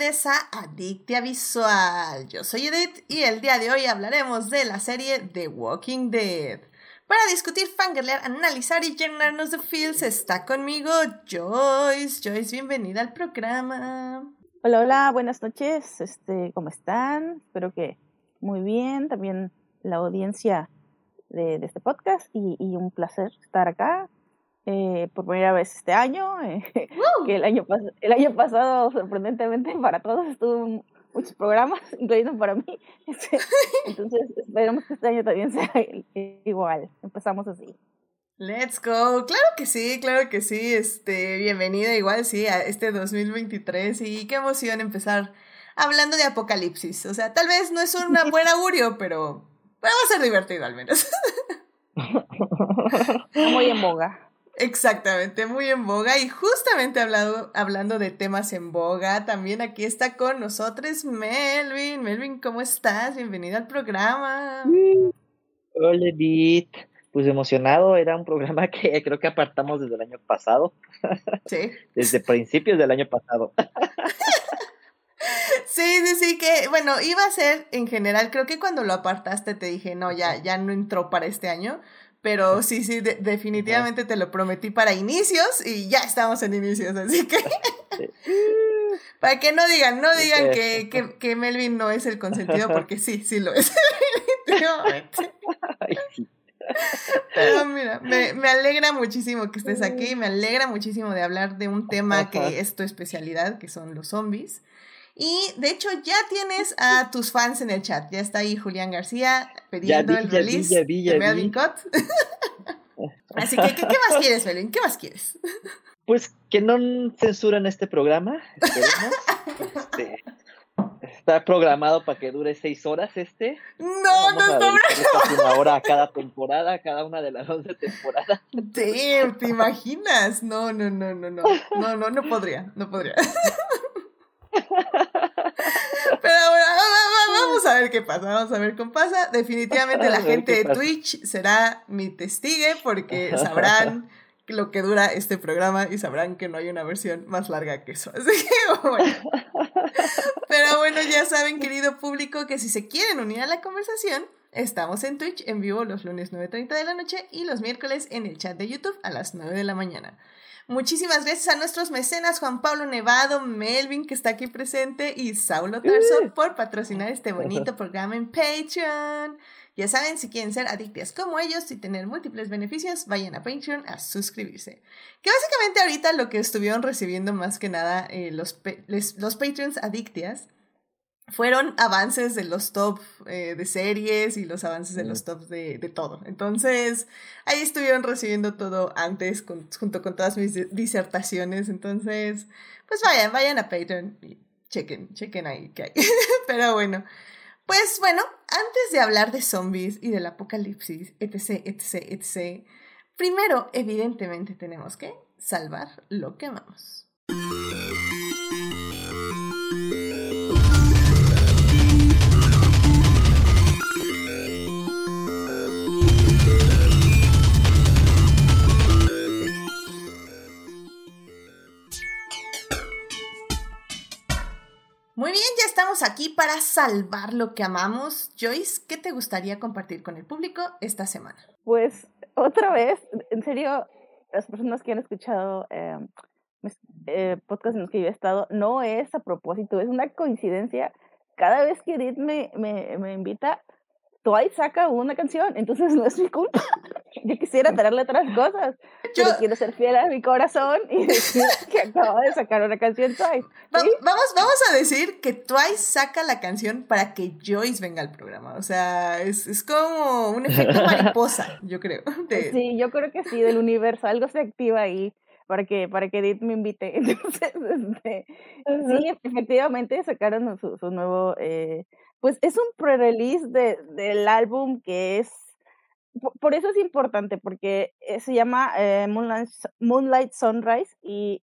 bienvenidos a Adictia Visual. Yo soy Edith y el día de hoy hablaremos de la serie The Walking Dead. Para discutir, fangirlear, analizar y llenarnos de feels está conmigo Joyce. Joyce, bienvenida al programa. Hola, hola, buenas noches. Este, ¿cómo están? Espero que muy bien. También la audiencia de, este podcast y, y un placer estar acá eh, por primera vez este año, eh, que el año, el año pasado sorprendentemente para todos estuvo muchos programas, incluyendo para mí. Este, entonces esperemos que este año también sea igual. Empezamos así. Let's go. Claro que sí, claro que sí. Este, bienvenida igual sí a este 2023 y qué emoción empezar hablando de apocalipsis. O sea, tal vez no es un buen augurio, pero va a ser divertido al menos. Muy en boga. Exactamente, muy en boga. Y justamente hablando, hablando de temas en boga, también aquí está con nosotros Melvin. Melvin, ¿cómo estás? Bienvenido al programa. Hola, Edith. Pues emocionado, era un programa que creo que apartamos desde el año pasado. Sí. desde principios del año pasado. Sí, sí, sí, que bueno, iba a ser en general, creo que cuando lo apartaste te dije, no, ya, ya no entró para este año, pero sí, sí, definitivamente te lo prometí para inicios y ya estamos en inicios, así que... para que no digan, no digan que, que, que, Melvin no es el consentido, porque sí, sí lo es. Pero mira, me, me, alegra muchísimo que estés aquí, me alegra muchísimo de hablar de un tema que es tu especialidad, que son los zombies. Y de hecho ya tienes a tus fans en el chat. Ya está ahí Julián García pidiendo el release de Melvin Cott. Así que, ¿qué, más quieres, Melvin? ¿Qué más quieres? Pues que no censuran este programa. Este, está programado para que dure seis horas este. No, no está Una hora a cada temporada, cada una de las once temporadas. ¿te imaginas? No, no, no, no, no. No, no, no podría, no podría. Pero vamos a ver qué pasa, vamos a ver cómo pasa. Definitivamente la gente de Twitch será mi testigo porque sabrán lo que dura este programa y sabrán que no hay una versión más larga que eso. Así que bueno. Pero bueno, ya saben, querido público, que si se quieren unir a la conversación, estamos en Twitch en vivo los lunes 9.30 de la noche y los miércoles en el chat de YouTube a las 9 de la mañana. Muchísimas gracias a nuestros mecenas Juan Pablo Nevado, Melvin que está aquí presente y Saulo Tarso por patrocinar este bonito programa en Patreon. Ya saben, si quieren ser adictas como ellos y tener múltiples beneficios, vayan a Patreon a suscribirse. Que básicamente ahorita lo que estuvieron recibiendo más que nada eh, los, los Patreons adictias fueron avances de los top eh, de series y los avances de los tops de, de, todo. Entonces, ahí estuvieron recibiendo todo antes junto con todas mis disertaciones. Entonces, pues vayan, vayan a Patreon y chequen, chequen ahí que hay. Pero bueno, pues bueno, antes de hablar de zombies y del apocalipsis, etc., etc., etc., primero, evidentemente, tenemos que salvar lo que amamos. Estamos aquí para salvar lo que amamos. Joyce, ¿qué te gustaría compartir con el público esta semana? Pues otra vez, en serio, las personas que han escuchado eh, eh, podcasts en los que yo he estado, no es a propósito, es una coincidencia. Cada vez que Edith me, me, me invita, Twice saca una canción, entonces no es mi culpa. Yo quisiera traerle otras cosas. Yo pero quiero ser fiel a mi corazón y decir que acabo de sacar una canción Twice. vamos, vamos a decir que Twice saca la canción para que Joyce venga al programa. O sea, es, es como un efecto mariposa, yo creo. Sí, yo creo que sí, del universo. Algo se activa ahí para que, para que Edith me invite. Entonces, este, sí, efectivamente sacaron su, su nuevo eh, pues es un pre-release de, del álbum que es, por, eso es importante, porque eh, se llama eh, Moonlight, Sunrise y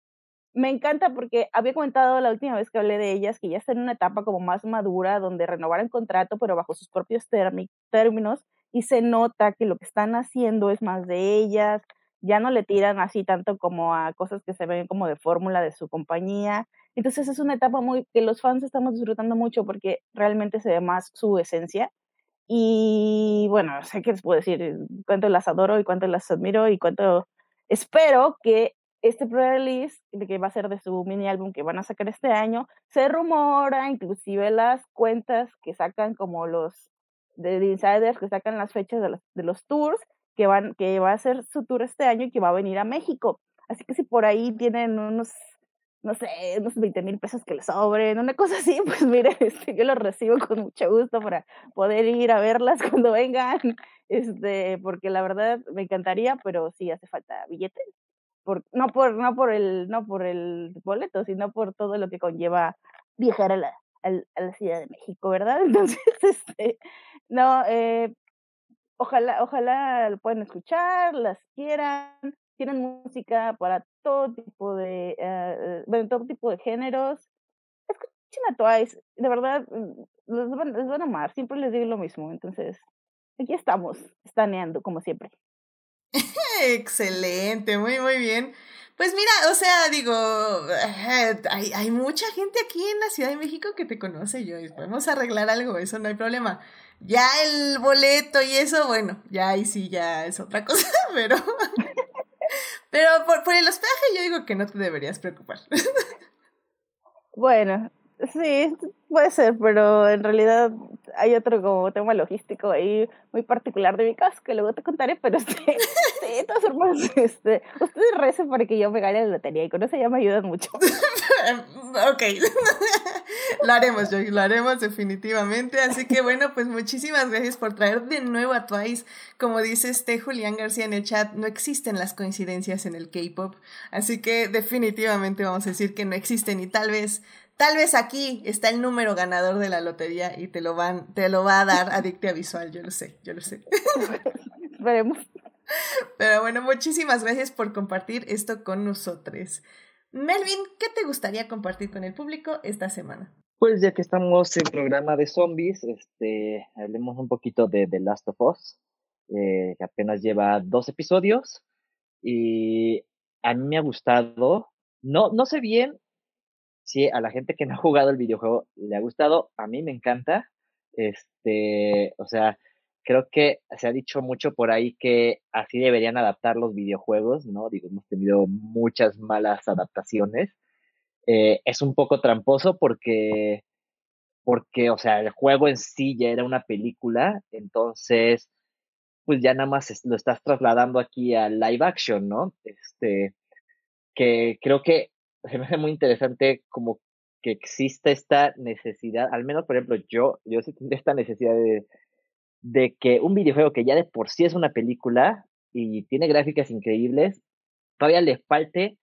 me encanta porque había comentado la última vez que hablé de ellas que ya están en una etapa como más madura, donde renovaron contrato, pero bajo sus propios términos, y se nota que lo que están haciendo es más de ellas, ya no le tiran así tanto como a cosas que se ven como de fórmula de su compañía. Entonces es una etapa muy que los fans estamos disfrutando mucho porque realmente se ve más su esencia. Y bueno, sé que les puedo decir cuánto las adoro y cuánto las admiro y cuánto espero que este pre-release, que va a ser de su mini álbum que van a sacar este año, se rumora, inclusive las cuentas que sacan como los de, insiders, que sacan las fechas de los, de los tours, que, van, que va a hacer su tour este año y que va a venir a México. Así que si por ahí tienen unos, no sé, unos 20 mil pesos que les sobren, una cosa así, pues mire, este, yo los recibo con mucho gusto para poder ir a verlas cuando vengan, este, porque la verdad me encantaría, pero sí hace falta billetes no por no por el no por el boleto sino por todo lo que conlleva viajar a la, a la Ciudad de México verdad entonces este no eh, ojalá ojalá lo puedan escuchar las quieran tienen música para todo tipo de uh, bueno, todo tipo de géneros escuchen a Twice de verdad mm, les van, a amar siempre les digo lo mismo entonces aquí estamos estaneando como siempre Excelente, muy, muy bien. Pues mira, o sea, digo, eh, hay, hay, mucha gente aquí en la Ciudad de México que te conoce, yo, podemos arreglar algo, eso no hay problema. Ya el boleto y eso, bueno, ya ahí sí, ya es otra cosa, pero, pero por, por el hospedaje yo digo que no te deberías preocupar. Bueno, Sí, puede ser, pero en realidad hay otro como tema logístico ahí muy particular de mi caso que luego te contaré, pero este, sí, de todas formas, este, ustedes recen para que yo me gane la lotería y con eso ya me ayudan mucho. ok, lo haremos, yo lo haremos definitivamente, así que bueno, pues muchísimas gracias por traer de nuevo a Twice, como dice este Julián García en el chat, no existen las coincidencias en el K-Pop, así que definitivamente vamos a decir que no existen y tal vez Tal vez aquí está el número ganador de la lotería y te lo van, te lo va a dar Adictia Visual, yo lo sé, yo lo sé. Veremos. Pero bueno, muchísimas gracias por compartir esto con nosotros. Melvin, ¿qué te gustaría compartir con el público esta semana? Pues ya que estamos en programa de zombies, este, hablemos un poquito de The Last of Us, eh, que apenas lleva dos episodios y a mí me ha gustado. No, no sé bien si a la gente que no ha jugado el videojuego le ha gustado, a mí me encanta. Este, o sea, creo que se ha dicho mucho por ahí que así deberían adaptar los videojuegos, ¿no? Digo, hemos tenido muchas malas adaptaciones. Eh, es un poco tramposo porque, porque, o sea, el juego en sí ya era una película, entonces, pues ya nada más lo estás trasladando aquí a live action, ¿no? Este, que creo que se me hace muy interesante como que exista esta necesidad, al menos por ejemplo yo, yo sí esta necesidad de, de que un videojuego que ya de por sí es una película y tiene gráficas increíbles, todavía le falte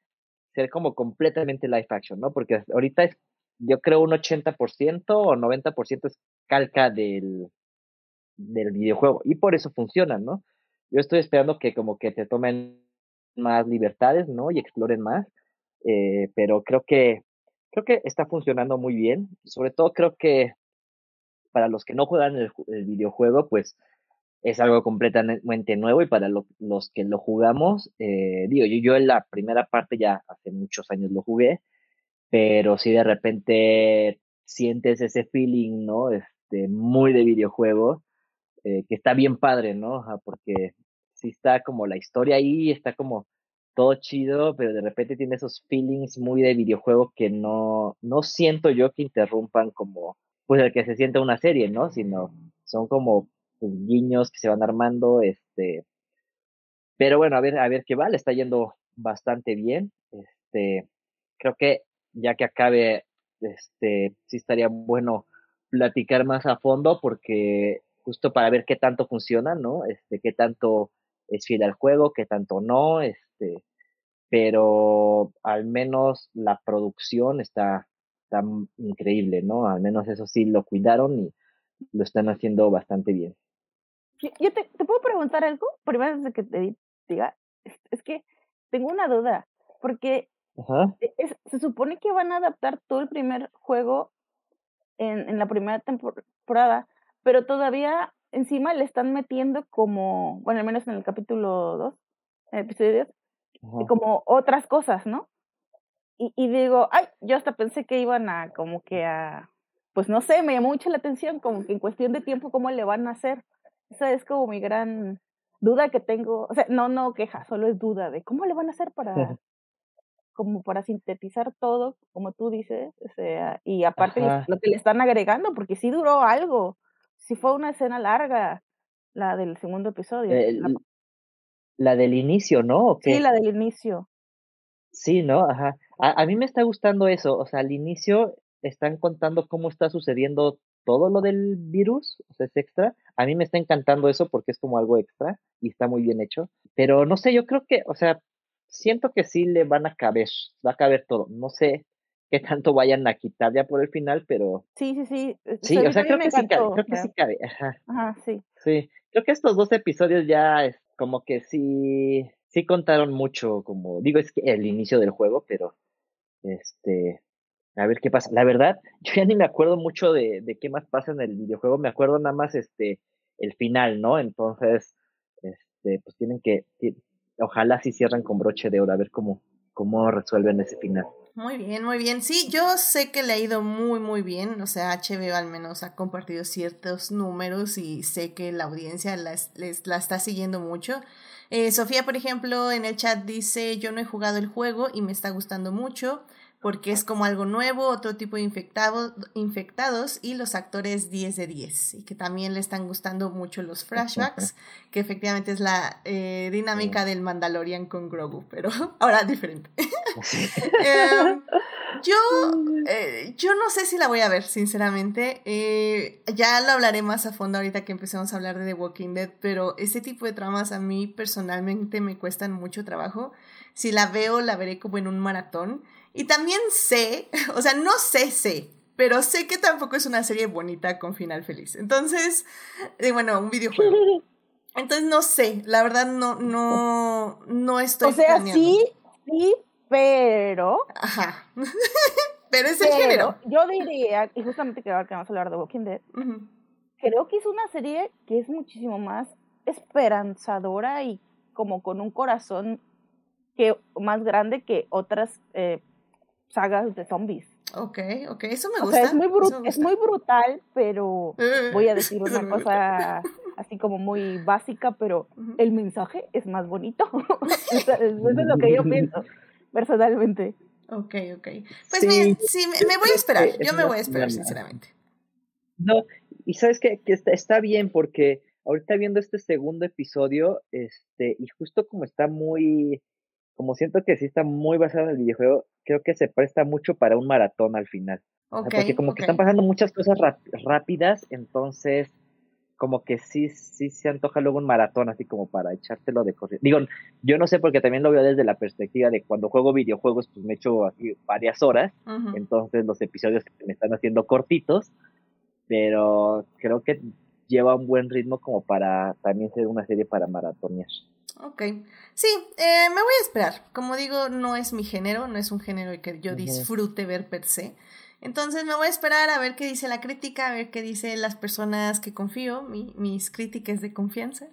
ser como completamente live action, ¿no? Porque ahorita es, yo creo, un 80% o 90% es calca del, del videojuego y por eso funciona, ¿no? Yo estoy esperando que como que se tomen más libertades, ¿no? Y exploren más eh, pero creo que, creo que está funcionando muy bien. Sobre todo creo que para los que no juegan el, videojuego, pues es algo completamente nuevo y para los que lo jugamos, eh, digo, yo, yo en la primera parte ya hace muchos años lo jugué, pero si de repente sientes ese feeling, ¿no? Este, muy de videojuego, eh, que está bien padre, ¿no? Porque sí está como la historia ahí, está como todo chido, pero de repente tiene esos feelings muy de videojuego que no, no siento yo que interrumpan como, pues el que se siente una serie, ¿no? Sino son como pues, guiños que se van armando, este, pero bueno, a ver, a ver qué va, le está yendo bastante bien, este, creo que ya que acabe, este, sí estaría bueno platicar más a fondo porque justo para ver qué tanto funciona, ¿no? Este, qué tanto es fiel al juego, qué tanto no, este, pero al menos la producción está, está increíble, ¿no? Al menos eso sí lo cuidaron y lo están haciendo bastante bien. Yo te, te puedo preguntar algo, primero de que te diga, es, que tengo una duda, porque e, se supone que van a adaptar todo el primer juego en, en la primera temporada, pero todavía encima le están metiendo como, bueno, al menos en el capítulo 2, episodios, y como otras cosas, ¿no? Y, y digo, ay, yo hasta pensé que iban a como que a, pues no sé, me llamó mucho la atención, como que en cuestión de tiempo, ¿cómo le van a hacer? Esa es como mi gran duda que tengo, o sea, no, no queja, solo es duda de cómo le van a hacer para, como para sintetizar todo, como tú dices, o sea, y aparte lo que le están agregando, porque sí duró algo, sí fue una escena larga, la del segundo episodio. la, del inicio, ¿no? Sí, la del inicio. Sí, ¿no? Ajá. A, a mí me está gustando eso, o sea, al inicio están contando cómo está sucediendo todo lo del virus, o sea, es extra. A mí me está encantando eso porque es como algo extra y está muy bien hecho. Pero no sé, yo creo que, o sea, siento que sí le van a caber, va a caber todo. No sé qué tanto vayan a quitar ya por el final, pero... Sí, sí, sí. Eh, sí, o sea, creo que, sí cabe, creo que sí cabe. Ajá. Ajá, sí. Sí, creo que estos dos episodios ya es como que sí, sí contaron mucho, como digo, es que el inicio del juego, pero este, a ver qué pasa. La verdad, yo ya ni me acuerdo mucho de, de qué más pasa en el videojuego, me acuerdo nada más este el final, ¿no? Entonces, este, pues tienen que, ojalá si cierran con broche de oro, a ver cómo, cómo resuelven ese final. Muy bien, muy bien. Sí, yo sé que le ha ido muy, muy bien. O sea, HBO al menos ha compartido ciertos números y sé que la audiencia la, les, la está siguiendo mucho. Eh, Sofía, por ejemplo, en el chat dice, yo no he jugado el juego y me está gustando mucho porque es como algo nuevo, otro tipo de infectado, infectados y los actores 10 de 10 y que también le están gustando mucho los flashbacks, que efectivamente es la eh, dinámica del Mandalorian con Grogu, pero ahora diferente. Em, yo, eh, yo no sé si la voy a ver, sinceramente. Eh, ya lo hablaré más a fondo ahorita que empecemos a hablar de The Walking Dead, pero ese tipo de tramas a mí personalmente me cuestan mucho trabajo. Si la veo, la veré como en un maratón. Y también sé, o sea, no sé, sé, pero sé que tampoco es una serie bonita con final feliz. Entonces, eh, bueno, un videojuego. Entonces no sé, la verdad no, no, no estoy. O sea, sí, sí, pero. Ajá. pero es el género. Yo diría, y justamente que ahora que vamos a hablar de Walking Dead, creo que es una serie que es muchísimo más esperanzadora y como con un corazón que más grande que otras eh, sagas de zombies. Ok, ok, eso me gusta. es, muy es muy brutal, pero voy a decir una cosa así como muy básica, pero el mensaje es más bonito. eso es lo que yo pienso, personalmente. Ok, ok. Pues sí, sí, me, voy a esperar. Yo me voy a esperar, sinceramente. No, y sabes que, que está, está bien porque ahorita viendo este segundo episodio, este, y justo como está muy como siento que sí está muy basado en el videojuego, creo que se presta mucho para un maratón al final. porque como que están pasando muchas cosas rápidas, entonces como que sí, sí se antoja luego un maratón así como para echártelo de corriente. Digo, yo no sé porque también lo veo desde la perspectiva de cuando juego videojuegos, pues me echo así varias horas, entonces los episodios me están haciendo cortitos, pero creo que lleva un buen ritmo como para también ser una serie para maratonear. Ok. Sí, eh, me voy a esperar. Como digo, no es mi género, no es un género que yo disfrute ver per se. Entonces me voy a esperar a ver qué dice la crítica, a ver qué dicen las personas que confío, mis críticas de confianza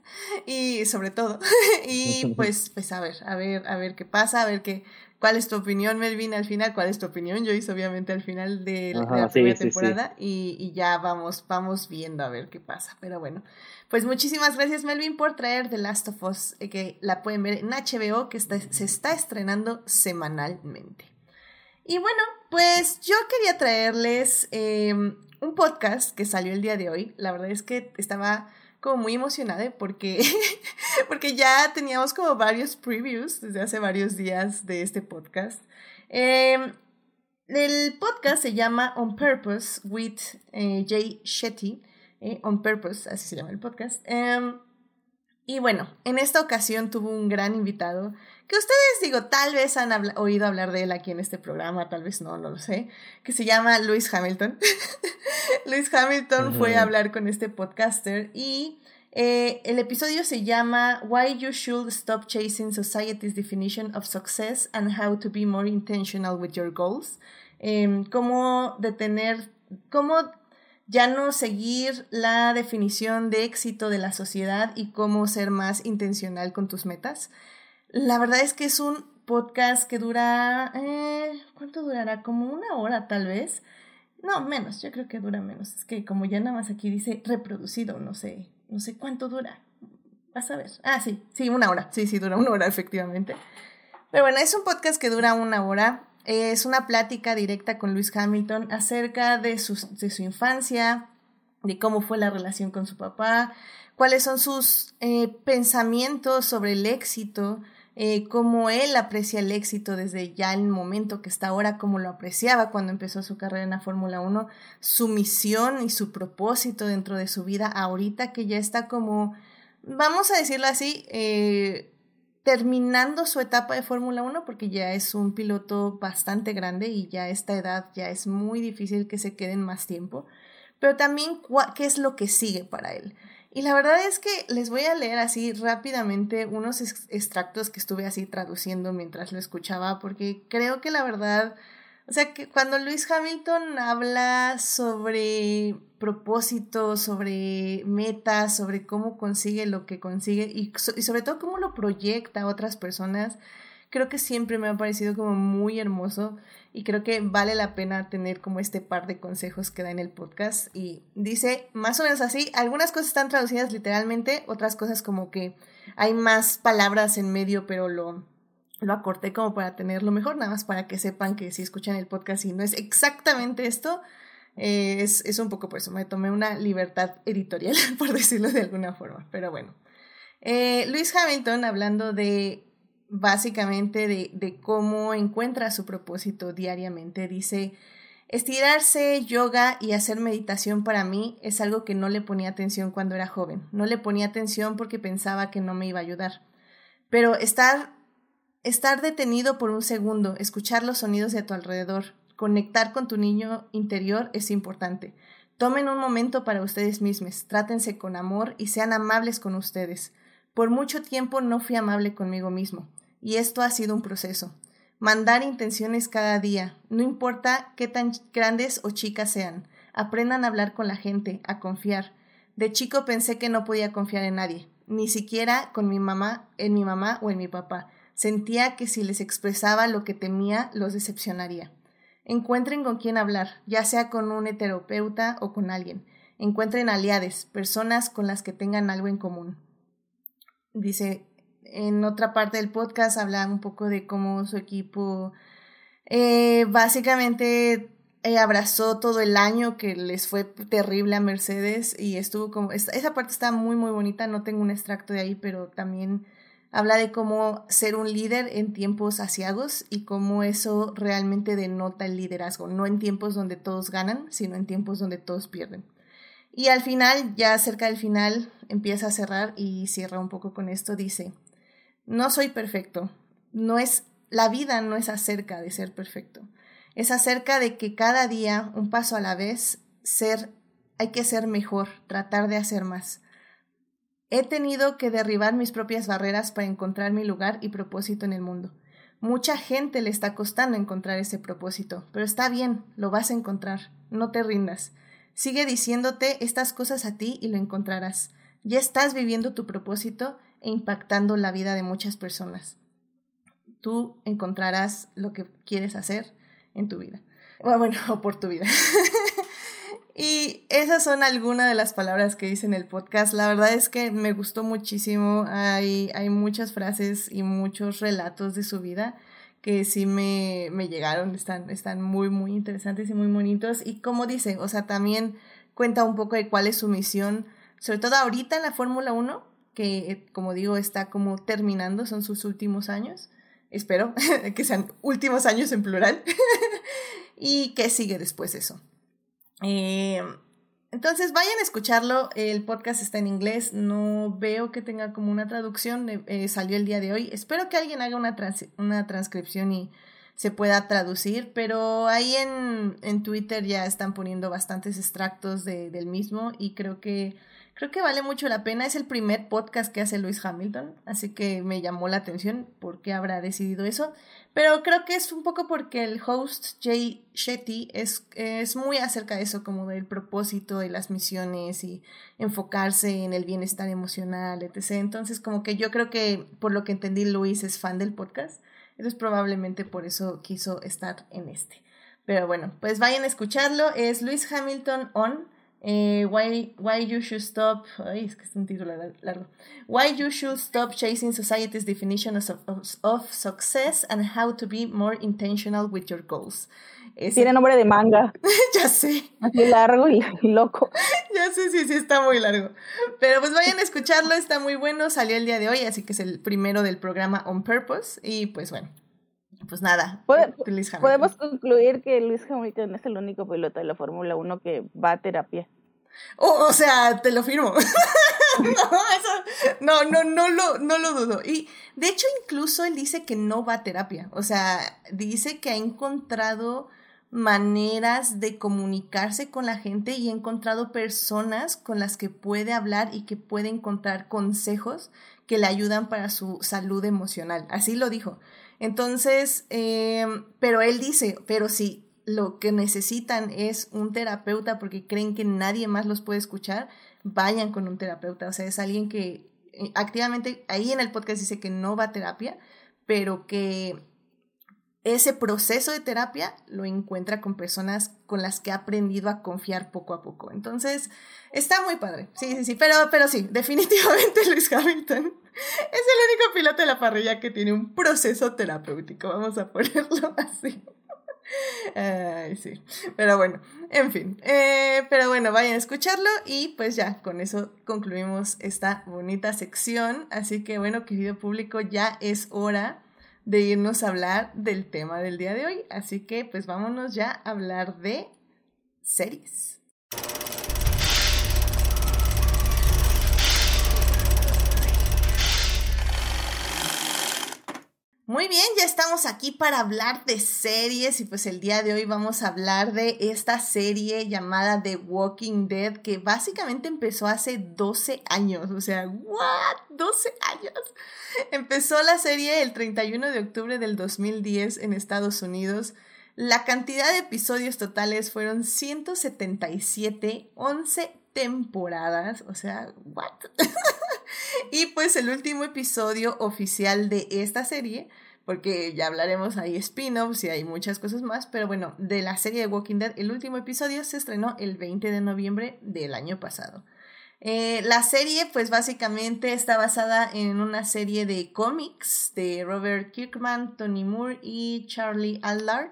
y sobre todo. y pues, pues a ver, a ver, a ver qué pasa, a ver qué, cuál es tu opinión, Melvin, al final, cuál es tu opinión. Yo hice obviamente al final de, la primera temporada Y, y, ya vamos, vamos viendo a ver qué pasa. Pero bueno, pues muchísimas gracias, Melvin, por traer The Last of Us, eh, que la pueden ver en HBO, que se está estrenando semanalmente. Y bueno, pues yo quería traerles em, un podcast que salió el día de hoy. La verdad es que estaba como muy emocionada porque, porque ya teníamos como varios previews desde hace varios días de este podcast. Em, el podcast se llama On Purpose with eh, Jay Shetty. Eh, On Purpose, así se llama el podcast. Em, y bueno, en esta ocasión tuvo un gran invitado que ustedes digo, tal vez han oído hablar de él aquí en este programa, tal vez no, no lo sé, que se llama Lewis Hamilton. Lewis Hamilton fue a hablar con este podcaster y eh, el episodio se llama Why You Should Stop Chasing Society's Definition of Success and How to Be More Intentional with Your Goals. Eh, cómo detener, cómo ya no seguir la definición de éxito de la sociedad y cómo ser más intencional con tus metas. La verdad es que es un podcast que dura, eh, ¿cuánto durará? Como una hora tal vez. No, menos, yo creo que dura menos. Es que como ya nada más aquí dice reproducido, no sé, no sé cuánto dura. Vas a ver. Ah, sí, sí, una hora. Sí, sí, dura una hora, efectivamente. Pero bueno, es un podcast que dura una hora. Es una plática directa con Luis Hamilton acerca de su, de su infancia, de cómo fue la relación con su papá, cuáles son sus eh, pensamientos sobre el éxito, eh, cómo él aprecia el éxito desde ya el momento que está ahora, cómo lo apreciaba cuando empezó su carrera en la Fórmula 1, su misión y su propósito dentro de su vida ahorita que ya está como, vamos a decirlo así, eh, terminando su etapa de Fórmula 1 porque ya es un piloto bastante grande y ya a esta edad ya es muy difícil que se queden más tiempo, pero también qué es lo que sigue para él. Y la verdad es que les voy a leer así rápidamente unos extractos que estuve así traduciendo mientras lo escuchaba, porque creo que la verdad, o sea, que cuando Luis Hamilton habla sobre propósitos, sobre metas, sobre cómo consigue lo que consigue y, y sobre todo cómo lo proyecta a otras personas, creo que siempre me ha parecido como muy hermoso y creo que vale la pena tener como este par de consejos que da en el podcast y dice más o menos así, algunas cosas están traducidas literalmente, otras cosas como que hay más palabras en medio, pero lo, lo acorté como para tenerlo mejor, nada más para que sepan que si escuchan el podcast y no es exactamente esto, eh, es, es, un poco por eso, me tomé una libertad editorial, por decirlo de alguna forma, pero bueno. Eh, Luis Hamilton, hablando de básicamente de, de cómo encuentra su propósito diariamente. Dice, estirarse, yoga y hacer meditación para mí es algo que no le ponía atención cuando era joven. No le ponía atención porque pensaba que no me iba a ayudar. Pero estar, estar detenido por un segundo, escuchar los sonidos de tu alrededor, conectar con tu niño interior es importante. Tomen un momento para ustedes mismos, trátense con amor y sean amables con ustedes. Por mucho tiempo no fui amable conmigo mismo. Y esto ha sido un proceso. Mandar intenciones cada día, no importa qué tan grandes o chicas sean. Aprendan a hablar con la gente, a confiar. De chico pensé que no podía confiar en nadie, ni siquiera con mi mamá, en mi mamá o en mi papá. Sentía que si les expresaba lo que temía, los decepcionaría. Encuentren con quién hablar, ya sea con un heterapeuta o con alguien. Encuentren aliades, personas con las que tengan algo en común. Dice en otra parte del podcast habla un poco de cómo su equipo eh, básicamente eh, abrazó todo el año que les fue terrible a Mercedes y estuvo como, esa parte está muy muy bonita, no tengo un extracto de ahí, pero también habla de cómo ser un líder en tiempos asiagos y cómo eso realmente denota el liderazgo, no en tiempos donde todos ganan, sino en tiempos donde todos pierden. Y al final, ya cerca del final, empieza a cerrar y cierra un poco con esto, dice, no soy perfecto. No es, la vida no es acerca de ser perfecto. Es acerca de que cada día, un paso a la vez, ser, hay que ser mejor, tratar de hacer más. He tenido que derribar mis propias barreras para encontrar mi lugar y propósito en el mundo. Mucha gente le está costando encontrar ese propósito, pero está bien, lo vas a encontrar. No te rindas. Sigue diciéndote estas cosas a ti y lo encontrarás. Ya estás viviendo tu propósito e impactando la vida de muchas personas. Tú encontrarás lo que quieres hacer en tu vida. Bueno, o por tu vida. y esas son algunas de las palabras que dice en el podcast. La verdad es que me gustó muchísimo. Hay, hay muchas frases y muchos relatos de su vida que sí me, me llegaron. Están, están muy, muy interesantes y muy bonitos. Y como dice, o sea, también cuenta un poco de cuál es su misión, sobre todo ahorita en la Fórmula 1, que como digo está como terminando, son sus últimos años, espero que sean últimos años en plural, y que sigue después de eso. Eh, entonces vayan a escucharlo, el podcast está en inglés, no veo que tenga como una traducción, eh, salió el día de hoy, espero que alguien haga una, una transcripción y se pueda traducir, pero ahí en, en Twitter ya están poniendo bastantes extractos de, del mismo y creo que Creo que vale mucho la pena. Es el primer podcast que hace Luis Hamilton, así que me llamó la atención por qué habrá decidido eso. Pero creo que es un poco porque el host Jay Shetty es, es muy acerca de eso, como del propósito de las misiones y enfocarse en el bienestar emocional, etc. Entonces, como que yo creo que por lo que entendí, Luis es fan del podcast. Entonces, probablemente por eso quiso estar en este. Pero bueno, pues vayan a escucharlo. Es Luis Hamilton On. Eh, why, why you should stop. Ay, es que es un título largo. Why you should stop chasing society's definition of, of, success and how to be more intentional with your goals. Tiene nombre de manga. ya sé. Así largo y, loco. ya sé, sí, sí, está muy largo. Pero pues vayan a escucharlo, está muy bueno. Salió el día de hoy, así que es el primero del programa On Purpose. Y pues bueno, pues nada. podemos concluir que Luis Hamilton es el único piloto de la Fórmula 1 que va a terapia. O sea, te lo firmo. no, no, no, lo, no lo dudo. Y de hecho, incluso él dice que no va a terapia. O sea, dice que ha encontrado maneras de comunicarse con la gente y ha encontrado personas con las que puede hablar y que puede encontrar consejos que le ayudan para su salud emocional. Así lo dijo. Entonces, em, pero él dice, pero si lo que necesitan es un terapeuta porque creen que nadie más los puede escuchar, vayan con un terapeuta. O sea, es alguien que eh, activamente, ahí en el podcast dice que no va a terapia, pero que ese proceso de terapia lo encuentra con personas con las que ha aprendido a confiar poco a poco. Entonces, está muy padre. Sí, sí, sí, pero, pero sí, definitivamente Luis Hamilton es el único piloto de la parrilla que tiene un proceso terapéutico, vamos a ponerlo así. Ay, sí. Pero bueno, en fin. Eh, pero bueno, vayan a escucharlo y pues ya, con eso concluimos esta bonita sección. Así que bueno, querido público, ya es hora de irnos a hablar del tema del día de hoy. Así que pues vámonos ya a hablar de series. Muy bien, ya estamos aquí para hablar de series y pues el día de hoy vamos a hablar de esta serie llamada The Walking Dead que básicamente empezó hace 12 años, o sea, ¿what? 12 años. Empezó la serie el 31 de octubre del 2010 en Estados Unidos. La cantidad de episodios totales fueron 177, 11 temporadas, o sea, ¿what? y pues el último episodio oficial de esta serie porque ya hablaremos ahí spin-offs y hay muchas cosas más, pero bueno, de la serie de Walking Dead, el último episodio se estrenó el 20 de noviembre del año pasado. Eh, la serie, pues básicamente está basada en una serie de cómics de Robert Kirkman, Tony Moore y Charlie Allard.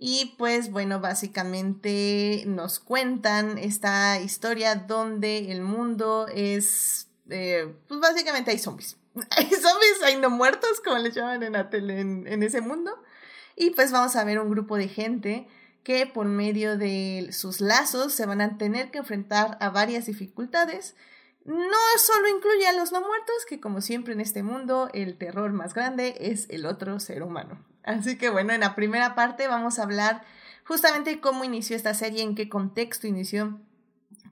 Y pues bueno, básicamente nos cuentan esta historia donde el mundo es, eh, pues básicamente hay zombies. hay zombies, hay no muertos, como les llaman en la en, ese mundo. Y pues vamos a ver un grupo de gente que por medio de sus lazos se van a tener que enfrentar a varias dificultades. No solo incluye a los no muertos, que como siempre en este mundo el terror más grande es el otro ser humano. Así que bueno, en la primera parte vamos a hablar justamente cómo inició esta serie, en qué contexto inició,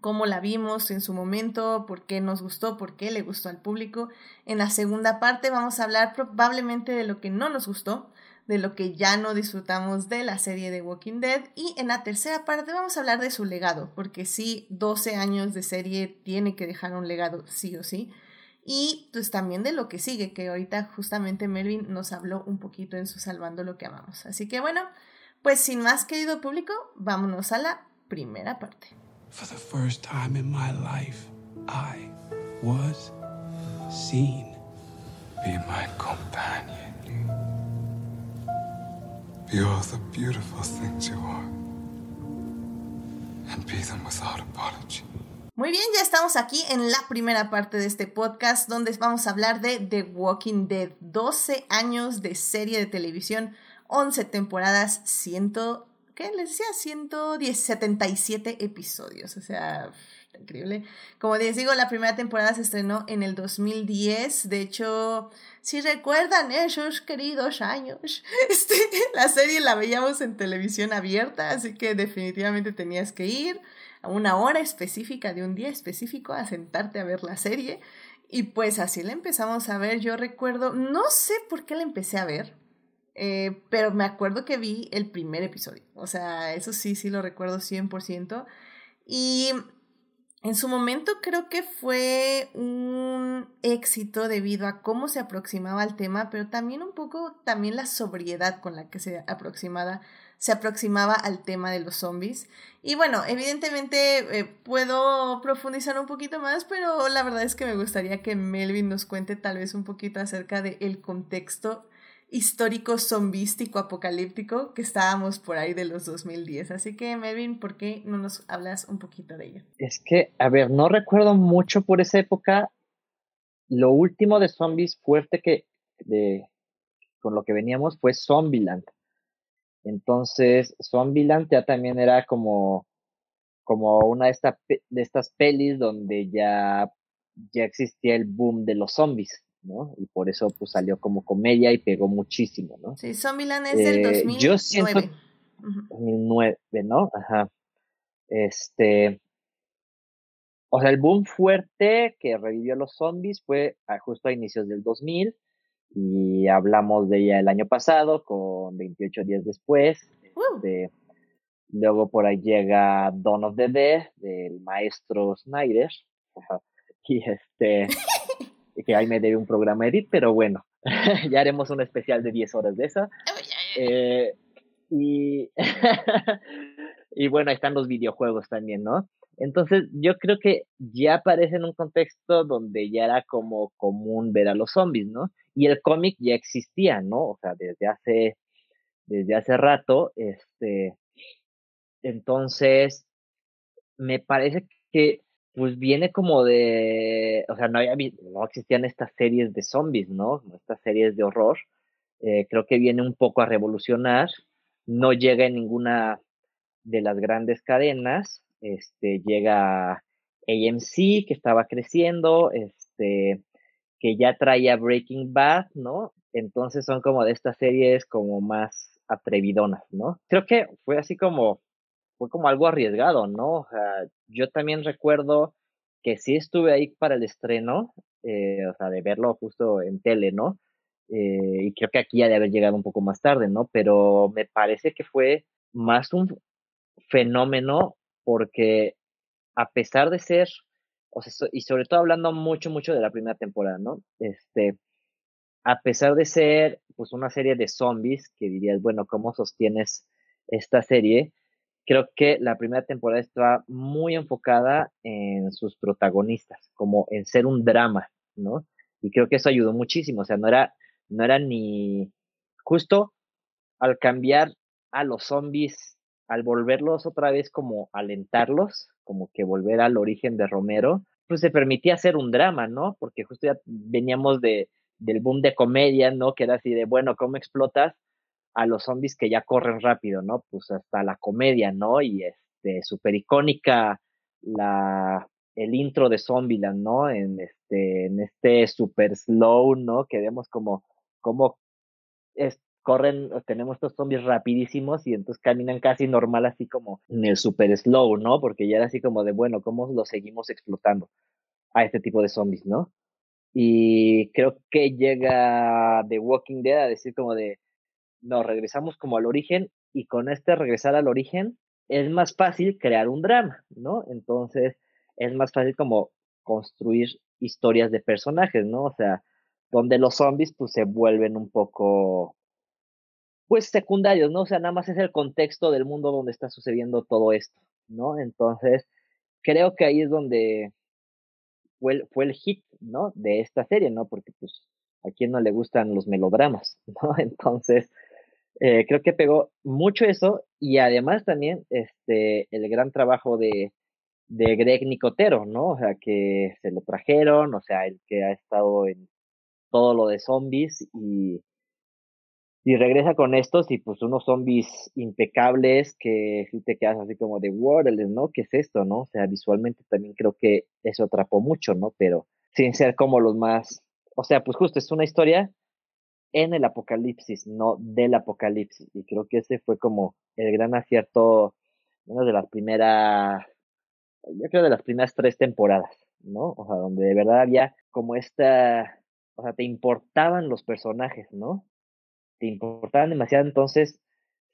cómo la vimos en su momento, por qué nos gustó, por qué le gustó al público. En la segunda parte vamos a hablar probablemente de lo que no nos gustó, de lo que ya no disfrutamos de la serie de Walking Dead y en la tercera parte vamos a hablar de su legado, porque sí, 12 años de serie tiene que dejar un legado sí o sí. Y pues también de lo que sigue, que ahorita justamente Melvin nos habló un poquito en su Salvando lo que amamos. Así que bueno, pues sin más querido público, vámonos a la primera parte. For the first time in my life, I was seen. Be my companion. Be all the beautiful things you are. And be them without apology. Muy bien, ya estamos aquí en la primera parte de este podcast donde vamos a hablar de The Walking Dead. 12 años de serie de televisión, 11 temporadas, 100 ¿qué les decía? 177 episodios, o sea, increíble. Como les digo, la primera temporada se estrenó en el 2010, de hecho, si recuerdan esos queridos años, este, la serie la veíamos en televisión abierta, así que definitivamente tenías que ir a una hora específica de un día específico a sentarte a ver la serie. Y pues así la empezamos a ver. Yo recuerdo, no sé por qué la empecé a ver, eh, pero me acuerdo que vi el primer episodio. O sea, eso sí, sí lo recuerdo 100%. Y en su momento creo que fue un éxito debido a cómo se aproximaba al tema, pero también un poco también la sobriedad con la que se aproximaba, se aproximaba al tema de los zombies. Y bueno, evidentemente eh, puedo profundizar un poquito más, pero la verdad es que me gustaría que Melvin nos cuente tal vez un poquito acerca del contexto histórico zombístico apocalíptico que estábamos por ahí de los 2010. Así que, Melvin, ¿por qué no nos hablas un poquito de ello? Es que, a ver, no recuerdo mucho por esa época. Lo último de zombies fuerte que de, con lo que veníamos fue Zombieland. Entonces, Zombieland ya también era como, como una de, esta, de estas pelis donde ya, ya existía el boom de los zombies. ¿no? Y por eso pues salió como comedia y pegó muchísimo, ¿no? Sí, Zombieland es del 2009. Eh, yo siento, 2009, ¿no? Ajá. Este, o sea, el boom fuerte que revivió los zombies fue justo a inicios del 2000 y hablamos de ella el año pasado con 28 días después. Este, luego por ahí llega Dawn of the Dead del maestro Snyder. Y este que ahí me debe un programa edit, pero bueno, ya haremos un especial de 10 horas de esa. Eh, y, y bueno, ahí están los videojuegos también, ¿no? Entonces, yo creo que ya aparece en un contexto donde ya era como común ver a los zombies, ¿no? Y el cómic ya existía, ¿no? O sea, desde hace, desde hace rato, este, entonces, me parece que pues viene como de, o sea, no, había, no existían estas series de zombies, ¿no? Estas series de horror. Eh, creo que viene un poco a revolucionar. No llega en ninguna de las grandes cadenas. Este, llega AMC, que estaba creciendo, este, que ya traía Breaking Bad, ¿no? Entonces son como de estas series como más atrevidonas, ¿no? Creo que fue así como fue como algo arriesgado, ¿no? O sea, yo también recuerdo que sí estuve ahí para el estreno, eh, o sea, de verlo justo en tele, ¿no? Eh, y creo que aquí ya de haber llegado un poco más tarde, ¿no? Pero me parece que fue más un fenómeno porque a pesar de ser, o sea, y sobre todo hablando mucho, mucho de la primera temporada, ¿no? Este, a pesar de ser, pues, una serie de zombies, que dirías, bueno, ¿cómo sostienes esta serie? creo que la primera temporada estaba muy enfocada en sus protagonistas, como en ser un drama, ¿no? Y creo que eso ayudó muchísimo, o sea, no era, no era ni justo al cambiar a los zombies, al volverlos otra vez como alentarlos, como que volver al origen de Romero, pues se permitía hacer un drama, ¿no? Porque justo ya veníamos de, del boom de comedia, ¿no? Que era así de, bueno, ¿cómo explotas a los zombies que ya corren rápido, ¿no? Pues hasta la comedia, ¿no? Y este, súper icónica la, el intro de Zombieland, ¿no? En este, en este super slow, ¿no? Que vemos como, como corren, tenemos estos zombies rapidísimos y entonces caminan casi normal, así como en el super slow, ¿no? Porque ya era así como de, bueno, ¿cómo lo seguimos explotando a este tipo de zombies, ¿no? Y creo que llega The Walking Dead a decir como de, no, regresamos como al origen y con este regresar al origen es más fácil crear un drama, ¿no? Entonces es más fácil como construir historias de personajes, ¿no? O sea, donde los zombies pues se vuelven un poco pues secundarios, ¿no? O sea, nada más es el contexto del mundo donde está sucediendo todo esto, ¿no? Entonces, creo que ahí es donde fue el, fue el hit, ¿no? De esta serie, ¿no? Porque pues a quien no le gustan los melodramas, ¿no? Entonces, eh, creo que pegó mucho eso y además también este, el gran trabajo de, de Greg Nicotero, ¿no? O sea, que se lo trajeron, o sea, el que ha estado en todo lo de zombies y, y regresa con estos y pues unos zombies impecables que si te quedas así como de, World, ¿no? ¿Qué es esto, no? O sea, visualmente también creo que eso atrapó mucho, ¿no? Pero sin ser como los más, o sea, pues justo es una historia en el apocalipsis, no del apocalipsis. Y creo que ese fue como el gran acierto, una de las primeras yo creo de las primeras tres temporadas, ¿no? O sea, donde de verdad había como esta, o sea, te importaban los personajes, ¿no? Te importaban demasiado, entonces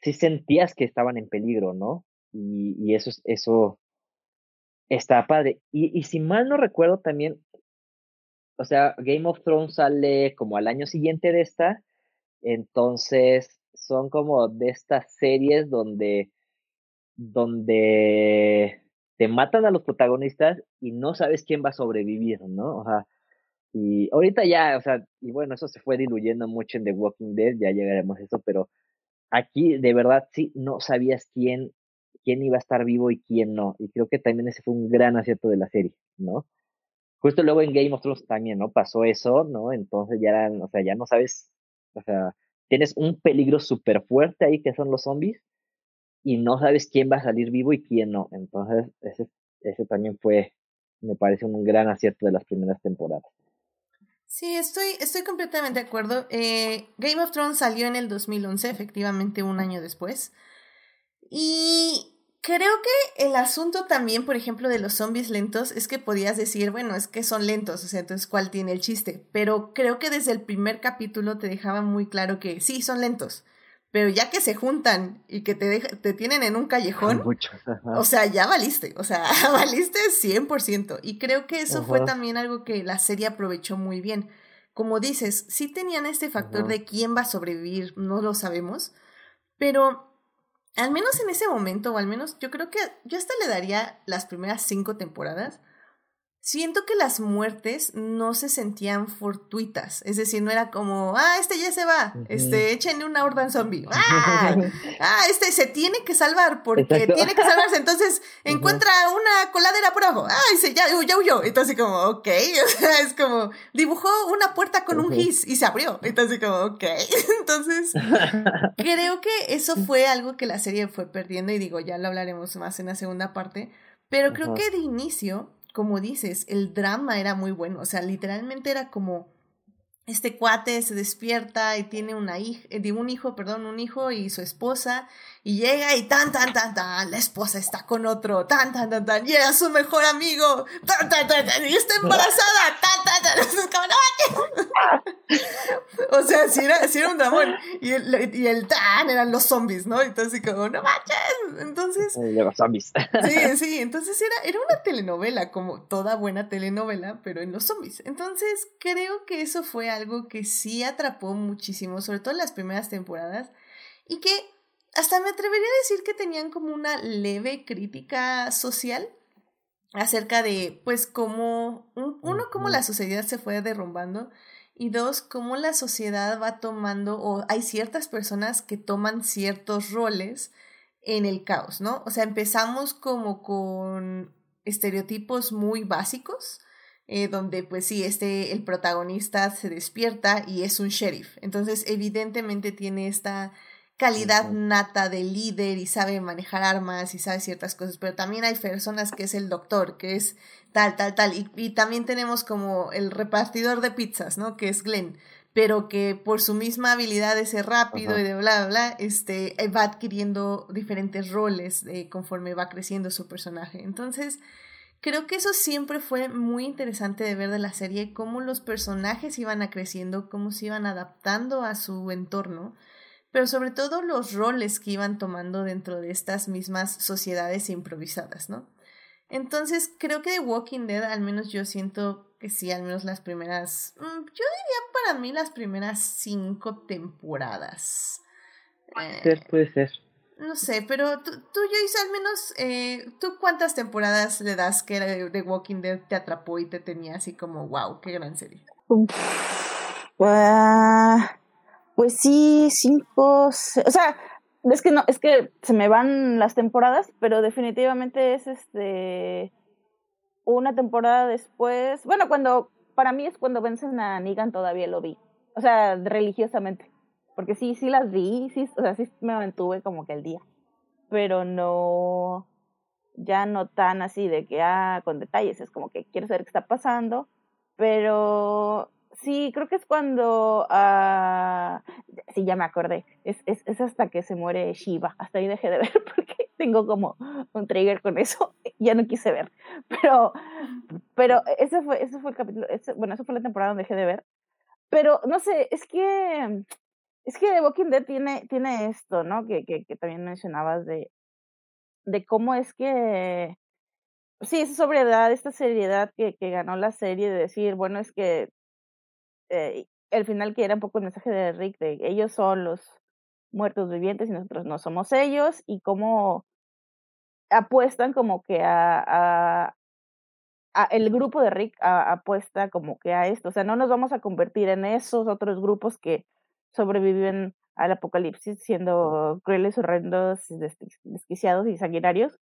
sí sentías que estaban en peligro, ¿no? Y, y eso, eso está padre. Y, y si mal no recuerdo también, o sea, Game of Thrones sale como al año siguiente de esta, entonces son como de estas series donde, donde te matan a los protagonistas y no sabes quién va a sobrevivir, ¿no? O sea, y ahorita ya, o sea, y bueno, eso se fue diluyendo mucho en The Walking Dead, ya llegaremos a eso, pero aquí de verdad sí no sabías quién, quién iba a estar vivo y quién no. Y creo que también ese fue un gran acierto de la serie, ¿no? Justo luego en Game of Thrones también, ¿no? Pasó eso, ¿no? Entonces ya eran, o sea, ya no sabes, o sea, tienes un peligro súper fuerte ahí que son los zombies y no sabes quién va a salir vivo y quién no. Entonces, ese, ese también fue, me parece un gran acierto de las primeras temporadas. Sí, estoy, estoy completamente de acuerdo. Eh, Game of Thrones salió en el 2011, efectivamente un año después. Y creo que el asunto también, por ejemplo, de los zombies lentos es que podías decir, bueno, es que son lentos, o sea, entonces, ¿cuál tiene el chiste? Pero creo que desde el primer capítulo te dejaba muy claro que sí, son lentos. Pero ya que se juntan y que te, te tienen en un callejón, o sea, ya valiste, o sea, valiste 100%. Y creo que eso fue también algo que la serie aprovechó muy bien. Como dices, sí tenían este factor de quién va a sobrevivir, no lo sabemos, pero al menos en ese momento, o al menos yo creo que yo hasta le daría las primeras cinco temporadas, Siento que las muertes no se sentían fortuitas, es decir, no era como, ah, este ya se va, este, échenle una horda zombie, ah, ah, este se tiene que salvar porque tiene que salvarse, entonces encuentra una coladera por abajo, ah, dice, ya, ya huyó, entonces como, ok, o sea, es como, dibujó una puerta con un gis y se abrió, entonces como, ok, entonces creo que eso fue algo que la serie fue perdiendo y digo, ya lo hablaremos más en la segunda parte, pero creo que de inicio como dices, el drama era muy bueno, o sea, literalmente era como este cuate se despierta y tiene una hija, eh, un hijo, perdón, un hijo y su esposa, y llega y tan, tan, tan, tan, la esposa está con otro, tan, tan, tan, tan, llega su mejor amigo, tan, tan, tan, tan, y está embarazada, tan, tan, tan, o sea, si era, si era un dramón, y el, y el tan eran los zombies, ¿no? Entonces, como, no manches, entonces... Los zombies. sí, sí, entonces era, era una telenovela, como toda buena telenovela, pero en los zombies. Entonces, creo que eso fue algo que sí atrapó muchísimo, sobre todo en las primeras temporadas, y que hasta me atrevería a decir que tenían como una leve crítica social acerca de, pues, cómo, uno, cómo la sociedad se fue derrumbando y dos, cómo la sociedad va tomando, o hay ciertas personas que toman ciertos roles en el caos, ¿no? O sea, empezamos como con estereotipos muy básicos, eh, donde pues sí, este, el protagonista se despierta y es un sheriff. Entonces, evidentemente tiene esta calidad nata de líder y sabe manejar armas y sabe ciertas cosas, pero también hay personas que es el doctor, que es tal, tal, tal, y, y también tenemos como el repartidor de pizzas, ¿no? Que es Glenn, pero que por su misma habilidad de ser rápido y de bla, bla, bla, este, va adquiriendo diferentes roles de conforme va creciendo su personaje. Entonces, creo que eso siempre fue muy interesante de ver de la serie, cómo los personajes iban creciendo, cómo se iban adaptando a su entorno pero sobre todo los roles que iban tomando dentro de estas mismas sociedades improvisadas, ¿no? Entonces, creo que The Walking Dead, al menos yo siento que sí, al menos las primeras, mm, yo diría para mí las primeras cinco temporadas. Puede ser, puede ser. No sé, pero tú, tú hice al menos, eh, ¿tú cuántas temporadas le das que The Walking Dead te atrapó y te tenía así como, wow, qué gran serie? Pues sí, cinco, o sea, es que no, es que se me van las temporadas, pero definitivamente es este una temporada después, bueno, cuando para mí es cuando vencen a Negan todavía lo vi, o sea, religiosamente, porque sí, sí las vi, sí, o sea, sí me mantuve como que el día, pero no, ya no tan así de que, ah, con detalles, es como que quiero saber qué está pasando, pero Sí, creo que es cuando. Uh, sí, ya me acordé. Es, es, es, hasta que se muere Shiva. Hasta ahí dejé de ver porque tengo como un trigger con eso. ya no quise ver. Pero, pero ese fue, ese fue el capítulo, bueno, esa fue la temporada donde dejé de ver. Pero no sé, es que es que The Walking Dead tiene, tiene esto, ¿no? Que, que, que también mencionabas de, de cómo es que sí, esa sobriedad, esta seriedad que, que ganó la serie de decir, bueno, es que eh, el final que era un poco el mensaje de Rick, de ellos son los muertos vivientes y nosotros no somos ellos, y cómo apuestan como que a, a, el grupo de Rick apuesta como que a esto, o sea, no nos vamos a convertir en esos otros grupos que sobreviven al apocalipsis siendo crueles, horrendos, desquiciados y sanguinarios,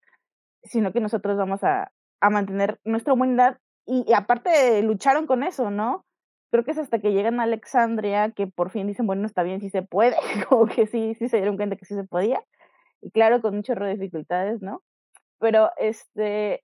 sino que nosotros vamos a, a mantener nuestra humanidad y, aparte lucharon con eso, ¿no? Creo que es hasta que llegan a Alexandria que por fin dicen, bueno, está bien, sí se puede, como que sí, sí se dieron cuenta que sí se podía, y claro, con un chorro de dificultades, ¿no? Pero este,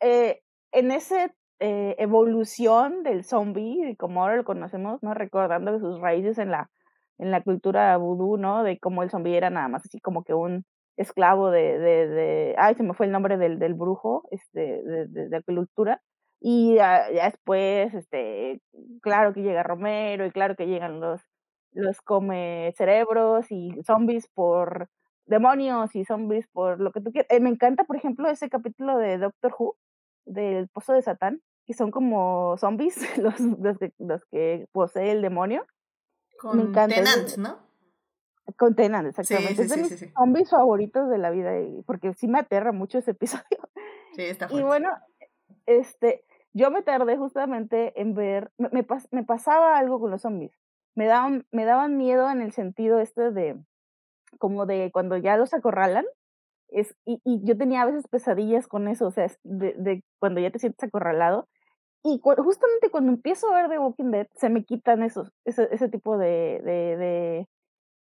eh, en ese eh, evolución del zombie, como ahora lo conocemos, ¿no? Recordando sus raíces en la, en la cultura vudú, ¿no? De cómo el zombie era nada más así como que un esclavo de, de, de ay, se me fue el nombre del, del brujo, este, de, de, de cultura. Y ya, después, este, claro que llega Romero y claro que llegan los, los come cerebros y zombies por demonios y zombies por lo que tú quieras. Eh, me encanta, por ejemplo, ese capítulo de Doctor Who, del Pozo de Satán, que son como zombies, los, los, que, los que posee el demonio. Con Tenant, ¿no? Con Tenant, exactamente. es de mis zombies favoritos de la vida, porque sí me aterra mucho ese episodio. Sí, está fuerte. Y bueno, este, yo me tardé justamente en ver, me, me, pasaba algo con los zombies. Me daban, me daban miedo en el sentido este de, como de cuando ya los acorralan, es, y, y, yo tenía a veces pesadillas con eso, o sea, de, de cuando ya te sientes acorralado. Y justamente cuando empiezo a ver The Walking Dead, se me quitan esos, ese, ese tipo de, de,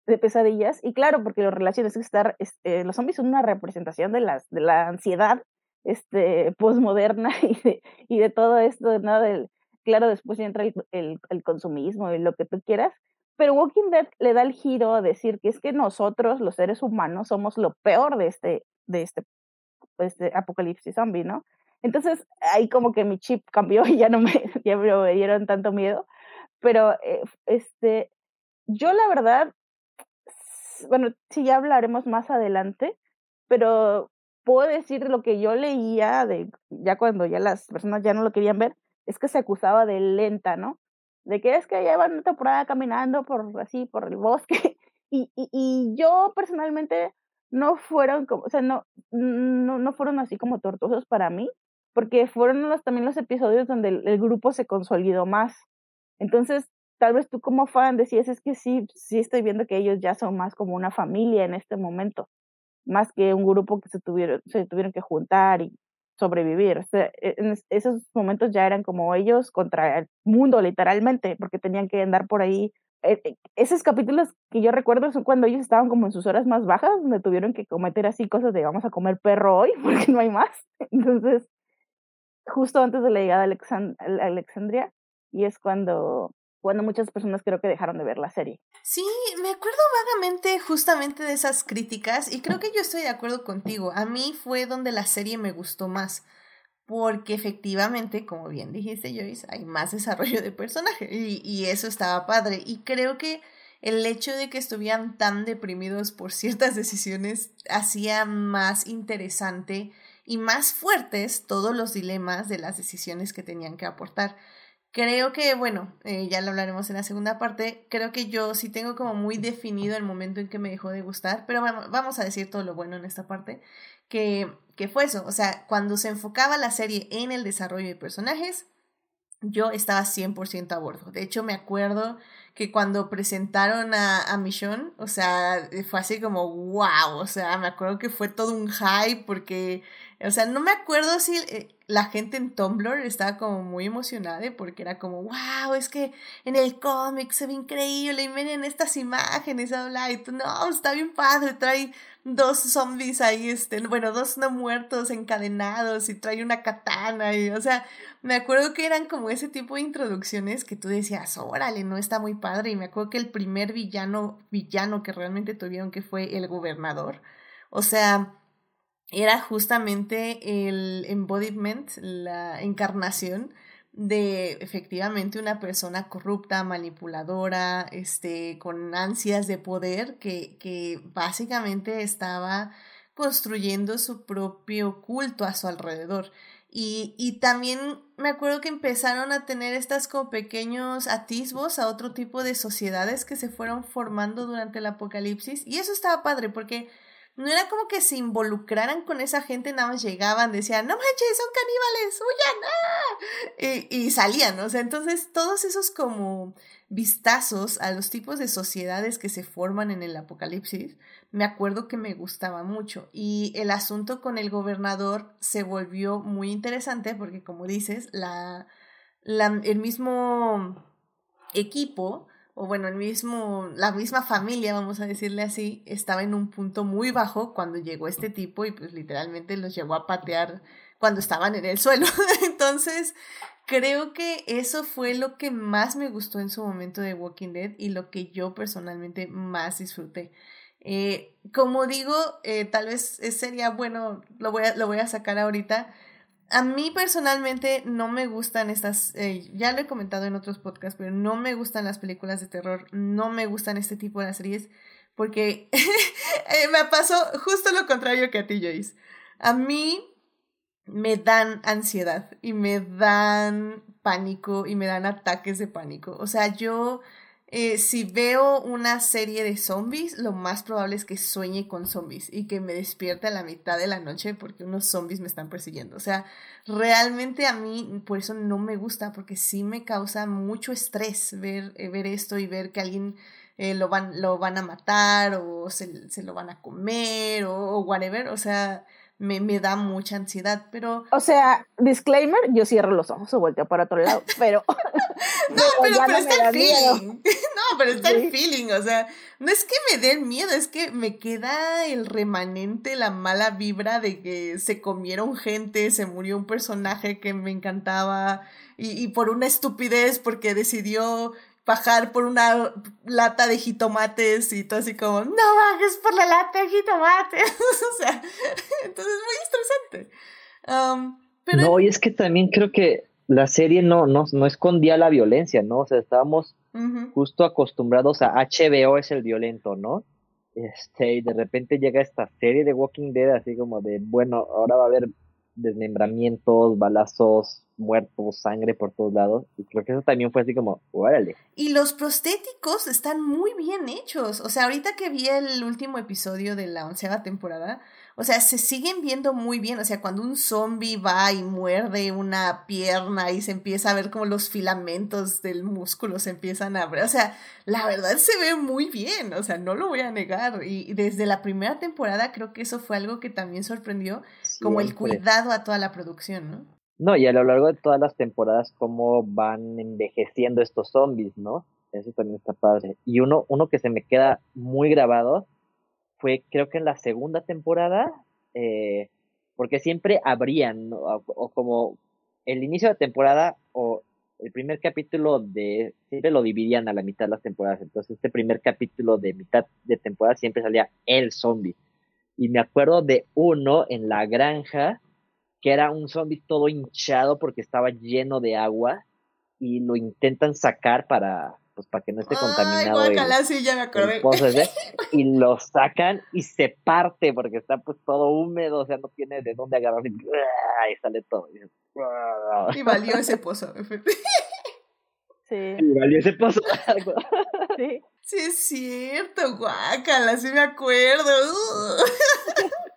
de, pesadillas. Y claro, porque lo relaciones es estar, este, los zombies son una representación de, las, de la ansiedad este, postmoderna y de, y de todo esto, ¿no? Del, claro, después entra el, el, consumismo y lo que tú quieras, pero Walking Dead le da el giro a decir que es que nosotros, los seres humanos, somos lo peor de este, de este, este apocalipsis zombie, ¿no? Entonces, ahí como que mi chip cambió y ya no me, ya me dieron tanto miedo. Pero, eh, este, yo la verdad, bueno, sí, ya hablaremos más adelante, pero puedo decir lo que yo leía de, ya cuando ya las personas ya no lo querían ver, es que se acusaba de lenta, ¿no? de que es que llevan una temporada caminando por así, por el bosque, y, y, yo personalmente no fueron como, o sea, no, no, no fueron así como tortuosos para mí, porque fueron los, también los episodios donde el, el, grupo se consolidó más. Entonces, tal vez tú como fan decías, es que sí, sí estoy viendo que ellos ya son más como una familia en este momento, más que un grupo que se tuvieron, se tuvieron que juntar y sobrevivir. O sea, e, en esos momentos ya eran como ellos contra el mundo, literalmente, porque tenían que andar por ahí. E, e, esos capítulos que yo recuerdo son cuando ellos estaban como en sus horas más bajas, donde tuvieron que cometer así cosas de vamos a comer perro hoy, porque no hay más. Entonces, justo antes de la llegada a Alexandria, y es cuando cuando muchas personas creo que dejaron de ver la serie. Sí, me acuerdo vagamente justamente de esas críticas y creo que yo estoy de acuerdo contigo. A mí fue donde la serie me gustó más. Porque efectivamente, como bien dijiste, Joyce, hay más desarrollo de personaje y, y eso estaba padre. Y creo que el hecho de que estuvieran tan deprimidos por ciertas decisiones hacía más interesante y más fuertes todos los dilemas de las decisiones que tenían que aportar. Creo que, bueno, eh, ya lo hablaremos en la segunda parte. Creo que yo sí tengo como muy definido el momento en que me dejó de gustar, pero bueno, vamos a decir todo lo bueno en esta parte, que, que fue eso. O sea, cuando se enfocaba la serie en el desarrollo de personajes, yo estaba 100% a bordo. De hecho, me acuerdo que cuando presentaron a, a Michonne, o sea, fue así como, wow, o sea, me acuerdo que fue todo un hype porque, o sea, no me acuerdo si eh, la gente en Tumblr estaba como muy emocionada porque era como, wow, es que en el cómic se ve increíble y miren estas imágenes, habla, y no, está bien padre, trae dos zombies ahí, este, bueno, dos no muertos encadenados y trae una katana y, o sea, me acuerdo que eran como ese tipo de introducciones que tú decías, órale, no está muy padre y me acuerdo que el primer villano, villano que realmente tuvieron que fue el gobernador, o sea, era justamente el embodiment, la encarnación de efectivamente una persona corrupta, manipuladora, este, con ansias de poder, que, que básicamente estaba construyendo su propio culto a su alrededor. Y, y, también me acuerdo que empezaron a tener estas como pequeños atisbos a otro tipo de sociedades que se fueron formando durante el apocalipsis. Y eso estaba padre porque no era como que se involucraran con esa gente, nada más llegaban, decían, no manches, son caníbales, huyan, ¡ah! y, y salían, o sea, entonces todos esos como vistazos a los tipos de sociedades que se forman en el apocalipsis, me acuerdo que me gustaba mucho. Y el asunto con el gobernador se volvió muy interesante porque, como dices, la, la el mismo equipo o bueno, el mismo, la misma familia, vamos a decirle así, estaba en un punto muy bajo cuando llegó este tipo y pues literalmente los llevó a patear cuando estaban en el suelo. Entonces, creo que eso fue lo que más me gustó en su momento de Walking Dead y lo que yo personalmente más disfruté. Eh, como digo, eh, tal vez sería bueno, lo voy, a, lo voy a sacar ahorita, a mí personalmente no me gustan estas, eh, ya lo he comentado en otros podcasts, pero no me gustan las películas de terror, no me gustan este tipo de series, porque eh, me pasó justo lo contrario que a ti, Joyce. A mí me dan ansiedad y me dan pánico y me dan ataques de pánico. O sea, yo eh, si veo una serie de zombies, lo más probable es que sueñe con zombies y que me despierte a la mitad de la noche porque unos zombies me están persiguiendo. O sea, realmente a mí por eso no me gusta, porque sí me causa mucho estrés ver, eh, ver esto y ver que alguien eh, lo, van, lo van a matar o se, se lo van a comer o, o whatever. O sea, me, me, da mucha ansiedad, pero... O sea, disclaimer, yo cierro los ojos o volteo para otro lado, pero... no, pero, pero está el feeling. no, pero está el feeling, o sea, no es que me dé miedo, es que me queda el remanente, la mala vibra de que se comieron gente, se murió un personaje que me encantaba y, y por una estupidez porque decidió bajar por una lata de jitomates y todo así como, no bajes por la lata de jitomates. o sea, entonces es muy estresante. Um, pero... No, y es que también creo que la serie no, no, no escondía la violencia, ¿no? O sea, estábamos justo acostumbrados a HBO es el violento, ¿no? Este, y de repente llega esta serie de Walking Dead así como de, bueno, ahora va a haber desmembramientos, balazos, muertos, sangre por todos lados. Y creo que eso también fue así como, órale. Y los prostéticos están muy bien hechos. O sea, ahorita que vi el último episodio de la onceava temporada, o sea, se siguen viendo muy bien. O sea, cuando un zombie va y muerde una pierna y se empieza a ver como los filamentos del músculo se empiezan a abrir. O sea, la verdad se ve muy bien. O sea, no lo voy a negar. Y desde la primera temporada creo que eso fue algo que también sorprendió, como el cuidado a toda la producción, ¿no? No, y a lo largo de todas las temporadas, cómo van envejeciendo estos zombies, ¿no? Eso también está padre. Y uno, uno que se me queda muy grabado fue creo que en la segunda temporada, eh, porque siempre abrían, o, como el inicio de temporada o el primer capítulo de, siempre lo dividían a la mitad de las temporadas, entonces este primer capítulo de mitad de temporada siempre salía el zombie. Y me acuerdo de uno en la granja, que era un zombie todo hinchado porque estaba lleno de agua y lo intentan sacar para, pues para que no esté contaminado. Ay, guacala, sí, ya me acordé. y lo sacan y se parte porque está pues todo húmedo, o sea, no tiene de dónde agarrar y, sale todo. Y valió ese pozo. Sí. Y valió ese pozo. sí. Sí, es cierto, guacala, sí me acuerdo.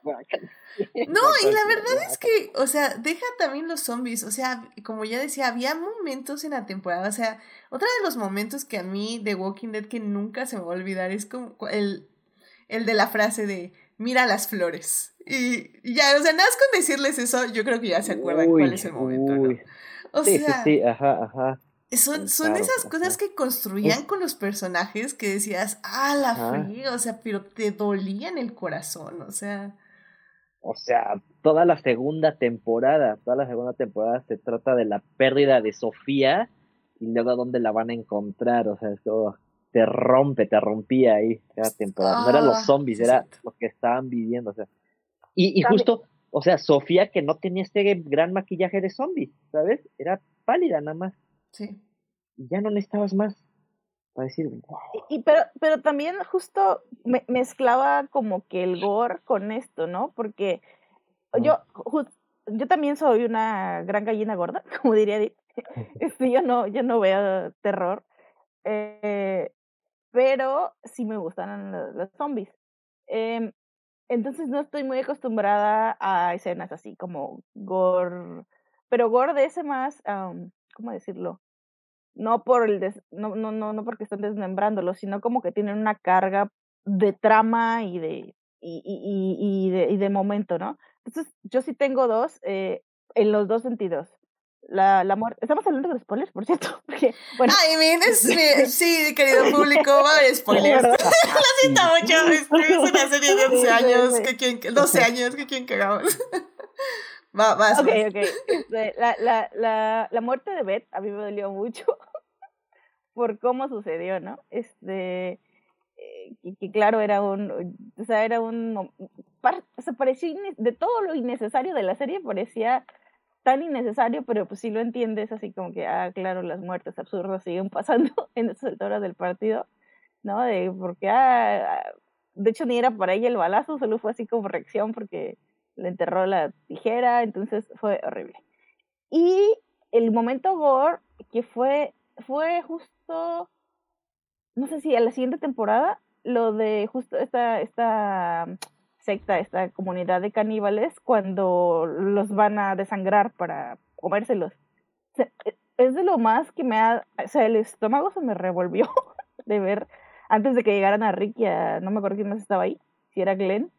No, y la verdad es que, o sea, deja también los zombies, o sea, como ya decía, había momentos en la temporada, o sea, otro de los momentos que a mí de Walking Dead que nunca se me va a olvidar es como el, el de la frase de, mira las flores. Y, ya, o sea, nada más con decirles eso, yo creo que ya se acuerdan cuál es el momento, ¿no? O sí, sea, sí, sí, ajá, ajá. Son, son esas cosas que construían con los personajes que decías, ah, la fría, o sea, pero te dolían el corazón, o sea. O sea, toda la segunda temporada, toda la segunda temporada se trata de la pérdida de Sofía y luego dónde la van a encontrar, o sea, es te rompe, te rompía ahí cada temporada. no eran los ah, zombies, era lo que estaban viviendo, o sea, Y, y justo, o sea, Sofía que no tenía este gran maquillaje de zombie, ¿sabes? Era pálida nada más. Sí. Ya no necesitabas más para decir, wow. Y, pero, pero también justo me, mezclaba como que el gore con esto, ¿no? Porque yo, yo también soy una gran gallina gorda, como diría Edith. Este, yo no, yo no veo terror. Eh, pero sí me gustan los, zombies. Eh, entonces no estoy muy acostumbrada a escenas así como gore, pero gore de ese más, ¿cómo decirlo? No por el no, no, no, no porque están desmembrándolo, sino como que tienen una carga de trama y de y, y, y, de, y de momento, ¿no? Entonces, yo sí tengo dos, eh, en los dos sentidos la, la muerte. Estamos hablando de spoilers, por cierto. Porque, bueno. Ay, es, sí, querido público, va a haber spoilers. Lo siento mucho. Es, una serie de 11 años. que quieren, 12 años que quieren que hagamos. Va, va. Ok, ok. Este, la, la, la, la muerte de Beth a mí me dolió mucho por cómo sucedió, ¿no? Este. Eh, que, que, claro, era un. O sea, era un. O sea, parecía. De todo lo innecesario de la serie, parecía tan innecesario, pero pues si lo entiendes así como que, ah, claro, las muertes absurdas siguen pasando en estas alturas del partido, ¿no? De porque, ah, ah, de hecho ni era para ella el balazo, solo fue así como reacción porque le enterró la tijera, entonces fue horrible. Y el momento gore, que fue, fue justo, no sé si a la siguiente temporada, lo de justo esta, esta secta, esta comunidad de caníbales, cuando los van a desangrar para comérselos. E, es de lo más que me ha... O sea, el estómago se me revolvió de ver antes de que llegaran a Rick y a... No me acuerdo quién más estaba ahí, si era Glenn.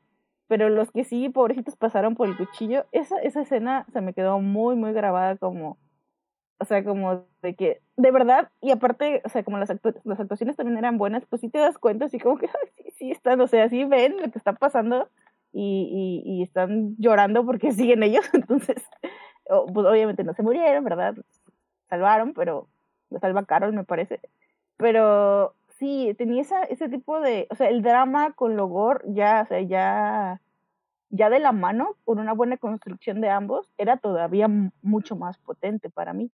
Pero los que sí, pobrecitos, pasaron por el cuchillo, esa, esa escena se me quedó muy, muy grabada como... O sea, como de que, de verdad, y aparte, o sea, como las, las actuaciones también eran buenas, pues sí te das cuenta, así como que, sí, sí están, o sea, sí ven lo que está pasando y, y, están llorando porque siguen ellos, entonces, pues obviamente no se murieron, ¿verdad? Salvaron, pero salva Carol, me parece. Pero sí, tenía ese tipo de, o sea, el drama con Logor ya, o sea, ya, ya de la mano, con una buena construcción de ambos, era todavía mucho más potente para mí.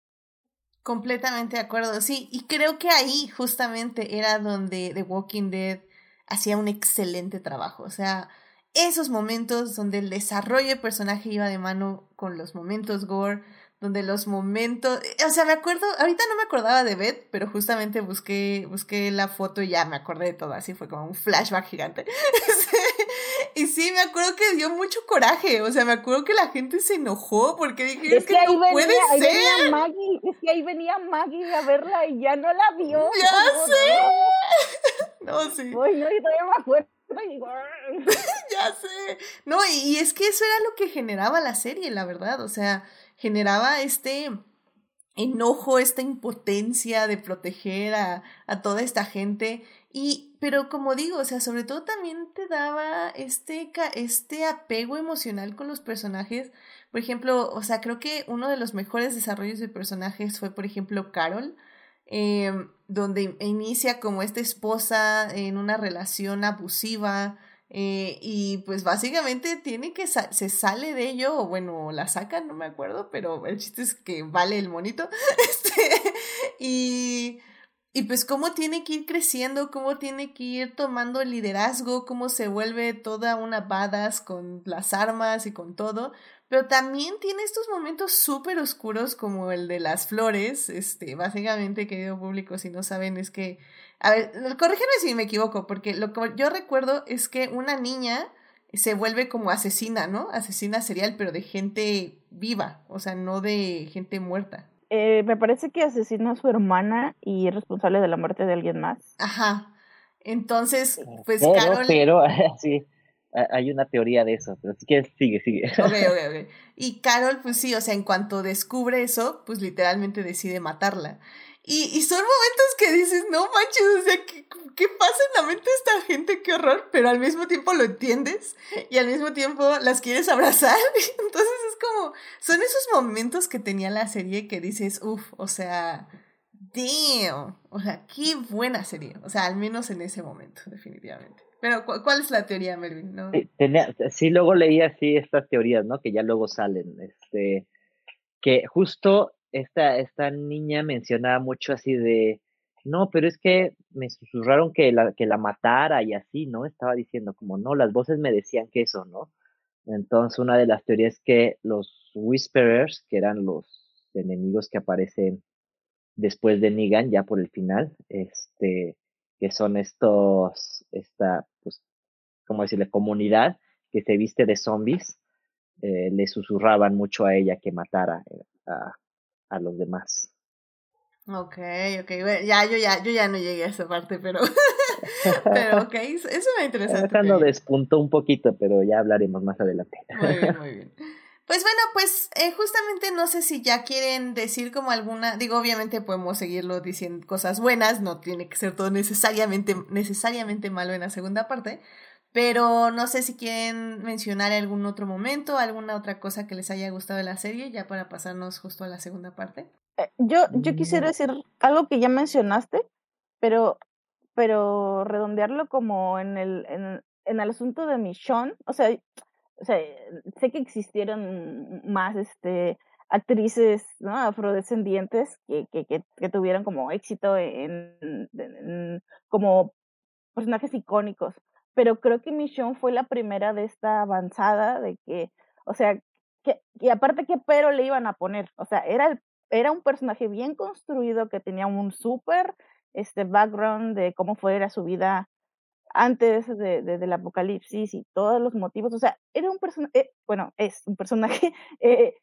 Completamente de acuerdo, sí, y creo que ahí justamente era donde The Walking Dead hacía un excelente trabajo, o sea, esos momentos donde el desarrollo de personaje iba de mano con los momentos gore, donde los momentos, eh, o sea, me acuerdo, ahorita no me acordaba de Beth, pero justamente busqué, busqué la foto y ya me acordé de todo, así fue como un flashback gigante. y sí, me acuerdo que dio mucho coraje, o sea, me acuerdo que la gente se enojó porque dije, es, que, no puede ahí ser. Venía Maggie, es que ahí venía Maggie a verla y ya no la vio. Ya sé. No, sí. Uy, no, yo todavía me acuerdo ya sé. No, y, es que eso era lo que generaba la serie, la verdad. O sea, generaba este enojo, esta impotencia de proteger a, a toda esta gente. Y, pero como digo, o sea, sobre todo también te daba este, este apego emocional con los personajes. Por ejemplo, o sea, creo que uno de los mejores desarrollos de personajes fue, por ejemplo, Carol. Eh, donde inicia como esta esposa en una relación abusiva eh, y pues básicamente tiene que se sale de ello o bueno la sacan no me acuerdo pero el chiste es que vale el monito este, y y pues cómo tiene que ir creciendo, cómo tiene que ir tomando liderazgo, cómo se vuelve toda una badass con las armas y con todo, pero también tiene estos momentos súper oscuros como el de las flores. Este, básicamente, querido público, si no saben, es que. A ver, corrígeme si me equivoco, porque lo que yo recuerdo es que una niña se vuelve como asesina, ¿no? Asesina serial, pero de gente viva, o sea, no de gente muerta. Eh, me parece que asesina a su hermana y es responsable de la muerte de alguien más. Ajá. Entonces, pues pero, Carol. Pero, sí hay una teoría de eso, pero si quieres, sigue, sigue. Ok, ok, ok. Y Carol, pues sí, o sea, en cuanto descubre eso, pues literalmente decide matarla. Y, son momentos que dices, no manches, o sea, ¿qué, ¿qué, pasa en la mente de esta gente? Qué horror, pero al mismo tiempo lo entiendes y al mismo tiempo las quieres abrazar. Entonces es como, son esos momentos que tenía la serie que dices, uff, o sea, damn, o sea, qué buena serie, o sea, al menos en ese momento, definitivamente. Pero, ¿cuál es la teoría, Melvin? ¿No? Sí, sí, luego leí así estas teorías, ¿no? Que ya luego salen. Este, que justo esta, esta niña mencionaba mucho así de, no, pero es que me susurraron que la, que la matara y así, ¿no? Estaba diciendo como, no, las voces me decían que eso, ¿no? Entonces, una de las teorías es que los Whisperers, que eran los enemigos que aparecen después de Negan, ya por el final, este, que son estos, esta, pues, ¿cómo decirle? Comunidad que se viste de zombies, eh, le susurraban mucho a ella que matara eh, a, a los demás. Ok, ok, ya, yo ya, yo ya no llegué a esa parte, pero, pero ok, eso me interesa. Dejando despuntó un poquito, pero ya hablaremos más adelante. Muy bien, muy bien. Pues bueno, pues eh, justamente no sé si ya quieren decir como alguna, digo, obviamente podemos seguirlo diciendo cosas buenas, no tiene que ser todo necesariamente, necesariamente malo en la segunda parte, pero no sé si quieren mencionar algún otro momento, alguna otra cosa que les haya gustado de la serie, ya para pasarnos justo a la segunda parte. Eh, yo, yo quisiera mm. decir algo que ya mencionaste, pero, pero redondearlo como en el, en, en el asunto de Michonne, o sea, o sea, sé que existieron más este, actrices ¿no? afrodescendientes que, que, que, tuvieron como éxito en, como personajes icónicos, pero creo que Michonne fue la primera de esta avanzada de que, o sea, que, y aparte que pero le iban a poner, o sea, era, era un personaje bien construido que tenía un súper este background de cómo fue su vida antes de, del apocalipsis y todos los motivos. O sea, era un personaje, eh, bueno, es un personaje eh,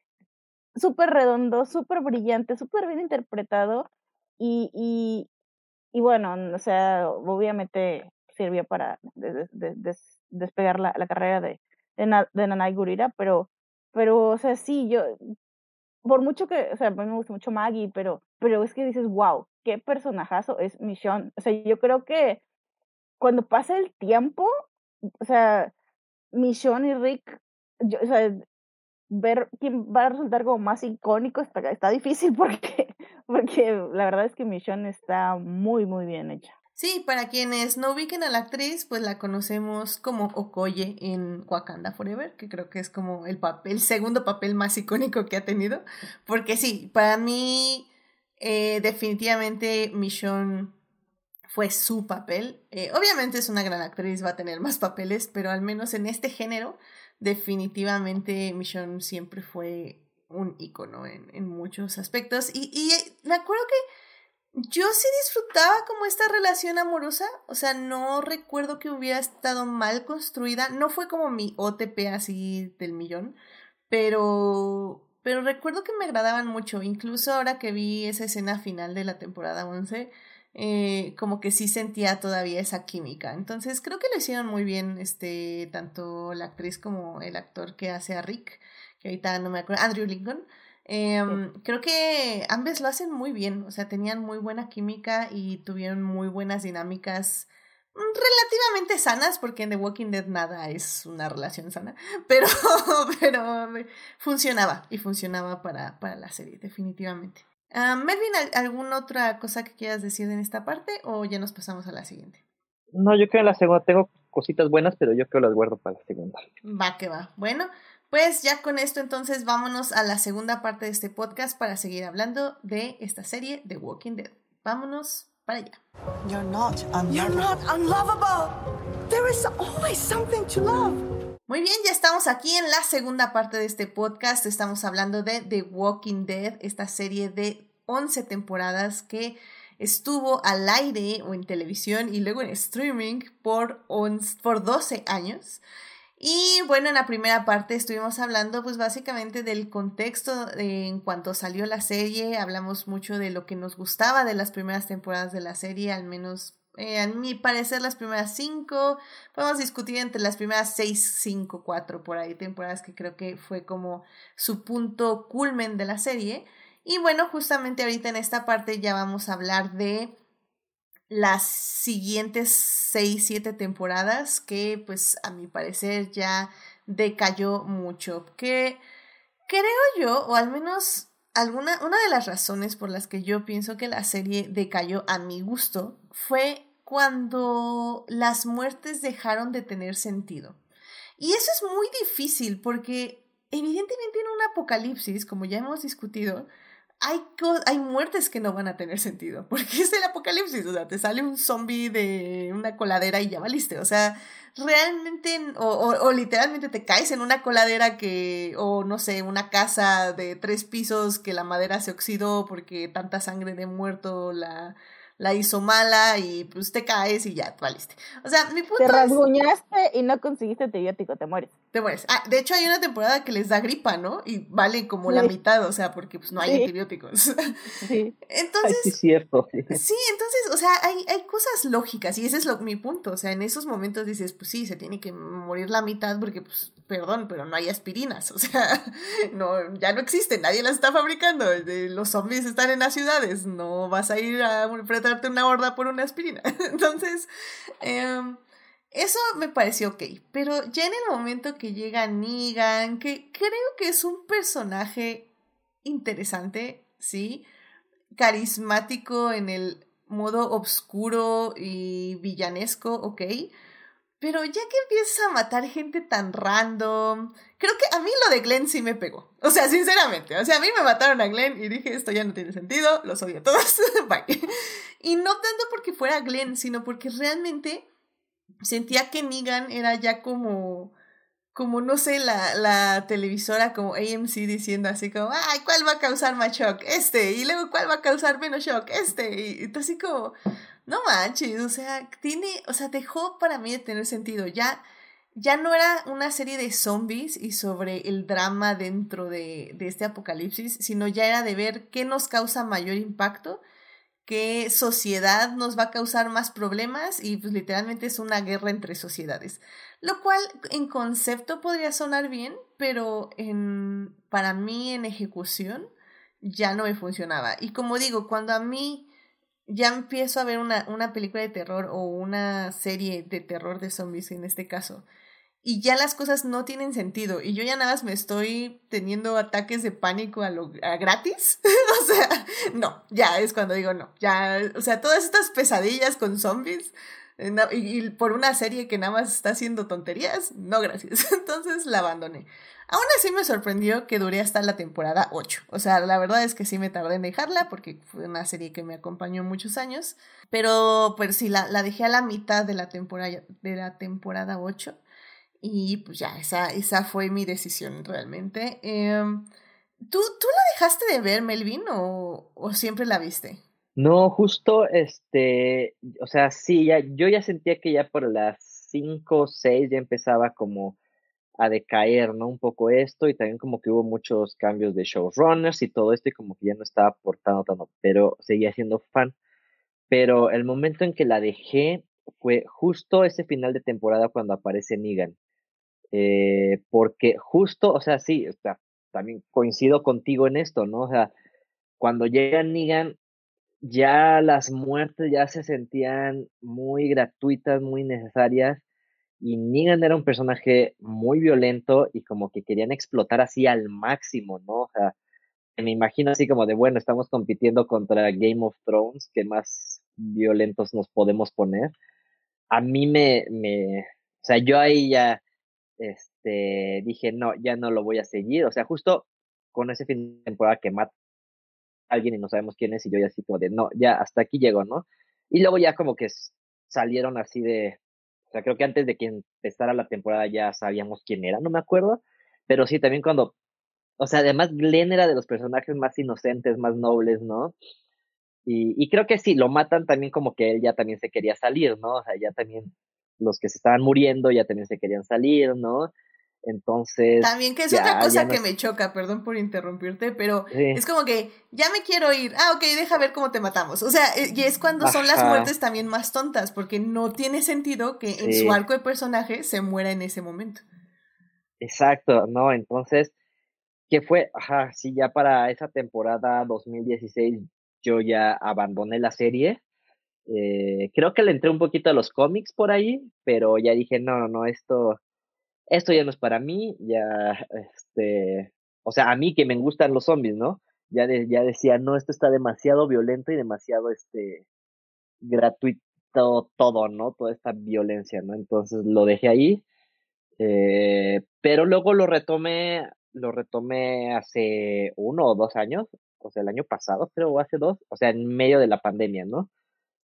súper redondo, súper brillante, súper bien interpretado y, y, y, bueno, o sea, obviamente sirvió para despegar la, la, carrera de, de, de Nanai Gurira, pero, pero, o sea, sí, yo, por mucho que, o sea, a mí me gusta mucho Maggie, pero, pero es que dices, wow, qué personajazo es Michonne. O sea, yo creo que cuando pasa el tiempo, o sea, Michonne y Rick, o sea, ver quién va a resultar como más icónico está, está difícil porque, porque la verdad es que Michonne está muy, muy bien hecha. Sí, para quienes no ubiquen a la actriz, pues la conocemos como Okoye en Wakanda Forever, que creo que es como el papel, el segundo papel más icónico que ha tenido. Porque sí, para mí, eh, definitivamente Michonne fue su papel. Eh, obviamente es una gran actriz, va a tener más papeles, pero al menos en este género, definitivamente Michonne siempre fue un icono en, en muchos aspectos. Y, y eh, me acuerdo que yo sí disfrutaba como esta relación amorosa, o sea, no recuerdo que hubiera estado mal construida, no fue como mi OTP así del millón, pero pero recuerdo que me agradaban mucho, incluso ahora que vi esa escena final de la temporada 11, eh, como que sí sentía todavía esa química. Entonces creo que lo hicieron muy bien, este, tanto la actriz como el actor que hace a Rick, que ahorita no me acuerdo, Andrew Lincoln. Em, creo que ambos lo hacen muy bien, o sea, tenían muy buena química y tuvieron muy buenas dinámicas mm, relativamente sanas, porque en The Walking Dead nada es una relación sana, pero, pero funcionaba y funcionaba para, para la serie, definitivamente. Uh, Melvin, ¿alguna otra cosa que quieras decir en esta parte o ya nos pasamos a la siguiente? No, yo creo en la segunda tengo cositas buenas, pero yo creo las guardo para la segunda. Va que va. Bueno, pues ya con esto entonces vámonos a la segunda parte de este podcast para seguir hablando de esta serie de Walking Dead. Vámonos para allá. You're not You're not unlovable. There is always something to love. Muy bien, ya estamos aquí en la segunda parte de este podcast. Estamos hablando de The Walking Dead, esta serie de 11 temporadas que estuvo al aire o en televisión y luego en streaming por, por 12 años. Y bueno, en la primera parte estuvimos hablando pues básicamente del contexto en cuanto salió la serie, hablamos mucho de lo que nos gustaba de las primeras temporadas de la serie, al menos eh, a mi parecer, las primeras cinco, podemos discutir entre las primeras seis, cinco, cuatro por ahí temporadas que creo que fue como su punto culmen de la serie. Y bueno, justamente ahorita en esta parte ya vamos a hablar de las siguientes seis, siete temporadas que pues a mi parecer ya decayó mucho. Que creo yo, o al menos alguna, una de las razones por las que yo pienso que la serie decayó a mi gusto fue cuando las muertes dejaron de tener sentido. Y eso es muy difícil porque evidentemente en un apocalipsis, como ya hemos discutido, hay, hay muertes que no van a tener sentido, porque es el apocalipsis, o sea, te sale un zombie de una coladera y ya valiste, o sea, realmente, o, o, literalmente te caes en una coladera que, o no sé, una casa de tres pisos que la madera se oxidó porque tanta sangre de muerto la, la hizo mala y pues te caes y ya, valiste. O sea, mi punto Te rasguñaste y no conseguiste antibiótico, te mueres. Te mueres. Ah, de hecho hay una temporada que les da gripa, ¿no? Y vale como la mitad, o sea, porque pues no hay antibióticos. Sí. Entonces... sí, cierto. Sí, entonces, o sea, hay, hay cosas lógicas y ese es lo, mi punto. O sea, en esos momentos dices, pues sí, se tiene que morir la mitad porque, pues, perdón, pero no hay aspirinas. O sea, no, ya no existen, nadie las está fabricando. Los zombies están en las ciudades, no vas a ir a enfrentarte una horda por una aspirina. Entonces, em, eso me pareció ok. Pero ya en el momento que llega Negan, que creo que es un personaje interesante, ¿sí? Carismático en el modo obscuro y villanesco, ok pero ya que empiezas a matar gente tan random, creo que a mí lo de Glenn sí me pegó. O sea, sinceramente. O sea, a mí me mataron a Glenn y dije, esto ya no tiene sentido, los odio a todos. Bye. Y no tanto porque fuera Glenn, sino porque realmente sentía que Negan era ya como como no sé, la, la televisora como AMC diciendo así como, ay, ¿cuál va a causar más shock? Este, y luego ¿cuál va a causar menos shock? Este, y, y así como, no manches, o sea, tiene, o sea, dejó para mí de tener sentido. Ya, ya no era una serie de zombies y sobre el drama dentro de, de este apocalipsis, sino ya era de ver qué nos causa mayor impacto, qué sociedad nos va a causar más problemas y pues literalmente es una guerra entre sociedades. Lo cual en concepto podría sonar bien, pero en, para mí en ejecución ya no me funcionaba. Y como digo, cuando a mí ya empiezo a ver una, una película de terror o una serie de terror de zombies en este caso, y ya las cosas no tienen sentido y yo ya nada más me estoy teniendo ataques de pánico a lo a gratis. o sea, no, ya es cuando digo no, ya, o sea, todas estas pesadillas con zombies eh, y, por una serie que nada más está haciendo tonterías, no gracias. Entonces la abandoné. Aún así me sorprendió que duré hasta la temporada 8. O sea, la verdad es que sí me tardé en dejarla porque fue una serie que me acompañó muchos años. Pero pues sí, la, la dejé a la mitad de la temporada, de la temporada 8. Y pues ya, esa, esa fue mi decisión realmente. Em, ¿tú, ¿Tú la dejaste de ver, Melvin, o, o siempre la viste? No, justo, este, o sea, sí, ya, yo ya sentía que ya por las 5 o 6 ya empezaba como a decaer, ¿no? Un poco esto y también como que hubo muchos cambios de showrunners y todo esto y como que ya no estaba aportando tanto, pero seguía siendo fan. Pero el momento en que la dejé fue justo ese final de temporada cuando aparece Negan. Eh, porque justo, o sea, sí, sea, también coincido contigo en esto, ¿no? O sea, cuando llega Negan, ya las muertes ya se sentían muy gratuitas, muy necesarias, y Negan era un personaje muy violento y como que querían explotar así al máximo, ¿no? O sea, me imagino así como de, bueno, estamos compitiendo contra Game of Thrones, ¿qué más violentos nos podemos poner? A mí me, me, o sea, yo ahí ya, este, dije, no, ya no lo voy a seguir, o sea, justo con ese fin de temporada que mata a alguien y no sabemos quién es y yo ya así como de, no, ya hasta aquí llego, ¿no? Y luego ya como que salieron así de, o sea, creo que antes de que empezara la temporada ya sabíamos quién era, no me acuerdo. Pero sí, también cuando. O sea, además Glenn era de los personajes más inocentes, más nobles, ¿no? Y, y creo que sí, lo matan también como que él ya también se quería salir, ¿no? O sea, ya también los que se estaban muriendo ya también se querían salir, ¿no? Entonces. También que es otra cosa que me choca, perdón por interrumpirte, pero es como que ya me quiero ir. Ah, ok, deja ver cómo te matamos. O sea, eh, y es cuando son las muertes también más tontas, porque no tiene sentido que en su arco de personaje se muera en ese momento. Exacto, no, entonces, ¿qué fue? Ajá, sí, ya para esa temporada 2016 yo ya abandoné la serie. Eh, creo que le entré un poquito a los cómics por ahí, pero ya dije, no, no, esto esto ya no es para mí, ya, este, o sea, a mí que me gustan los zombies, ¿no? Ya, ya decía, no, esto está demasiado violento y demasiado, este, gratuito, todo, todo, ¿no? Toda esta violencia, ¿no? Entonces lo dejé ahí, eh, pero luego lo retomé, lo retomé hace uno o dos años, o sea, el año pasado, creo, o hace dos, o sea, en medio de la pandemia, ¿no?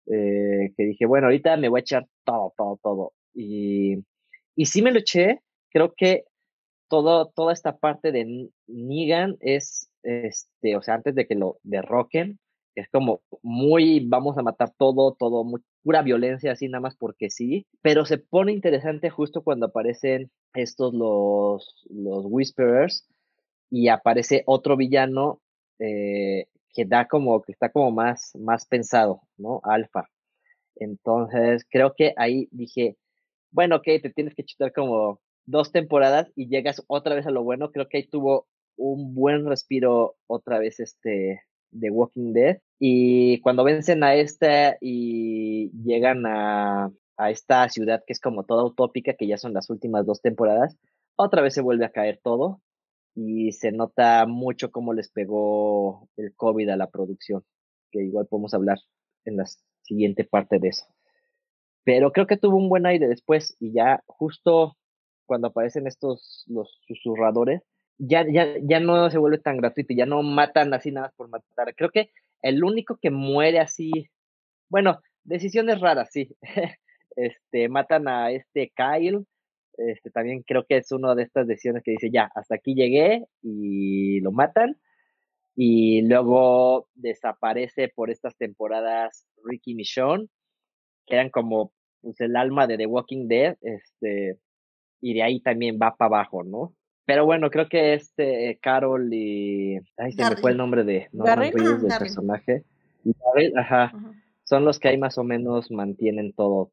Eh, que dije, bueno, ahorita me voy a echar todo, todo, todo. Y, y sí me lo eché, creo que todo, toda esta parte de Negan es, este, o sea, antes de que lo derroquen, es como muy, vamos a matar todo, todo, muy, pura violencia así nada más porque sí, pero se pone interesante justo cuando aparecen estos los, los Whisperers y aparece otro villano eh, que da como, que está como más, más pensado, ¿no? Alfa. Entonces, creo que ahí dije, bueno, ok, te tienes que chutar como dos temporadas y llegas otra vez a lo bueno. Creo que ahí tuvo un buen respiro otra vez este de Walking Dead. Y cuando vencen a esta y llegan a, a esta ciudad que es como toda utópica, que ya son las últimas dos temporadas, otra vez se vuelve a caer todo y se nota mucho cómo les pegó el COVID a la producción, que igual podemos hablar en la siguiente parte de eso. Pero creo que tuvo un buen aire después y ya justo cuando aparecen estos, los susurradores, ya, ya, ya no se vuelve tan gratuito, ya no matan así nada por matar. Creo que el único que muere así, bueno, decisiones raras, sí. este, matan a este Kyle, este, también creo que es una de estas decisiones que dice, ya, hasta aquí llegué y lo matan. Y luego desaparece por estas temporadas Ricky Michonne, que eran como pues, el alma de The Walking Dead, este, y de ahí también va para abajo, ¿no? Pero bueno, creo que este Carol y. Ay, se me fue el nombre de. No, del personaje. ajá. Son los que ahí más o menos mantienen todo,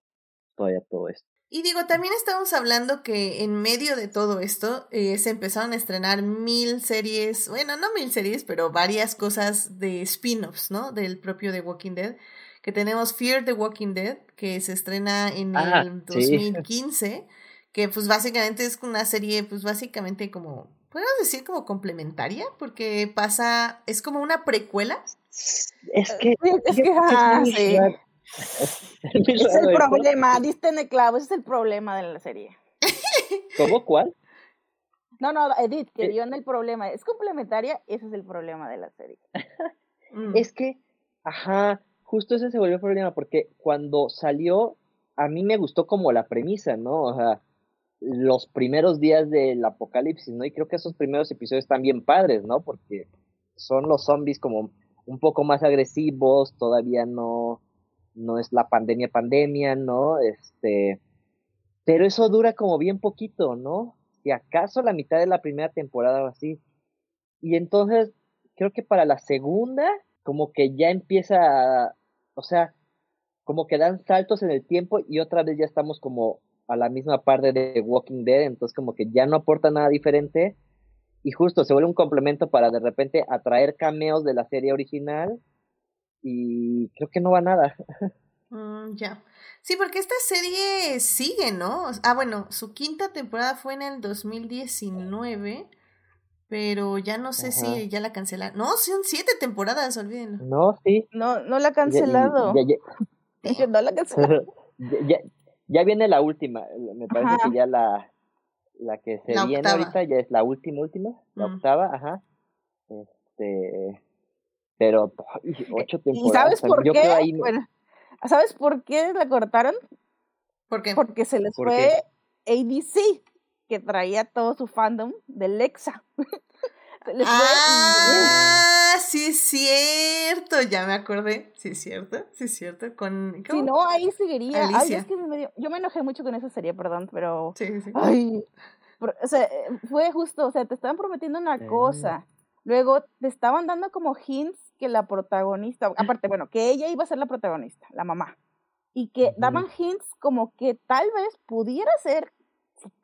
todavía todo esto. Y digo, también estamos hablando que en medio de todo esto eh, se empezaron a estrenar mil series, bueno, no mil series, pero varias cosas de spin-offs, ¿no? Del propio The Walking Dead. Que tenemos Fear the Walking Dead, que se estrena en ah, el 2015 que pues básicamente es una serie pues básicamente como, podemos decir como complementaria, porque pasa, es como una precuela. Es que, es que, ah, sí. Es el problema, diste en el clavo, ese es el problema de la serie. ¿Cómo? ¿Cuál? No, no, Edith, que dio en el problema. Es complementaria, ese es el problema de la serie. Mm. Es que, ajá, justo ese se volvió el problema, porque cuando salió, a mí me gustó como la premisa, ¿no? O sea, los primeros días del apocalipsis, ¿no? Y creo que esos primeros episodios están bien padres, ¿no? Porque son los zombies como un poco más agresivos, todavía no, no es la pandemia pandemia, ¿no? Este, pero eso dura como bien poquito, ¿no? Si acaso la mitad de la primera temporada o así. Y entonces, creo que para la segunda, como que ya empieza, o sea, como que dan saltos en el tiempo y otra vez ya estamos como a la misma parte de Walking Dead, entonces como que ya no aporta nada diferente y justo se vuelve un complemento para de repente atraer cameos de la serie original y creo que no va nada. Mm, ya. Sí, porque esta serie sigue, ¿no? Ah, bueno, su quinta temporada fue en el 2019, pero ya no sé si ya la cancelaron. No, son siete temporadas, olvídenlo. No, sí. No, no la ha cancelado. no la cancelado. Ya viene la última, me parece que ya la, la que se viene ahorita ya es la última, última, la mm. octava, ajá. Este, pero ocho temporadas. ¿Y sabes por qué? Bueno, ¿Sabes por qué la cortaron? ¿Por qué? Porque se les fue ABC, que traía todo su fandom de Lexa. ah, sí es cierto, ya me acordé. Sí es cierto, sí es cierto. Con, Si no, ahí seguiría. es que me yo me enojé mucho con esa serie, perdón, pero... Sí, sí. Ay, o sea, fue justo, o sea, te estaban prometiendo una cosa. Luego te estaban dando como hints que la protagonista, aparte, bueno, que ella iba a ser la protagonista, la mamá. Y que daban hints como que tal vez pudiera ser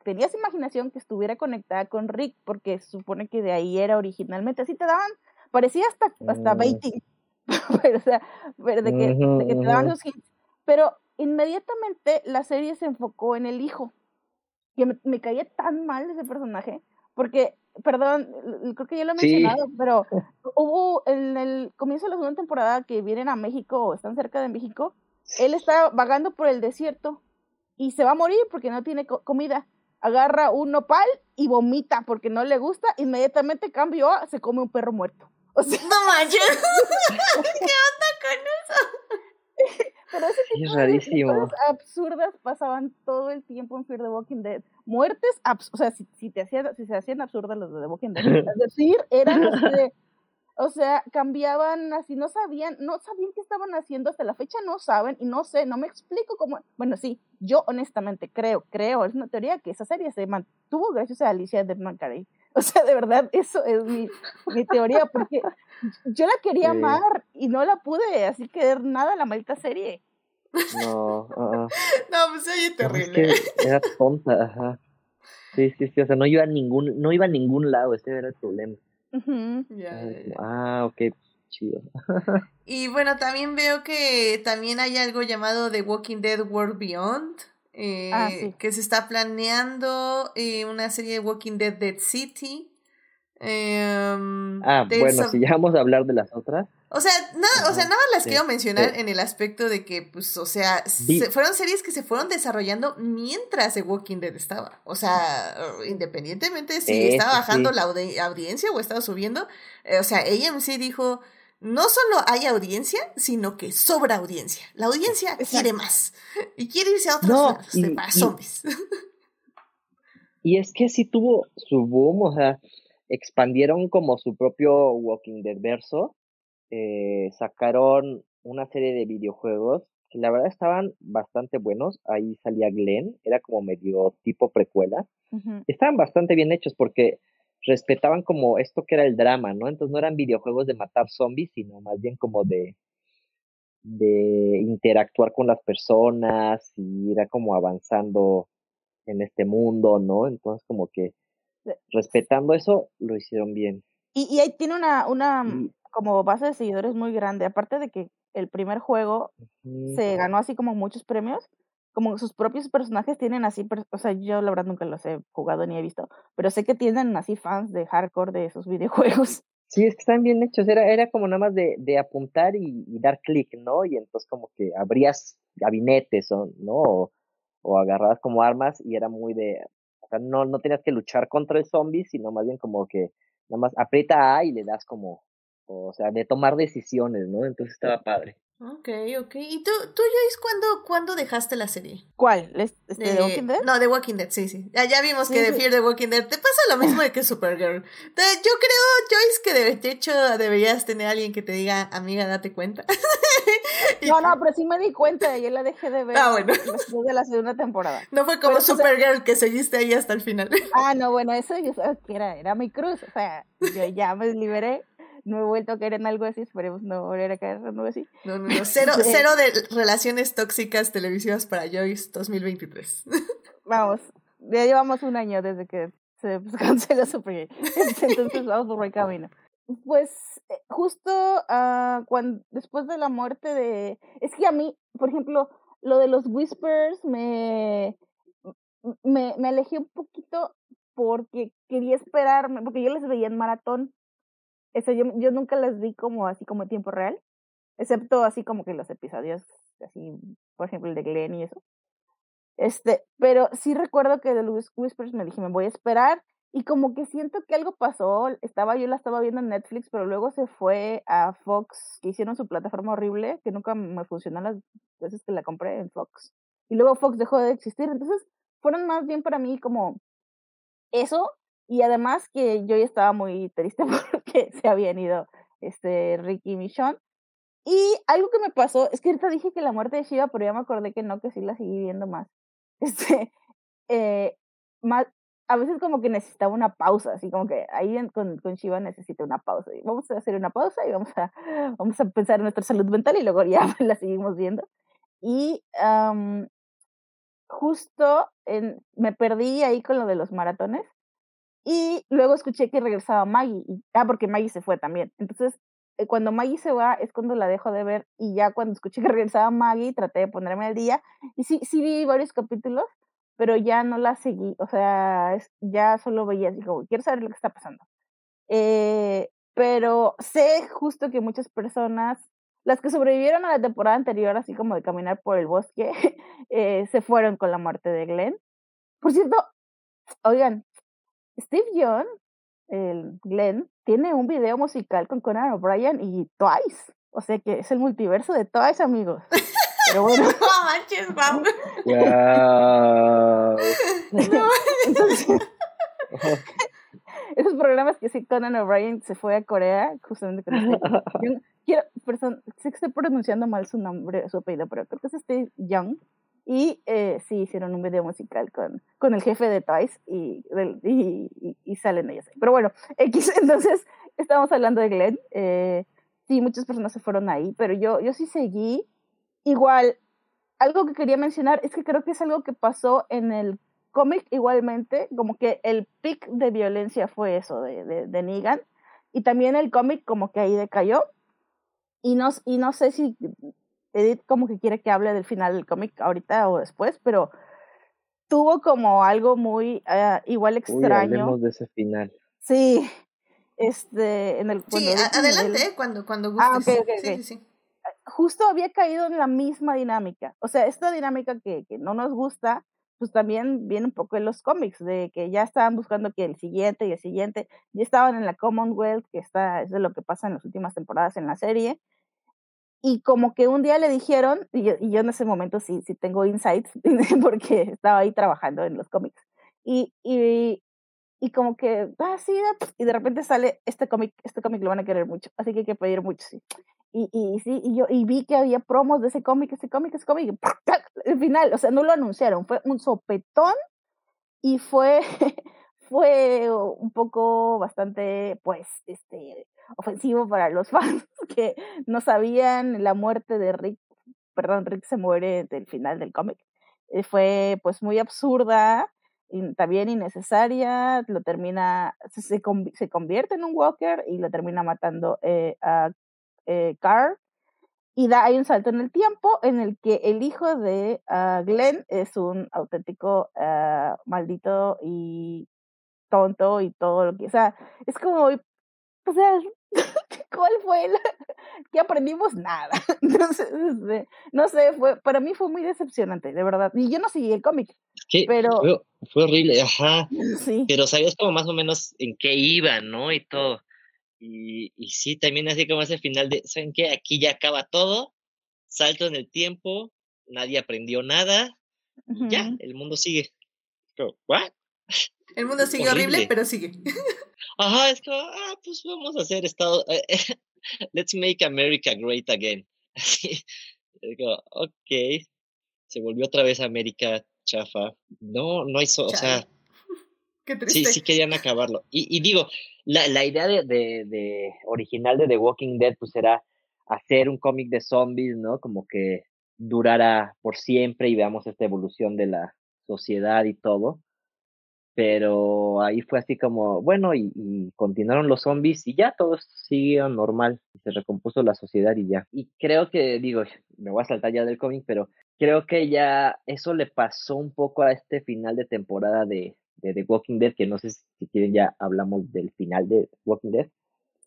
tenías imaginación que estuviera conectada con Rick, porque supone que de ahí era originalmente, así te daban, parecía hasta, hasta baiting, pero, o sea, pero de, que, de que te daban los hits. Pero inmediatamente la serie se enfocó en el hijo, que me, caía tan mal ese personaje, porque, perdón, creo que ya lo he mencionado, pero hubo en el comienzo de la segunda temporada que vienen a México o están cerca de México, él está vagando por el desierto y se va a morir porque no tiene comida. Agarra un nopal y vomita porque no le gusta, inmediatamente cambió, se come un perro muerto. O sea, no manches. ¿Qué onda con eso? Pero ese tipo rarísimo. de cosas absurdas pasaban todo el tiempo en Fear the Walking Dead. Muertes, o sea, si, si, te hacían, si se hacían absurdas los de The Walking Dead, es decir, eran así de, o sea, cambiaban así, no sabían, no sabían qué estaban haciendo, hasta la fecha no saben, y no sé, no me explico cómo, bueno, sí, yo honestamente creo, creo, es una teoría que esa serie se mantuvo gracias a Alicia de Carey. O sea, de verdad, eso es mi, mi teoría, porque yo la quería amar y no la pude así querer nada la maldita serie. No, uh no, pues oye terrible. era tonta, ajá. Sí, sí, sí, o sea, no iba a ningún, no iba a ningún lado, ese era el problema. Ah, ok, chido. y bueno, también veo que también hay algo llamado The Walking Dead World Beyond. Ah, eh, que se está planeando eh, una serie de Walking Dead Dead City. Em, ah, bueno, si ya vamos a hablar de las otras. O sea, nada, o sea, nada más las quiero mencionar en el aspecto de que, pues, o sea, fueron series que se fueron desarrollando mientras The Walking Dead estaba. O sea, independientemente si estaba bajando la audiencia o estaba subiendo, eh, o sea, AMC dijo, no solo hay audiencia, sino que sobra audiencia. La audiencia quiere más y quiere irse a otros lados de para zombies. Y es que sí tuvo su boom, o sea, expandieron como su propio Walking Dead verso eh, sacaron una serie de videojuegos que la verdad estaban bastante buenos. Ahí salía Glenn, era como medio tipo precuela. Estaban bastante bien hechos porque respetaban como esto que era el drama, ¿no? Entonces no eran videojuegos de matar zombies, sino más bien como de de interactuar con las personas y ir como avanzando en este mundo, ¿no? Entonces como que respetando eso lo hicieron bien. Y, y ahí tiene una, una, como base de seguidores muy grande. Aparte de que el primer juego se ganó así como muchos premios, como sus propios personajes tienen así, o sea, yo la verdad nunca los he jugado ni he visto, pero sé que tienen así fans de hardcore de esos videojuegos. Sí, es que están bien hechos, era, era como nada más de, de apuntar y, dar clic, ¿no? Y entonces como que abrías gabinetes, o, ¿no? O, o agarrabas como armas y era muy de, sea, no, no tenías que luchar contra el zombie, sino más bien como que nada más aprieta A y le das como o sea, de tomar decisiones, ¿no? Entonces estaba padre. Ok, ok. ¿Y tú, tú Joyce, cuándo, cuándo dejaste la serie? ¿Cuál? ¿Este, de, The Walking Dead? No, The Walking Dead, sí, sí. Ya, ya vimos que de Fear The Walking Dead te pasa lo mismo de que Supergirl. yo creo, Joyce, que de, hecho deberías tener a alguien que te diga, amiga, date cuenta. no, no, pero sí me di cuenta y ya la dejé de ver ah, bueno. después de la segunda temporada. No fue como Supergirl que seguiste ahí hasta el final. ah, no, bueno, eso yo era, era mi cruz. O sea, yo ya me liberé no he vuelto a caer en algo así, esperemos no volver a caer en algo así. No, no, no, cero, cero de relaciones tóxicas televisivas para Joyce 2023. Vamos, ya llevamos un año desde que se canceló Super Entonces vamos por buen camino. Pues eh, justo uh, cuando, después de la muerte de... Es que a mí, por ejemplo, lo de los Whispers me, me, me alejé un poquito porque quería esperarme, porque yo les veía en maratón eso yo, yo nunca las vi como así como en tiempo real, excepto así como que los episodios, así, por ejemplo, el de Glenn y eso. Este, pero sí recuerdo que de los Whispers me dije, me voy a esperar, y como que siento que algo pasó, estaba, yo la estaba viendo en Netflix, pero luego se fue a Fox, que hicieron su plataforma horrible, que nunca me funcionó las veces que la compré en Fox. Y luego Fox dejó de existir, entonces fueron más bien para mí como eso, y además que yo ya estaba muy triste porque se habían ido este, Ricky y Michonne. Y algo que me pasó, es que ahorita dije que la muerte de Shiva, pero ya me acordé que no, que sí la seguí viendo más. Este, eh, más, a veces como que necesitaba una pausa, así como que ahí con, con Shiva necesita una pausa. Y vamos a hacer una pausa y vamos a, vamos a pensar en nuestra salud mental y luego ya la seguimos viendo. Y justo en, me perdí ahí con lo de los maratones y luego escuché que regresaba Maggie. Y, ah, porque Maggie se fue también. Entonces, eh, cuando Maggie se va es cuando la dejo de ver. Y ya cuando escuché que regresaba Maggie, traté de ponerme al día. Y sí, sí vi varios capítulos, pero ya no la seguí. O sea, ya solo veía como, quiero saber lo que está pasando. Eh, pero sé justo que muchas personas las que sobrevivieron a la temporada anterior, así como de caminar por el bosque, eh, se fueron con la muerte de Glenn. Por cierto, oigan, Steve Young, el Glenn, tiene un video musical con Conan O'Brien y Twice. O sea que es el multiverso de Twice, amigos. Pero bueno. no manches, Entonces, esos programas que sí Conan O'Brien se fue a Corea, justamente con este. quiero, sé que estoy pronunciando mal su nombre, su apellido, pero creo que es Steve Young. Y eh, sí, hicieron un video musical con, con el jefe de Twice y, y, y, salen ellos. Pero bueno, X, entonces estamos hablando de Glenn. Eh, sí, muchas personas se fueron ahí, pero yo, yo sí seguí. Igual, algo que quería mencionar es que creo que es algo que pasó en el cómic igualmente, como que el pic de violencia fue eso de, de, de Negan. Y también el cómic como que ahí decayó. Y no, y no sé si Edith como que quiere que hable del final del cómic ahorita o después, pero tuvo como algo muy uh, igual extraño. Uy, hablemos de ese final. Sí, este, en el... Sí, adelante, el... cuando, cuando gustes. Ah, okay, okay, okay. Sí, sí, sí. Justo había caído en la misma dinámica. O sea, esta dinámica que, que no nos gusta, pues también viene un poco de los cómics, de que ya estaban buscando que el siguiente y el siguiente, ya estaban en la Commonwealth, que está, es de lo que pasa en las últimas temporadas en la serie, y como que un día le dijeron, y yo, y yo en ese momento sí, sí tengo insights, porque estaba ahí trabajando en los cómics, y, y, y como que, ah, sí, y de repente sale este cómic, este cómic lo van a querer mucho, así que hay que pedir mucho, sí. Y, y sí, y yo y vi que había promos de ese cómic, ese cómic, ese cómic, el final, o sea, no lo anunciaron, fue un sopetón y fue, fue un poco bastante, pues, este, ofensivo para los fans que no sabían la muerte de Rick, perdón, Rick se muere del final del cómic. Eh, fue pues muy absurda, también innecesaria, lo termina, se, se, convierte en un Walker y lo termina matando eh, a eh, Carl. Y da, hay un salto en el tiempo en el que el hijo de uh, Glenn es un auténtico uh, maldito y tonto y todo lo que, sea, es como, o sea, ¿cuál fue la, que aprendimos nada? Entonces, este, no sé, fue, para mí fue muy decepcionante, de verdad. Y yo no seguí el cómic. Sí, pero fue, fue, horrible, ajá. Sí. Pero sabías como más o menos en qué iba, ¿no? Y todo. Y, y sí, también así como ese final de, ¿saben qué? Aquí ya acaba todo, salto en el tiempo, nadie aprendió nada, uh -huh. ya, el mundo sigue. ¿What? El mundo sigue horrible, horrible pero sigue. Ajá, es como, ah, pues vamos a hacer Estado, eh, let's make America great again. Así, digo, ok, se volvió otra vez América chafa. No, no hizo, o sea, Qué triste. sí, sí querían acabarlo. Y, y digo, la, la idea de, de, de, original de The Walking Dead, pues era hacer un cómic de zombies, ¿no? Como que durara por siempre y veamos esta evolución de la sociedad y todo pero ahí fue así como, bueno, y, y, continuaron los zombies y ya todo siguió normal, se recompuso la sociedad y ya. Y creo que, digo, me voy a saltar ya del cómic, pero creo que ya eso le pasó un poco a este final de temporada de, de The Walking Dead, que no sé si quieren ya hablamos del final de Walking Dead.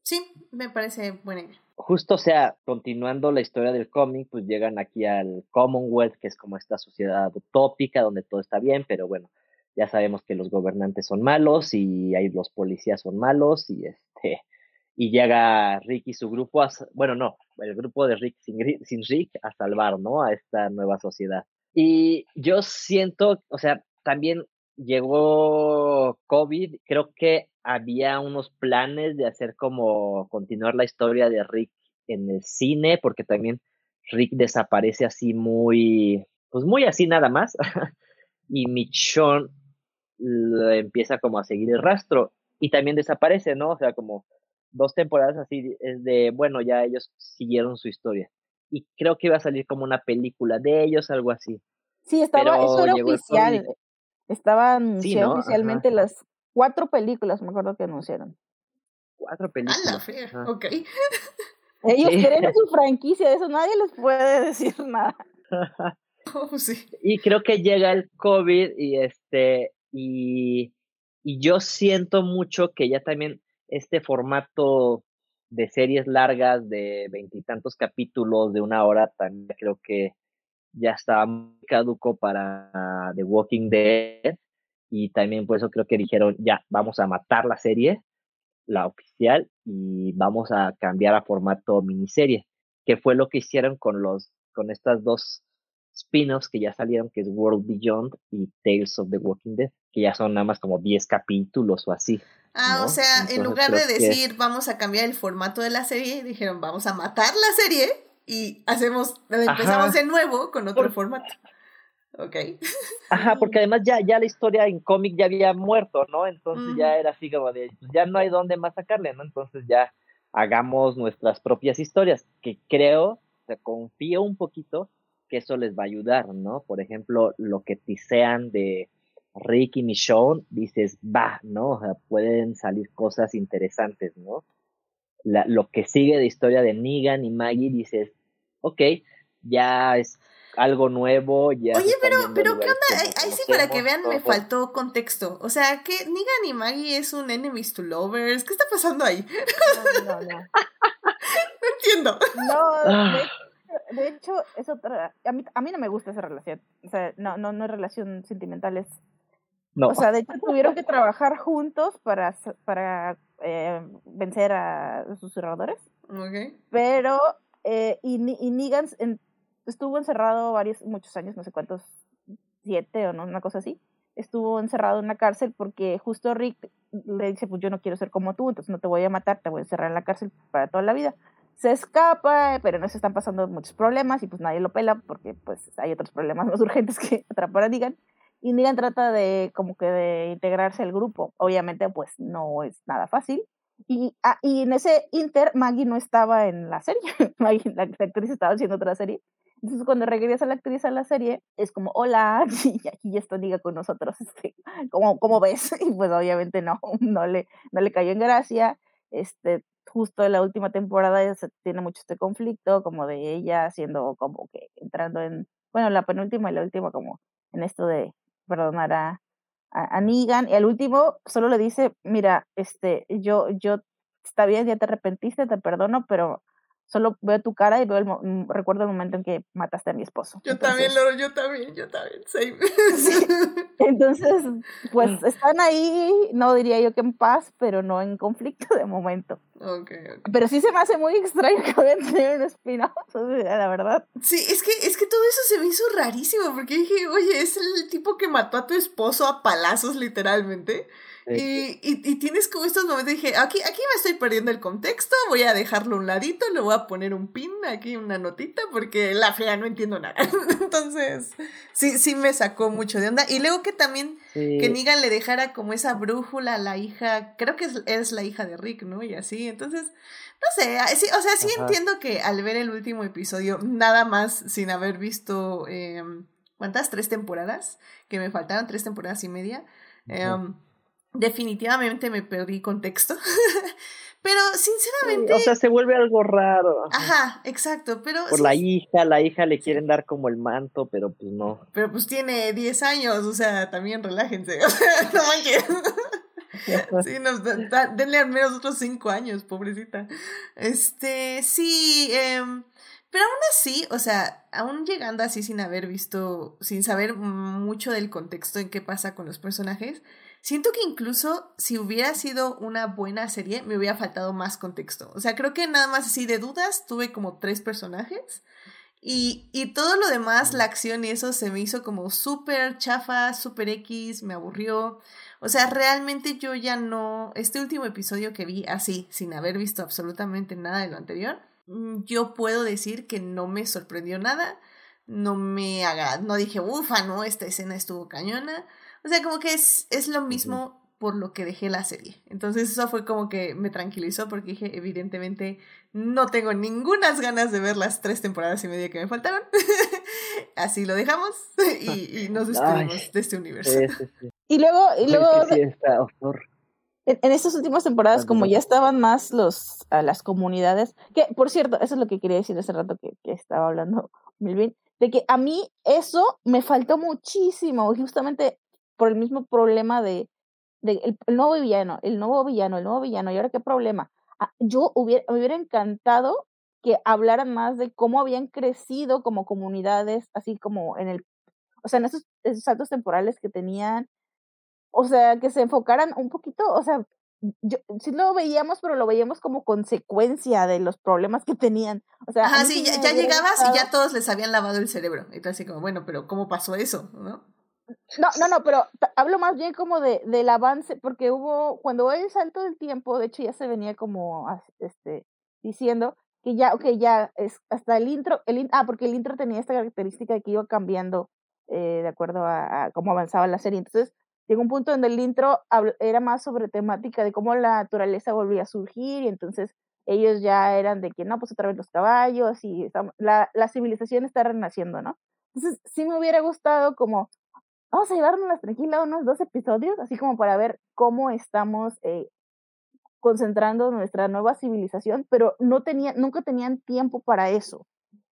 Sí, me parece buena idea. Justo, o sea, continuando la historia del cómic, pues llegan aquí al Commonwealth, que es como esta sociedad utópica donde todo está bien, pero bueno, ya sabemos que los gobernantes son malos y ahí los policías son malos y este y llega Rick y su grupo a, bueno no el grupo de Rick sin, sin Rick a salvar no a esta nueva sociedad. Y yo siento o sea también llegó COVID creo que había unos planes de hacer como continuar la historia de Rick en el cine porque también Rick desaparece así muy pues muy así nada más. Y Michonne empieza como a seguir el rastro y también desaparece, ¿no? O sea, como dos temporadas así es de, bueno, ya ellos siguieron su historia. Y creo que iba a salir como una película de ellos, algo así. Sí, estaba, Pero eso era oficial. Estaban anunciando sí, ¿no? oficialmente Ajá. las cuatro películas, me acuerdo que anunciaron. Cuatro películas. A la fe, ok. Ellos sí. quieren su franquicia, eso nadie les puede decir nada. Oh, sí. Y creo que llega el COVID y este y, y yo siento mucho que ya también este formato de series largas de veintitantos capítulos de una hora, también creo que ya estaba muy caduco para The Walking Dead y también por eso creo que dijeron, ya, vamos a matar la serie, la oficial, y vamos a cambiar a formato miniserie, que fue lo que hicieron con los, con estas dos spin-offs que ya salieron, que es World Beyond y Tales of the Walking Dead, que ya son nada más como 10 capítulos o así. Ah, o sea, en lugar de decir vamos a cambiar el formato de la serie, dijeron vamos a matar la serie y hacemos, empezamos de nuevo con otro formato. Ok. Ajá, porque además ya, ya la historia en cómic ya había muerto, ¿no? Entonces ya era así como de, pues, ya no hay dónde más sacarle, ¿no? Entonces ya hagamos nuestras propias historias, que creo, o confío un poquito que eso les va a ayudar, ¿no? Por ejemplo, lo que sean de Rick y Michonne, dices, va, ¿no? O sea, pueden salir cosas interesantes, ¿no? La, lo que sigue de historia de Negan y Maggie, dices, ok, ya es algo nuevo. Ya Oye, pero, pero ¿qué onda? Ahí, sí, para que vean, me faltó contexto. O sea, que Negan y Maggie es un enemies to lovers. ¿Qué está pasando ahí? No, no, no. no entiendo. No, ah de hecho, es otra. A mí, a mí no me gusta esa relación. O sea, no, no, no es relación sentimental, es. No. O sea, de hecho, tuvieron que trabajar juntos para, para eh, vencer a sus susurradores. Okay. Pero, eh, y, y Negan estuvo encerrado varios, muchos años, no sé cuántos, siete o no, una cosa así. Estuvo encerrado en la cárcel porque justo Rick le dice, pues yo no quiero ser como tú, entonces no te voy a matar, te voy a encerrar en la cárcel para toda la vida se escapa, pero no se están pasando muchos problemas y pues nadie lo pela porque pues hay otros problemas más urgentes que atrapar a Negan. Y Negan trata de como que de integrarse al grupo. Obviamente pues no es nada fácil. Y, ah, y en ese inter Maggie no estaba en la serie. Maggie, la, actriz estaba haciendo otra serie. Entonces cuando regresa la actriz a la serie es como, hola, y aquí ya está Negan con nosotros. Este, ¿cómo, ¿Cómo ves? Y pues obviamente no, no le, no le cayó en gracia. Este, justo en la última temporada se tiene mucho este conflicto, como de ella siendo como que entrando en, bueno, la penúltima y la última como en esto de perdonar a, a, Negan, y al último solo le dice, mira, este, yo, yo, está bien, ya te arrepentiste, te perdono, pero solo veo tu cara y veo el mm, recuerdo el momento en que mataste a mi esposo. Yo también, Loro, yo también, yo también. Entonces, pues están ahí, no diría yo que en paz, pero no en conflicto de momento. Okay, Pero sí se me hace muy extraño que vayan a tener un spin-off, la verdad. Sí, es que, es que todo eso se me hizo rarísimo, porque dije, oye, es el tipo que mató a tu esposo a palazos, literalmente. Y, y, tienes como estos momentos, dije, aquí, aquí me estoy perdiendo el contexto, voy a dejarlo a un ladito, le voy a poner un pin aquí, una notita, porque la fea no entiendo nada. Entonces, sí, sí me sacó mucho de onda. Y luego que también que Negan le dejara como esa brújula a la hija, creo que es, la hija de Rick, ¿no? Y así, entonces, no sé, sí, o sea, sí entiendo que al ver el último episodio, nada más sin haber visto, em, ¿cuántas? Tres temporadas, que me faltaron tres temporadas y media. Definitivamente me perdí contexto. pero sinceramente. o sea, se vuelve algo raro. Ajá, exacto. Pero. Por la hija, la hija le quieren dar como el manto, pero pues no. Pero pues tiene 10 años, o sea, también relájense. O sea, no manches. sí, nos denle al menos otros 5 años, pobrecita. Este, sí, eh, pero aún así, o sea, aún llegando así sin haber visto, sin saber mucho del contexto en qué pasa con los personajes, siento que incluso si hubiera sido una buena serie, me hubiera faltado más contexto. O sea, creo que nada más así de dudas, tuve como tres personajes. Y, y todo lo demás, la acción y eso se me hizo como súper chafa, súper X, me aburrió. O sea, realmente yo ya no, este último episodio que vi así, sin haber visto absolutamente nada de lo anterior, Mm, yo puedo decir que no me sorprendió nada, no me haga, no dije, ufa, no, esta escena estuvo cañona. O sea, como que es, es lo mismo por lo que dejé la serie. Entonces eso fue como que me tranquilizó porque dije, evidentemente, no tengo ninguna ganas de ver las tres temporadas y media que me faltaron. Así lo dejamos y, nos despedimos de este universo. Y luego, y luego en, estas últimas temporadas, como ya estaban más los a las comunidades, que por cierto, eso es lo que quería decir hace rato que, que estaba hablando Milvin, de que a mí eso me faltó muchísimo, justamente por el mismo problema de, de el, nuevo villano, el nuevo villano, el nuevo villano, y ahora qué problema. ah, yo hubiera, me hubiera encantado que hablaran más de cómo habían crecido como comunidades, así como en el, o sea, en esos, esos saltos temporales que tenían, o sea, que se enfocaran un poquito, o sea, yo, sí lo veíamos, pero lo veíamos como consecuencia de los problemas que tenían. O sea, Ajá, sí, ya, llegabas y ya todos les habían lavado el cerebro. Y así como, bueno, pero ¿cómo pasó eso? ¿No? No, no, no, pero hablo más bien como de, del avance, porque hubo, cuando el salto del tiempo, de hecho ya se venía como este, diciendo que ya, ok, ya es hasta el intro, el, ah, porque el intro tenía esta característica de que iba cambiando eh, de acuerdo a, a, cómo avanzaba la serie. Entonces, llegó un punto donde el intro era más sobre temática de cómo la naturaleza volvía a surgir y entonces ellos ya eran de que no, pues otra vez los caballos y la, la civilización está renaciendo, ¿no? Entonces sí me hubiera gustado como, vamos a llevárnoslas tranquila unos dos episodios, así como para ver cómo estamos eh, concentrando nuestra nueva civilización, pero no tenía, nunca tenían tiempo para eso.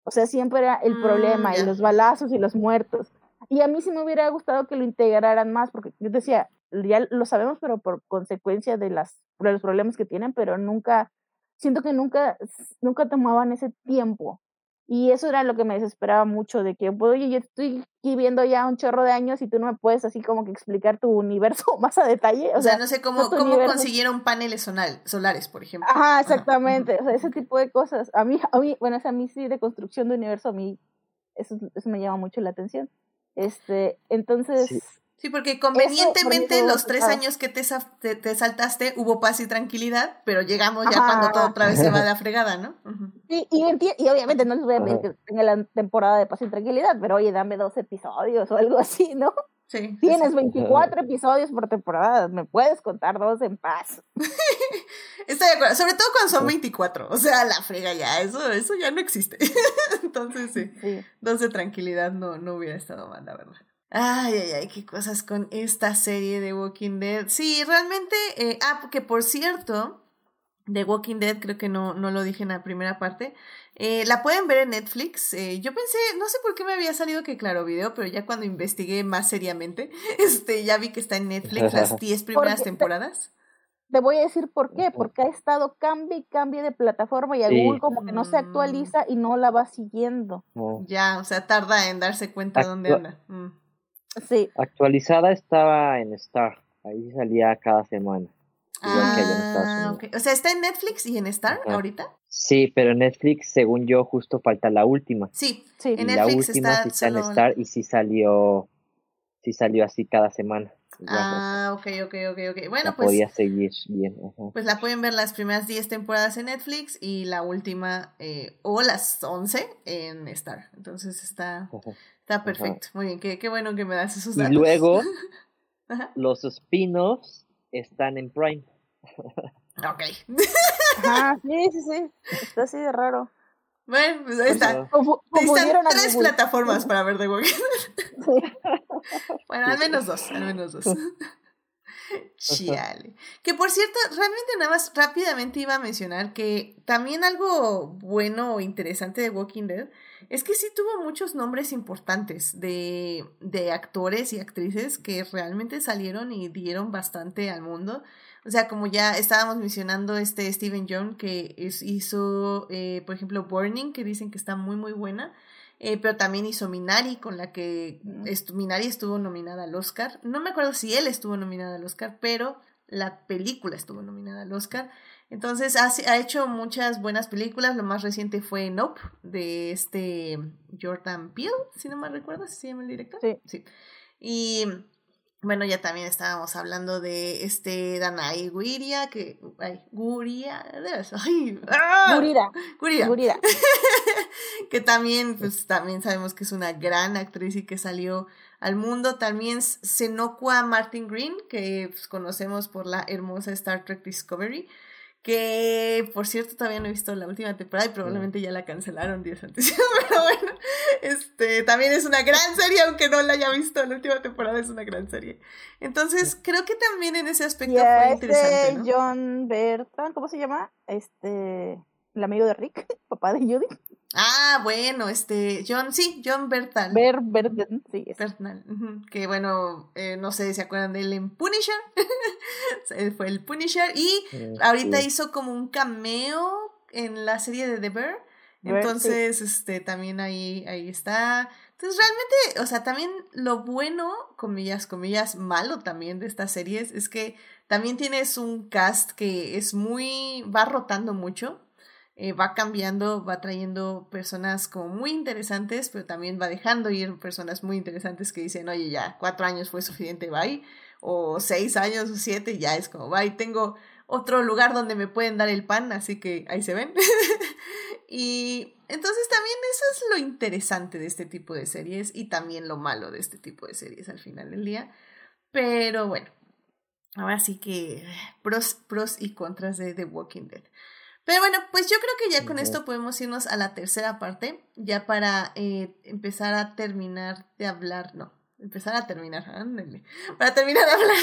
O sea, siempre era el mm, problema y los balazos y los muertos. Y a mí sí me hubiera gustado que lo integraran más, porque yo decía, ya lo sabemos, pero por consecuencia de, las, de los problemas que tienen, pero nunca, siento que nunca, nunca tomaban ese tiempo. Y eso era lo que me desesperaba mucho, de que, oye, yo estoy aquí viendo ya un chorro de años y tú no me puedes así como que explicar tu universo más a detalle. O, sea, no sé cómo, cómo consiguieron paneles solares, por ejemplo. Ajá, exactamente. O sea, ese tipo de cosas. A mí, a mí, bueno, a mí sí de construcción de universo, a mí eso, eso me llama mucho la atención. Este, entonces... Sí. Porque convenientemente los tres años que te, te, saltaste hubo paz y tranquilidad, pero llegamos ya cuando todo otra vez se va a la fregada, ¿no? y, y, obviamente no les voy a pedir que tenga la temporada de paz y tranquilidad, pero oye, dame dos episodios o algo así, ¿no? Sí. Tienes 24 episodios por temporada, me puedes contar dos en paz. Estoy de acuerdo, sobre todo cuando son 24, o sea, la frega ya, eso, eso ya no existe. Entonces sí, dos de tranquilidad no, no hubiera estado mal, la verdad. Ay, ay, ay, qué cosas con esta serie de Walking Dead. Sí, realmente, eh, ah, porque por cierto, The Walking Dead, creo que no, no lo dije en la primera parte. Eh, la pueden ver en Netflix. Eh, yo pensé, no sé por qué me había salido que claro video, pero ya cuando investigué más seriamente, este, ya vi que está en Netflix las 10 primeras temporadas. Te voy a decir por qué, porque ha estado cambie y cambie de plataforma y a Google como que no se actualiza y no la va siguiendo. Ya, o sea, tarda en darse cuenta de dónde anda. Mm. Sí. Actualizada estaba en Star, ahí salía cada semana. Ah, O sea, ¿está en Netflix y en Star ahorita? Sí, pero en Netflix, según yo, justo falta la última. Sí, sí. En la última sí está en Star y sí salió, sí salió así cada semana. Ah, ok, ok, ok, ok. Bueno, pues. Podía seguir bien. Pues la pueden ver las primeras 10 temporadas en Netflix y la última, eh, o las 11 en Star. Entonces está, está perfecto. Muy bien, qué, qué bueno que me das esos datos. Y luego, los spin-offs están en Prime. ok. ah, sí, sí, sí. Está así de raro. Bueno, pues ahí está. están tres plataformas para ver The Walking bueno, al menos dos, al menos dos. Chiale. Que por cierto, realmente nada más rápidamente iba a mencionar que también algo bueno o interesante de Walking Dead es que sí tuvo muchos nombres importantes de, de actores y actrices que realmente salieron y dieron bastante al mundo. O sea, como ya estábamos mencionando este Steven Young que hizo, eh, por ejemplo, Burning, que dicen que está muy, muy buena. Eh, pero también hizo Minari, con la que Minari estuvo nominada al Oscar. No me acuerdo si él estuvo nominado al Oscar, pero la película estuvo nominada al Oscar. Entonces ha, ha, hecho muchas buenas películas. Lo más reciente fue Nope, de este Jordan Peele, si no me recuerdo, si se llama el director. Sí. sí. Y bueno, ya también estábamos hablando de este Danai Guiria, que. Ay, Guria. Ay, ¡ah! Gurira. Gurira. que también, pues también sabemos que es una gran actriz y que salió al mundo. También Senokwa Martin Green, que pues, conocemos por la hermosa Star Trek Discovery que por cierto todavía no he visto la última temporada y probablemente ya la cancelaron días antes. Pero bueno, este también es una gran serie, aunque no la haya visto, la última temporada es una gran serie. Entonces, creo que también en ese aspecto fue interesante. John Bertan, ¿cómo se llama? Este el amigo de Rick, papá de Judy. Ah, bueno, este, John, sí, John Bertal. Ber, Bertal, sí. Bertal, que bueno, eh, no sé si se acuerdan de él en Punisher. Fue el Punisher y ahorita hizo como un cameo en la serie de The Bear. Entonces, este, también ahí, ahí está. Entonces, realmente, o sea, también lo bueno, comillas, comillas, malo también de estas series es que también tienes un cast que es muy, va rotando mucho. Eh, va cambiando, va trayendo personas como muy interesantes, pero también va dejando ir personas muy interesantes que dicen, oye, ya, cuatro años fue suficiente, bye, o seis años o siete, ya es como, bye, tengo otro lugar donde me pueden dar el pan, así que ahí se ven. y entonces también eso es lo interesante de este tipo de series y también lo malo de este tipo de series al final del día. Pero bueno, ahora sí que pros, pros y contras de The Walking Dead. Pero bueno, pues yo creo que ya con esto podemos irnos a la tercera parte, ya para eh, empezar a terminar de hablar, no, empezar a terminar, ándale, para terminar de hablar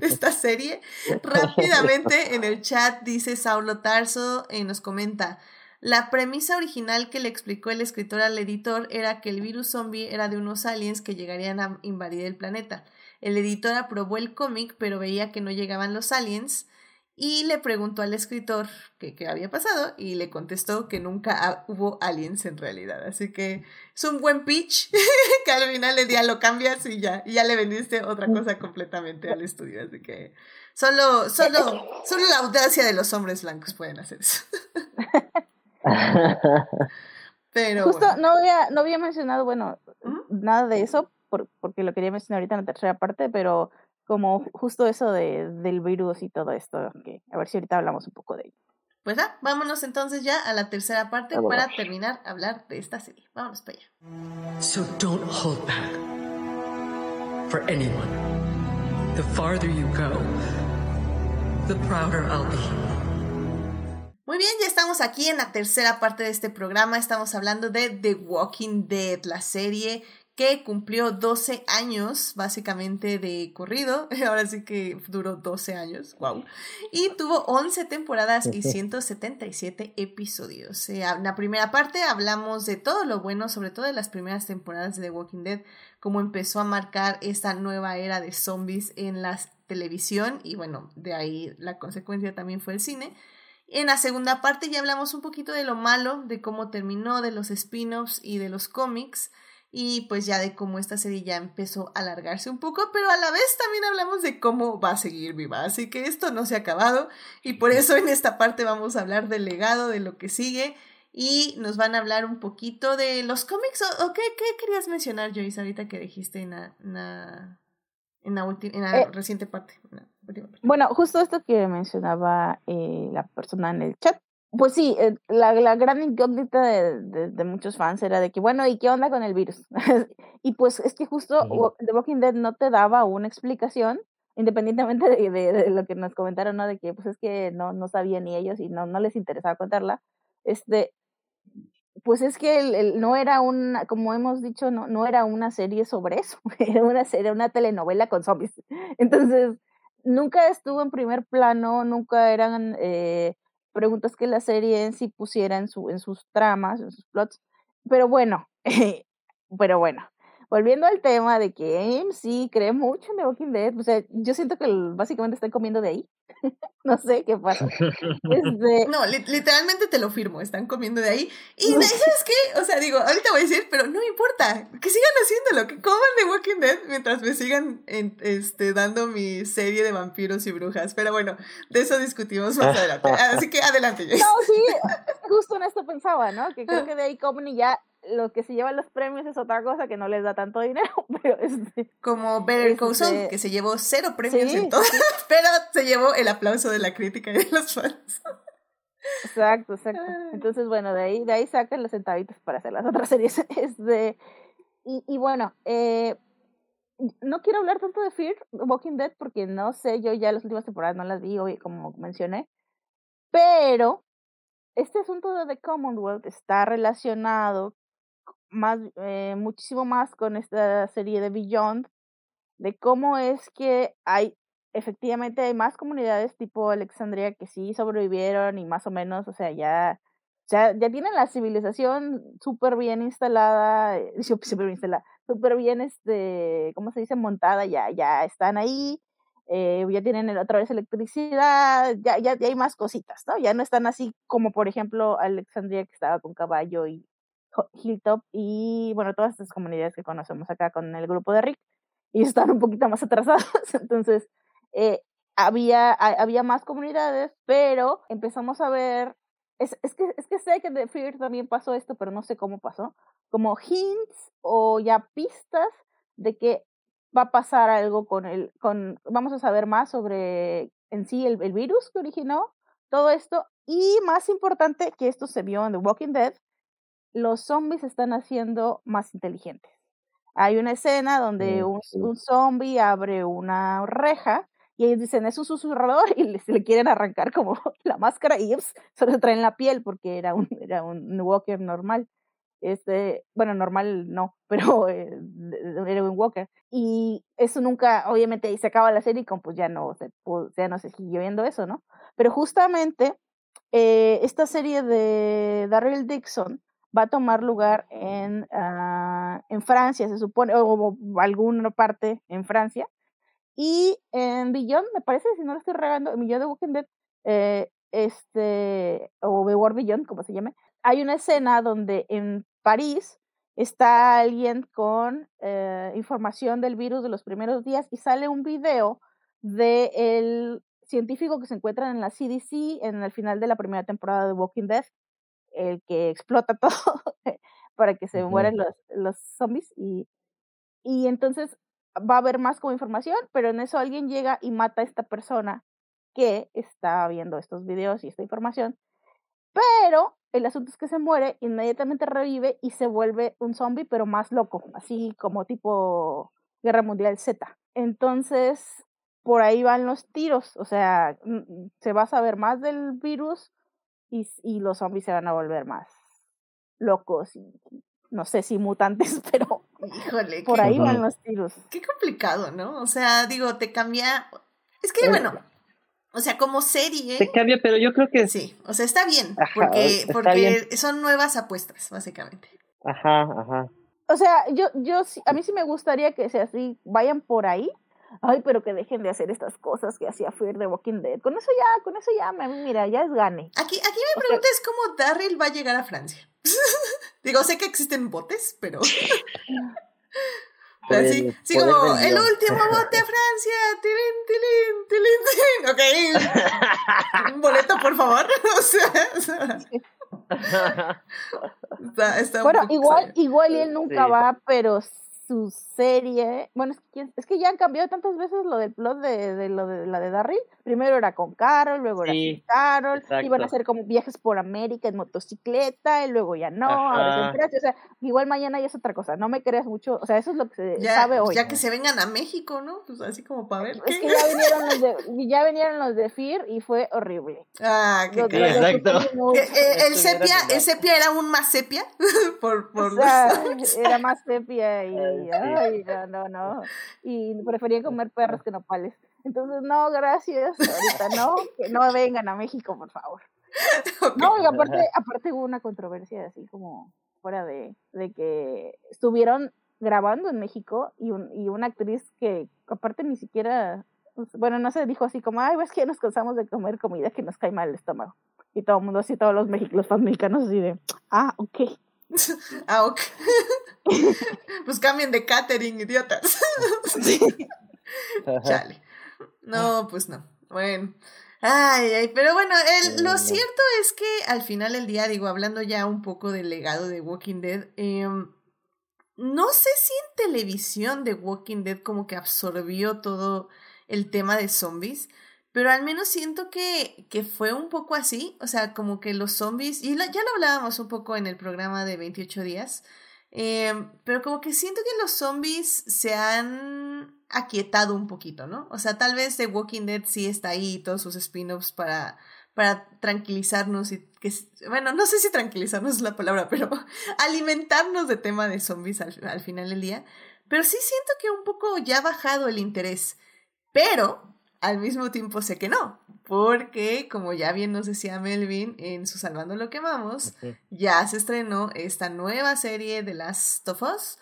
de, esta serie. Rápidamente en el chat dice Saulo Tarso, eh, nos comenta, la premisa original que le explicó el escritor al editor era que el virus zombie era de unos aliens que llegarían a invadir el planeta. El editor aprobó el cómic, pero veía que no llegaban los aliens y le preguntó al escritor qué había pasado y le contestó que nunca hubo aliens en realidad. Así que es un buen pitch que al final del día lo cambias y ya, y ya le vendiste otra cosa completamente al estudio. Así que solo, solo, solo la audacia de los hombres blancos pueden hacer eso. Pero Justo no, había, no había mencionado, bueno, nada de eso, porque lo quería mencionar ahorita en la tercera parte, pero como justo eso de, del virus y todo esto, que a ver si ahorita hablamos un poco de ello. Pues ah, vámonos entonces ya a la tercera parte para terminar hablar de esta serie. Vámonos para allá. So don't hold back for anyone. The farther you go, the prouder I'll be. Muy bien, ya estamos aquí en la tercera parte de este programa. Estamos hablando de The Walking Dead, la serie que cumplió 12 años básicamente de corrido, ahora sí que duró 12 años, wow, y tuvo 11 temporadas y 177 episodios. en la primera parte hablamos de todo lo bueno, sobre todo de las primeras temporadas de The Walking Dead, cómo empezó a marcar esta nueva era de zombies en la televisión y bueno, de ahí la consecuencia también fue el cine. En la segunda parte ya hablamos un poquito de lo malo, de cómo terminó, de los spin-offs y de los cómics y pues ya de cómo esta serie ya empezó a alargarse un poco, pero a la vez también hablamos de cómo va a seguir viva, así que esto no se ha acabado y por eso en esta parte vamos a hablar del legado, de lo que sigue y nos van a hablar un poquito de los cómics o, qué, qué, querías mencionar Joyce ahorita que dijiste en la, en la, en la, en la eh, reciente parte, Bueno, justo esto que mencionaba eh, la persona en el chat, pues sí, eh, la, la gran incógnita de, de, muchos fans era de que, bueno, ¿y qué onda con el virus? y pues es que justo The Walking Dead no te daba una explicación, independientemente de, de, lo que nos comentaron, ¿no? De que pues es que no, no sabían ni ellos y no, no les interesaba contarla. Este, pues es que el, no era una, como hemos dicho, no, no era una serie sobre eso, era una, serie, una telenovela con zombies. Entonces, nunca estuvo en primer plano, nunca eran... Eh, preguntas que la serie en sí pusiera en, su, en sus tramas, en sus plots. Pero bueno, pero bueno, volviendo al tema de que AMC cree mucho en The Walking Dead, o sea, yo siento que básicamente están comiendo de ahí. no sé qué pasa. Este no, literalmente te lo firmo, están comiendo de ahí. Y ¿sabes qué? O sea, digo, ahorita voy a decir, pero no me importa, que sigan haciéndolo, que coman The Walking Dead mientras me sigan este, dando mi serie de vampiros y brujas. Pero bueno, de eso discutimos más adelante. Así que adelante, No, sí, justo en esto pensaba, ¿no? Que creo que de ahí comen y ya lo que se llevan los premios es otra cosa que no les da tanto dinero, pero este, Como Better Call este que se llevó cero premios en todo, pero se llevó el aplauso de la crítica y de los fans. Exacto, exacto. Entonces, bueno, de ahí, de ahí sacan los centavitos para hacer las otras series. Este, y, y bueno, eh, no quiero hablar tanto de Fear, Walking Dead, porque no sé, yo ya las últimas temporadas no las vi, como mencioné, pero este asunto de The Commonwealth está relacionado más, eh, muchísimo más con esta serie de Beyond, de cómo es que hay, efectivamente hay más comunidades tipo Alexandria que sí sobrevivieron y más o menos, o sea, ya ya, ya tienen la civilización súper bien instalada, eh, súper bien instalada, bien, este, ¿cómo se dice? Montada, ya, ya están ahí, eh, ya tienen otra vez electricidad, ya, ya, ya hay más cositas, ¿no? Ya no están así como, por ejemplo, Alexandria que estaba con caballo y Hilltop y, bueno, todas estas comunidades que conocemos acá con el grupo de Rick, y están un poquito más atrasadas, entonces, eh, había, había más comunidades, pero empezamos a ver es, es, que, es que sé que de Fear también pasó esto, pero no sé cómo pasó. Como hints o ya pistas de que va a pasar algo con el, con, vamos a saber más sobre en sí el, el virus que originó todo esto. Y más importante que esto se vio en The Walking Dead, los zombies están haciendo más inteligentes. Hay una escena donde un, un zombie abre una reja y ellos dicen, es un susurrador y se le quieren arrancar como la máscara y ellos se lo traen la piel porque era un, era un Walker normal. Este, bueno, normal no, pero eh, era un Walker. Y eso nunca, obviamente, se acaba la serie y pues ya no se, ya no se siguió viendo eso, ¿no? Pero justamente eh, esta serie de Daryl Dixon va a tomar lugar en, uh, en Francia, se supone, o alguna parte en Francia, y en Beyond, me parece, si no lo estoy regando, en Beyond de Walking Dead, eh, este, o The War Beyond, como se llame, hay una escena donde en París está alguien con eh, información del virus de los primeros días y sale un video del el científico que se encuentra en la CDC en el final de la primera temporada de Walking Dead, el que explota todo para que se mueran los, los zombies y, y entonces va a haber más como información, pero en eso alguien llega y mata a esta persona que está viendo estos videos y esta información. Pero el asunto es que se muere, inmediatamente revive y se vuelve un zombie, pero más loco, así como tipo Guerra Mundial Z. Entonces, por ahí van los tiros, o sea, se va a saber más del virus y, y los zombies se van a volver más locos y no sé si mutantes, pero Híjole, por ahí van los tiros. Qué complicado, ¿no? O sea, digo, te cambia. Es que, bueno, o sea, como serie. Te cambia, pero yo creo que. Sí, o sea, está bien. porque porque son nuevas apuestas, básicamente. Ajá, ajá. O sea, yo, yo, a mí sí me gustaría que sea así, vayan por ahí. Ay, pero que dejen de hacer estas cosas que hacía Fear de Walking Dead. Con eso ya, con eso ya, mira, ya es gane. Aquí, aquí mi pregunta es cómo Darryl va a llegar a Francia. Digo, sé que existen botes, pero. sí, sí como el último bote a Francia. Tilín, tilín, tilín, tilín. Ok. Un boleto, por favor. o sea. está, está bueno, igual, igual y él nunca va, pero su serie, bueno, es que, es que ya han cambiado tantas veces lo del plot de, de lo de la de Darryl. Primero era con Carol, luego era con Carol, iban a hacer como viajes por América en motocicleta, y luego ya no, ahora o sea, igual mañana ya es otra cosa, no me creas mucho, o sea, eso es lo que se sabe hoy. Ya que se vengan a México, ¿no? Pues así como para ver. Es que ya vinieron los de, ya vinieron los de Fear y fue horrible. Ah, qué Exacto. Eh, eh, el, sepia, el sepia era aún más sepia, por, por era más sepia y ay, no, no, no. Y prefería comer perros que nopales. Entonces, no, gracias. Ahorita no, que no vengan a México, por favor. No, y aparte, aparte hubo una controversia así como fuera de, de que estuvieron grabando en México y, un, y una actriz que aparte ni siquiera, pues, bueno, no se dijo así como, ay, es que nos cansamos de comer comida que nos cae mal el estómago. Y todo el mundo así, todos los, los fans mexicanos así de, ah, ok. ah, ok. pues cambien de catering, idiotas. Chale. No, pues no. Bueno. Ay, ay, pero bueno, el, lo cierto es que al final del día, digo, hablando ya un poco del legado de Walking Dead, em, no sé si en televisión de Walking Dead como que absorbió todo el tema de zombies, pero al menos siento que, que fue un poco así, o sea, como que los zombies, y ya lo hablábamos un poco en el programa de 28 días, eh, pero como que siento que los zombies se han aquietado un poquito, ¿no? O sea, tal vez The Walking Dead sí está ahí, todos sus spin-offs para, para tranquilizarnos y que, bueno, no sé si tranquilizarnos es la palabra, pero alimentarnos de tema de zombies al, al final del día. Pero sí siento que un poco ya ha bajado el interés. Pero al mismo tiempo sé que no, porque, como ya bien nos decía Melvin en su Salvando lo que amamos, ya se estrenó esta nueva serie de Last of Us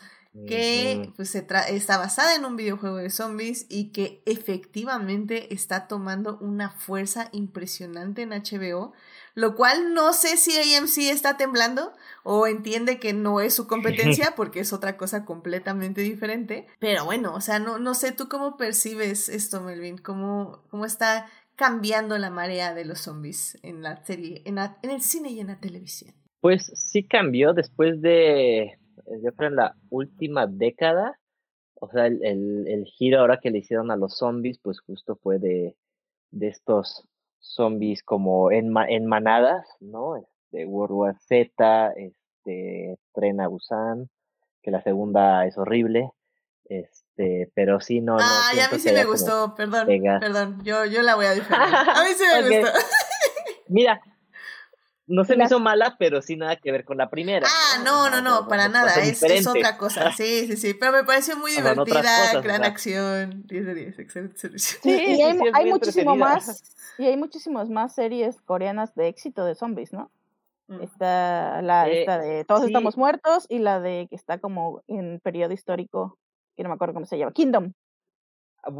que pues, se está basada en un videojuego de zombies y que efectivamente está tomando una fuerza impresionante en HBO, lo cual no sé si AMC está temblando o entiende que no es su competencia porque es otra cosa completamente diferente, pero bueno, o sea, no, no sé tú cómo percibes esto, Melvin, cómo, cómo está cambiando la marea de los zombies en la serie, en, en el cine y en la televisión. Pues sí cambió después de yo creo en la última década, o sea, el, giro ahora que le hicieron a los zombies, pues justo fue de, estos zombies como en, en manadas, ¿no? Este, World War Z, este, Tren a Busan, que la segunda es horrible, este, pero sí, no, Ah, no, a mí sí me gustó, perdón, perdón, yo, yo la voy a diferir. A mí sí me gustó. Mira, no se me hizo mala, pero sí nada que ver con la primera. Ah, no, no, no, para nada, es, es, otra cosa, sí, sí, sí, pero me pareció muy divertida, gran acción, 10 de 10, excelente servicio. Sí, y hay, hay muchísimo más, y hay muchísimas más series coreanas de éxito de zombies, ¿no? Mm. Está la eh, esta de Todos estamos muertos y la de que está como en periodo histórico, que no me acuerdo cómo se llama, Kingdom. Ah,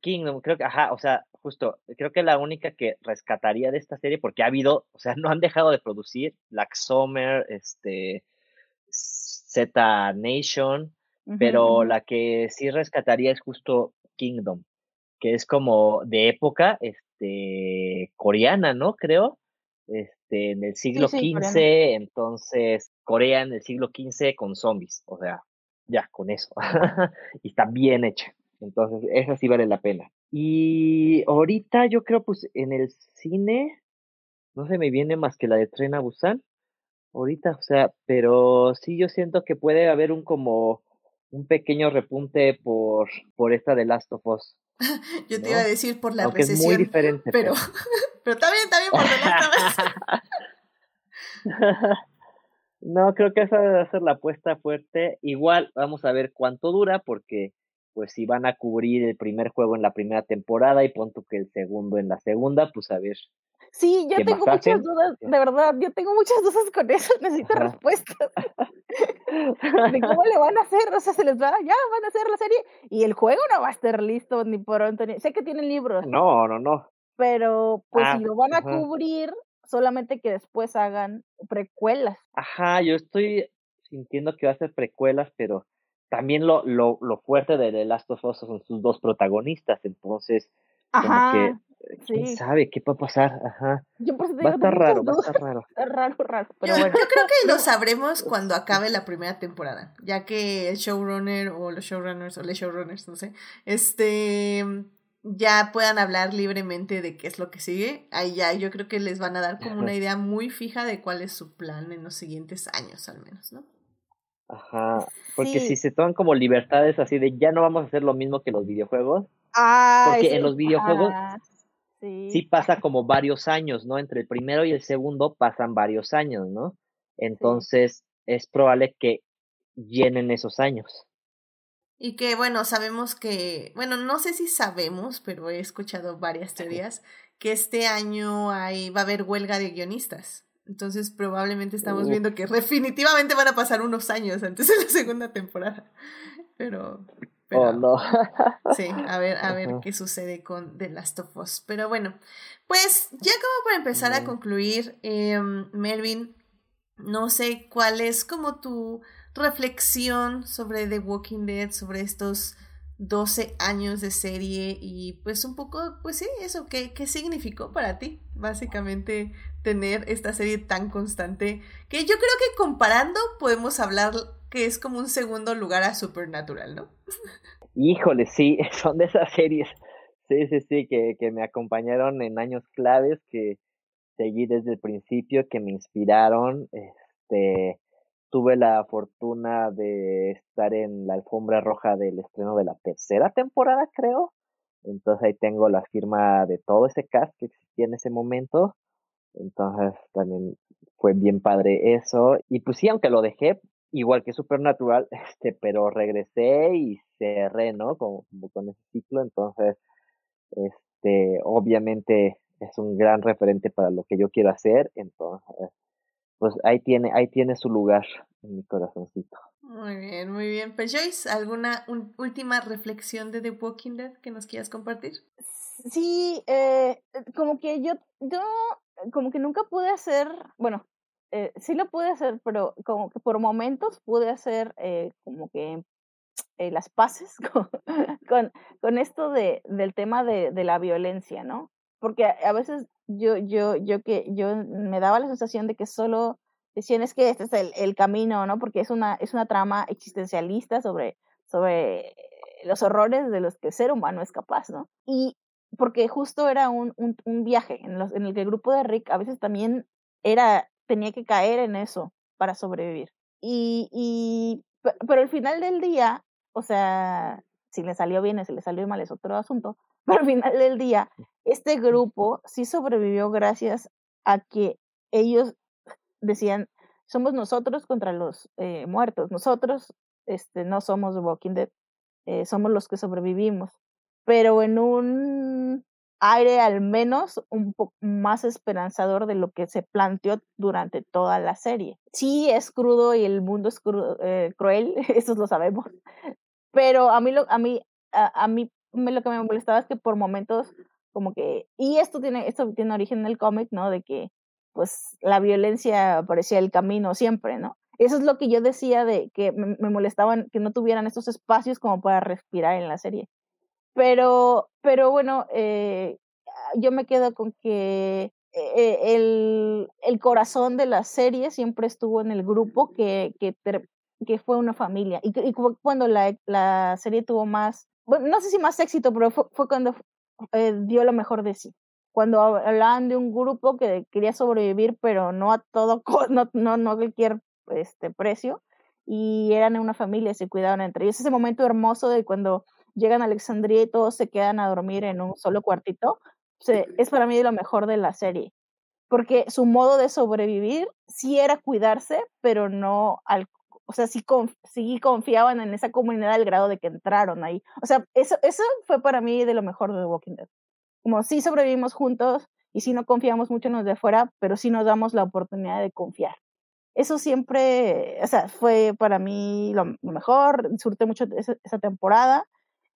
Kingdom, creo que, ajá, o sea, justo, creo que la única que rescataría de esta serie, porque ha habido, o sea, no han dejado de producir Black Summer, este, Z Nation, pero la que sí rescataría es justo Kingdom, que es como de época, este, coreana, ¿no? Creo, este, en el siglo XV, entonces, Corea en el siglo XV con zombies, o sea, ya, con eso, y está bien hecha. Entonces, esa sí vale la pena. Y ahorita yo creo, pues, en el cine, no se me viene más que la de Tren a Busan. Ahorita, o sea, pero sí yo siento que puede haber un como un pequeño repunte por, por esta de Last of Us. yo te iba a decir por la Aunque Es muy diferente. Pero, pero, también, también por The Last of Us. No, creo que esa debe ser la apuesta fuerte. Igual vamos a ver cuánto dura, porque pues si van a cubrir el primer juego en la primera temporada y punto que el segundo en la segunda, pues a ver. Sí, yo tengo muchas dudas, de verdad, yo tengo muchas dudas con eso, necesito respuestas. de cómo le van a hacer, o sea, se les va, ya van a hacer la serie y el juego no va a estar listo ni pronto, ni, sé que tienen libros. No, no, no. Pero pues si ah, lo van a cubrir, solamente que después hagan precuelas. Ajá, yo estoy sintiendo que va a ser precuelas, pero también lo, lo, lo fuerte de The Last of Us son sus dos protagonistas, entonces, Ajá, como que, ¿quién sabe qué puede pasar? Ajá. va a estar raro, va a estar raro. Está raro, raro. Pero yo, bueno. yo creo que lo sabremos cuando acabe la primera temporada, ya que el showrunner o los showrunners o los showrunners, no sé, este ya puedan hablar libremente de qué es lo que sigue, ahí ya yo creo que les van a dar como una idea muy fija de cuál es su plan en los siguientes años al menos, ¿no? Ajá, porque si se toman como libertades así de ya no vamos a hacer lo mismo que los videojuegos, ah, porque en los videojuegos sí. pasa como varios años, ¿no? Entre el primero y el segundo pasan varios años, ¿no? Entonces es probable que llenen esos años. Y que bueno, sabemos que, bueno, no sé si sabemos, pero he escuchado varias teorías, que este año hay, va a haber huelga de guionistas. Entonces probablemente estamos viendo que definitivamente van a pasar unos años antes de la segunda temporada. Pero... oh, no. sí, a ver, a ver qué sucede con The Last of Us. Pero bueno, pues ya como para empezar a concluir, eh, Melvin, no sé cuál es como tu reflexión sobre The Walking Dead, sobre estos 12 años de serie y pues un poco, pues sí, eso, ¿qué, qué significó para ti? Básicamente tener esta serie tan constante que yo creo que comparando podemos hablar que es como un segundo lugar a Supernatural, ¿no? Híjole, sí, son de esas series, sí, sí, sí, que, que me acompañaron en años claves, que seguí desde el principio, que me inspiraron, este, tuve la fortuna de estar en la alfombra roja del estreno de la tercera temporada, creo. Entonces ahí tengo la firma de todo ese cast que existía en ese momento. Entonces también fue bien padre eso. Y pues sí, aunque lo dejé, igual que Supernatural, este, pero regresé y cerré, ¿no? Como, con ese ciclo. Entonces, este, obviamente es un gran referente para lo que yo quiero hacer, entonces, pues ahí tiene, ahí tiene su lugar en mi corazoncito. Muy bien, muy bien. Pues Joyce, ¿alguna última reflexión de The Walking Dead que nos quieras compartir? Sí, eh, como que yo, yo, como que nunca pude hacer, bueno, eh, sí lo pude hacer, pero como que por momentos pude hacer eh, como que eh, las paces con, con, con, esto de, del tema de, de la violencia, ¿no? Porque a, veces yo, yo, yo que yo me daba la sensación de que solo decían es que este es el, el camino, ¿no? Porque es una, es una trama existencialista sobre, sobre los horrores de los que el ser humano es capaz, ¿no? Y porque justo era un, un, un viaje en, los, en el que el grupo de Rick a veces también era, tenía que caer en eso para sobrevivir. Y, y pero al final del día, o sea, si le salió bien, si le salió mal es otro asunto, pero al final del día, este grupo sí sobrevivió gracias a que ellos decían, somos nosotros contra los eh, muertos, nosotros este, no somos Walking Dead, eh, somos los que sobrevivimos, pero en un aire al menos un poco más esperanzador de lo que se planteó durante toda la serie. Sí es crudo y el mundo es eh, cruel, eso lo sabemos, pero a mí, lo, a mí, a, mí me, lo que me molestaba es que por momentos como que, y esto tiene, esto tiene origen en el cómic, ¿no? De que pues la violencia parecía el camino siempre, ¿no? Eso es lo que yo decía de que me, molestaban que no tuvieran estos espacios como para respirar en la serie. Pero, pero bueno, eh, yo me quedo con que eh, el, el, corazón de la serie siempre estuvo en el grupo que, que, que fue una familia. Y, cuando la, la, serie tuvo más, no sé si más éxito, pero fue cuando eh, dio lo mejor de sí. Cuando hablaban de un grupo que quería sobrevivir, pero no a todo, no, no, no a cualquier este, precio, y eran una familia, se cuidaban entre ellos. Ese momento hermoso de cuando llegan a Alexandria y todos se quedan a dormir en un solo cuartito, es para mí lo mejor de la serie. Porque su modo de sobrevivir sí era cuidarse, pero no al o sea, sí, sí, confiaban en esa comunidad al grado de que entraron ahí. O sea, eso, eso fue para mí de lo mejor de The Walking Dead. Como sí sobrevivimos juntos y sí no confiamos mucho en los de afuera, pero sí nos damos la oportunidad de confiar. Eso siempre, o sea, fue para mí lo, mejor, disfruté mucho esa, esa temporada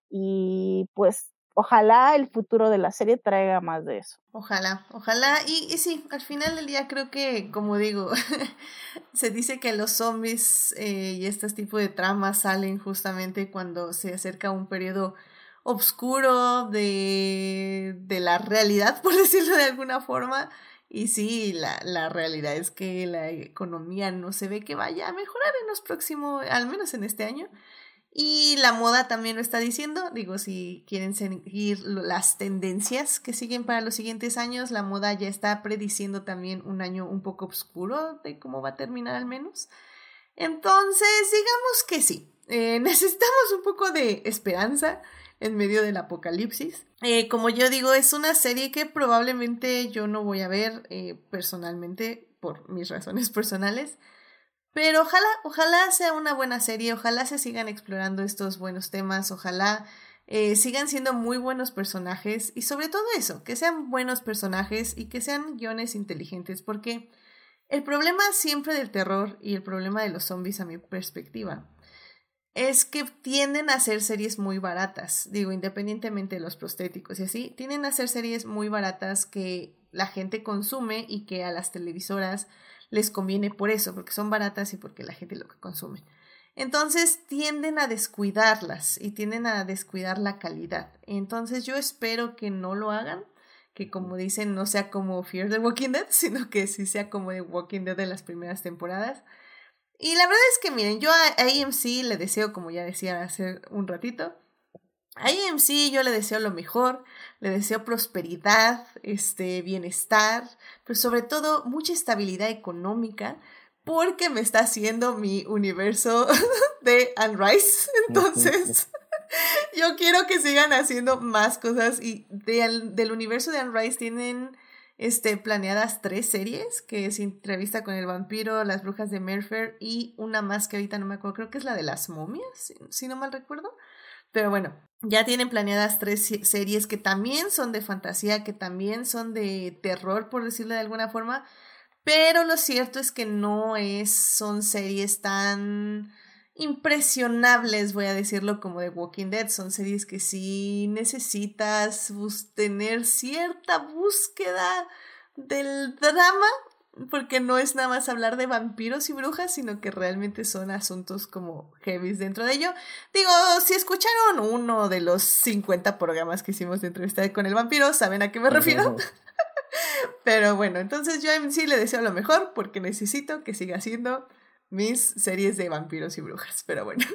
y pues ojalá el futuro de la serie traiga más de eso. Ojalá, ojalá. Y, sí, al final del día creo que, como digo, se dice que los zombies eh, y este tipo de tramas salen justamente cuando se acerca un periodo oscuro de, de la realidad, por decirlo de alguna forma. Y sí, la, la realidad es que la economía no se ve que vaya a mejorar en los próximos, al menos en este año. Y la moda también lo está diciendo. Digo, si quieren seguir las tendencias que siguen para los siguientes años, la moda ya está prediciendo también un año un poco oscuro de cómo va a terminar al menos. Entonces, digamos que sí. Eh, necesitamos un poco de esperanza en medio del apocalipsis. Eh, como yo digo, es una serie que probablemente yo no voy a ver eh, personalmente por mis razones personales. Pero ojalá, ojalá sea una buena serie, ojalá se sigan explorando estos buenos temas, ojalá eh, sigan siendo muy buenos personajes y sobre todo eso, que sean buenos personajes y que sean guiones inteligentes, porque el problema siempre del terror y el problema de los zombies a mi perspectiva es que tienden a ser series muy baratas, digo, independientemente de los prostéticos y así, tienden a ser series muy baratas que la gente consume y que a las televisoras les conviene por eso, porque son baratas y porque la gente lo que consume. Entonces tienden a descuidarlas y tienden a descuidar la calidad. Entonces yo espero que no lo hagan, que como dicen no sea como Fear the Walking Dead, sino que sí sea como The Walking Dead de las primeras temporadas. Y la verdad es que miren, yo a AMC le deseo, como ya decía hace un ratito, a AMC yo le deseo lo mejor, le deseo prosperidad, este, bienestar, pero sobre todo mucha estabilidad económica, porque me está haciendo mi universo de Anne Rice. Entonces, yo quiero que sigan haciendo más cosas y del universo de Anne Rice tienen este, planeadas tres series, que es entrevista con el vampiro, las brujas de Merfer y una más que ahorita no me acuerdo, creo que es la de las momias, si no mal recuerdo. Pero bueno, ya tienen planeadas tres series que también son de fantasía, que también son de terror, por decirlo de alguna forma. Pero lo cierto es que no es, son series tan impresionables, voy a decirlo, como de Walking Dead. Son series que sí necesitas tener cierta búsqueda del drama, porque no es nada más hablar de vampiros y brujas, sino que realmente son asuntos como heavy dentro de ello. Digo, si escucharon uno de los 50 programas que hicimos de entrevista con el vampiro, saben a qué me refiero. Pero bueno, entonces yo en sí le deseo lo mejor porque necesito que siga haciendo mis series de vampiros y brujas. Pero bueno.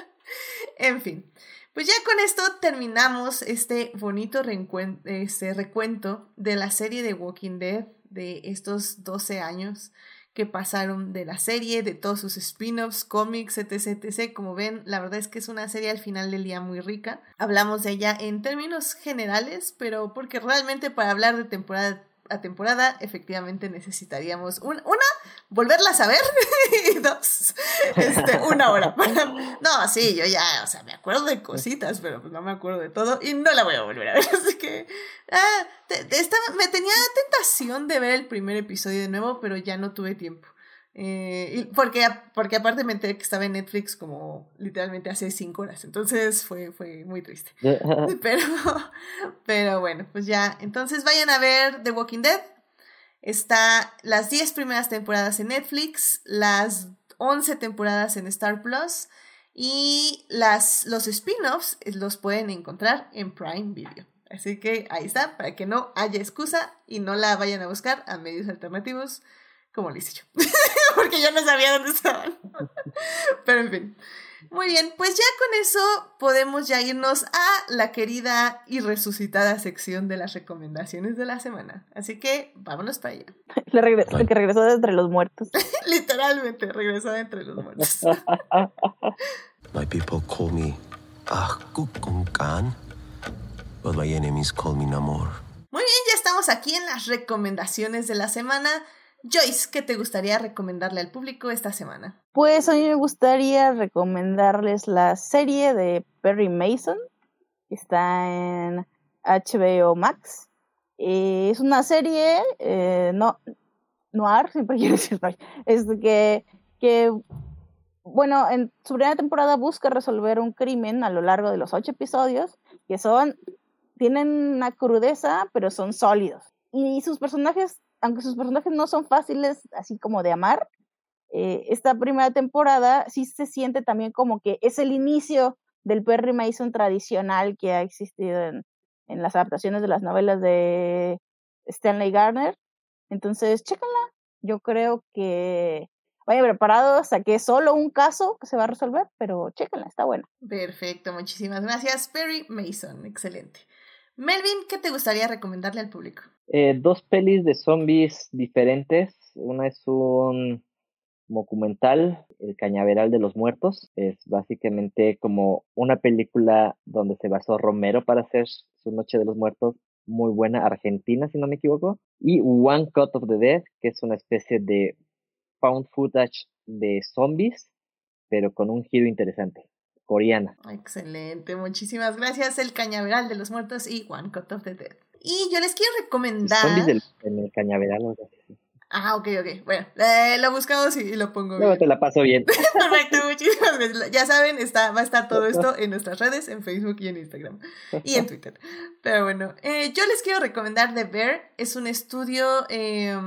en fin. Pues ya con esto terminamos este bonito este recuento de la serie de Walking Dead de estos 12 años que pasaron de la serie, de todos sus spin-offs, cómics, etc, etc. Como ven, la verdad es que es una serie al final del día muy rica. Hablamos de ella en términos generales, pero porque realmente para hablar de temporada temporada, efectivamente necesitaríamos una, volverla a saber y dos, este, una hora. no, sí, yo ya, o sea, me acuerdo de cositas, pero pues no me acuerdo de todo y no la voy a volver a ver. Así que ah, me tenía tentación de ver el primer episodio de nuevo, pero ya no tuve tiempo. Eh, porque, porque aparte me enteré que estaba en Netflix como literalmente hace cinco horas. Entonces fue, fue muy triste. pero, pero bueno, pues ya. Entonces vayan a ver The Walking Dead. Está las 10 primeras temporadas en Netflix, las 11 temporadas en Star Plus y las, los spin-offs los pueden encontrar en Prime Video. Así que ahí está, para que no haya excusa y no la vayan a buscar a medios alternativos como lo hice yo, porque yo no sabía dónde estaban. Pero en fin. Muy bien, pues ya con eso podemos ya irnos a la querida y resucitada sección de las recomendaciones de la semana. Así que vámonos para allá. Le regresó, que regresó de entre los muertos. Literalmente, regresó de entre los muertos. my people call me but my enemies call me Namor. Muy bien, ya estamos aquí en las recomendaciones de la semana. Joyce, ¿qué te gustaría recomendarle al público esta semana? Pues a mí me gustaría recomendarles la serie de Perry Mason, que está en HBO Max. Eh, es una serie, eh, no, noir, siempre quiero decir es que, que, bueno, en su primera temporada busca resolver un crimen a lo largo de los ocho episodios, que son, tienen una crudeza, pero son sólidos. Y sus personajes aunque sus personajes no son fáciles así como de amar, eh, esta primera temporada sí se siente también como que es el inicio del Perry Mason tradicional que ha existido en, en las adaptaciones de las novelas de Stanley Garner. Entonces, chécala. Yo creo que vayan preparados a que es solo un caso que se va a resolver, pero chéquenla, está buena. Perfecto, muchísimas gracias, Perry Mason. Excelente. Melvin, ¿qué te gustaría recomendarle al público? Eh, dos pelis de zombies diferentes. Una es un documental, El Cañaveral de los Muertos. Es básicamente como una película donde se basó Romero para hacer su Noche de los Muertos. Muy buena, argentina, si no me equivoco. Y One Cut of the Dead, que es una especie de found footage de zombies, pero con un giro interesante coreana. Excelente, muchísimas gracias. El Cañaveral de los Muertos y One Cut of the Dead. Y yo les quiero recomendar. Del, en el Cañaveral. Ah, ok, ok. Bueno, eh, lo buscamos y lo pongo Luego te la paso bien. Perfecto, muchísimas gracias. Ya saben, está, va a estar todo esto en nuestras redes, en Facebook y en Instagram. Y en Twitter. Pero bueno, eh, yo les quiero recomendar The Bear. Es un estudio. Eh,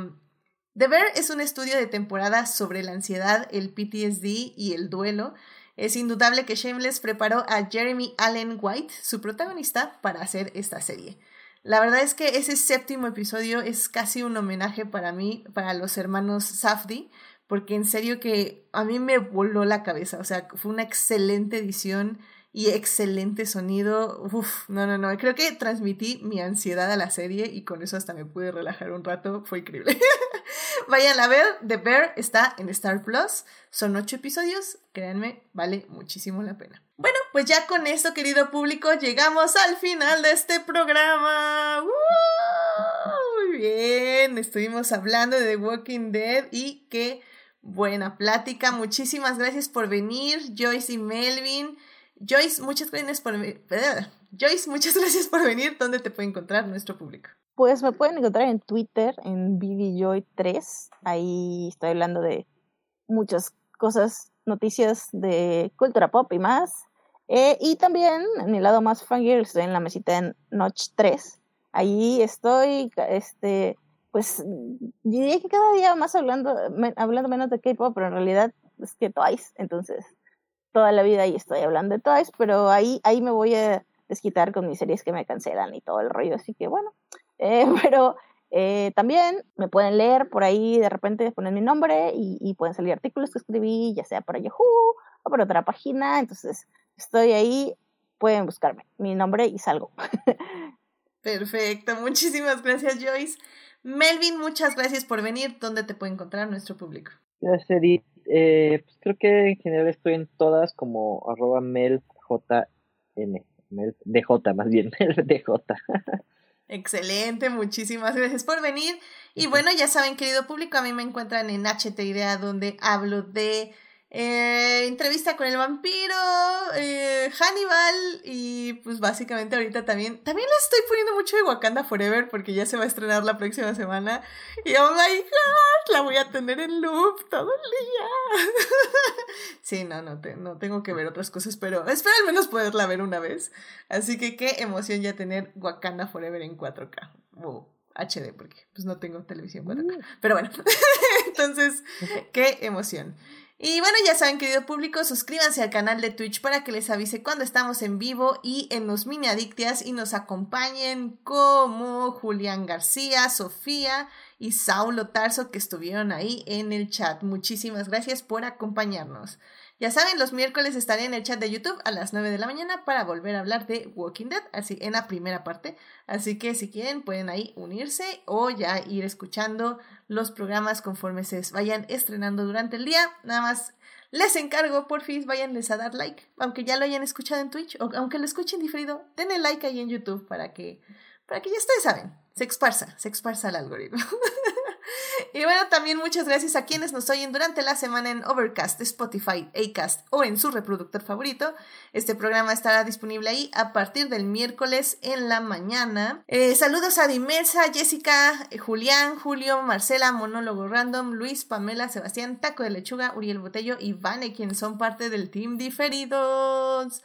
The Bear es un estudio de temporada sobre la ansiedad, el PTSD y el duelo. Es indudable que Shameless preparó a Jeremy Allen White, su protagonista, para hacer esta serie. La verdad es que ese séptimo episodio es casi un homenaje para mí, para los hermanos Safdie, porque en serio que a mí me voló la cabeza, o sea, fue una excelente edición y excelente sonido. Uf, no, no, no. Creo que transmití mi ansiedad a la serie y con eso hasta me pude relajar un rato. Fue increíble. Vayan a ver. The Bear está en Star Plus. Son ocho episodios. Créanme, vale muchísimo la pena. Bueno, pues ya con esto, querido público, llegamos al final de este programa. Muy bien. Estuvimos hablando de The Walking Dead y qué buena plática. Muchísimas gracias por venir, Joyce y Melvin. Joyce, muchas gracias por Joyce, muchas gracias por venir. ¿Dónde te puede encontrar nuestro público? Pues me pueden encontrar en Twitter, en BDJoy3. Ahí estoy hablando de muchas cosas, noticias de cultura pop y más. Eh, y también en el lado más fangirl estoy en la mesita en Notch 3. Ahí estoy, este, pues diría que cada día más hablando, hablando menos de K-pop, pero en realidad es que Twice. Entonces, toda la vida ahí estoy hablando de Twice, pero ahí, ahí me voy a desquitar con mis series que me cancelan y todo el rollo. Así que bueno, eh, pero eh, también me pueden leer por ahí, de repente ponen mi nombre y, pueden salir artículos que escribí, ya sea por Yahoo o por otra página. Entonces, estoy ahí, pueden buscarme mi nombre y salgo. Perfecto, muchísimas gracias Joyce. Melvin, muchas gracias por venir. ¿Dónde te puede encontrar nuestro público? Gracias, Edith. Eh, pues creo que en general estoy en todas como arroba meljn, mel, DJ más bien, meldj. Excelente, muchísimas gracias por venir. Y bueno, ya saben, querido público, a mí me encuentran en HT Idea, donde hablo de eh, entrevista con el vampiro, eh, Hannibal y pues básicamente ahorita también, también la estoy poniendo mucho de Wakanda Forever porque ya se va a estrenar la próxima semana y oh my god, la voy a tener en loop todo el día. sí, no, no, no tengo que ver otras cosas, pero espero al menos poderla ver una vez. Así que qué emoción ya tener Wakanda Forever en 4K. o HD, porque pues no tengo televisión 4K. Mm. Pero bueno, entonces, qué emoción. Y bueno, ya saben, querido público, suscríbanse al canal de Twitch para que les avise cuando estamos en vivo y en los mini adictias y nos acompañen como Julián García, Sofía y Saulo Tarso que estuvieron ahí en el chat. Muchísimas gracias por acompañarnos. Ya saben, los miércoles estaré en el chat de YouTube a las 9 de la mañana para volver a hablar de Walking Dead, así en la primera parte. Así que si quieren pueden ahí unirse o ya ir escuchando los programas conforme se vayan estrenando durante el día. Nada más les encargo, por fin, váyanles a dar like, aunque ya lo hayan escuchado en Twitch o aunque lo escuchen diferido, denle like ahí en YouTube para que, para que ya ustedes saben, se esparza, se esparza el algoritmo. Y bueno, también muchas gracias a quienes nos oyen durante la semana en Overcast, Spotify, Acast o en su reproductor favorito. Este programa estará disponible ahí a partir del miércoles en la mañana. Eh, saludos a Dimersa, Jessica, eh, Julián, Julio, Marcela, Monólogo Random, Luis, Pamela, Sebastián, Taco de Lechuga, Uriel Botello y Vane, quienes son parte del Team Diferidos.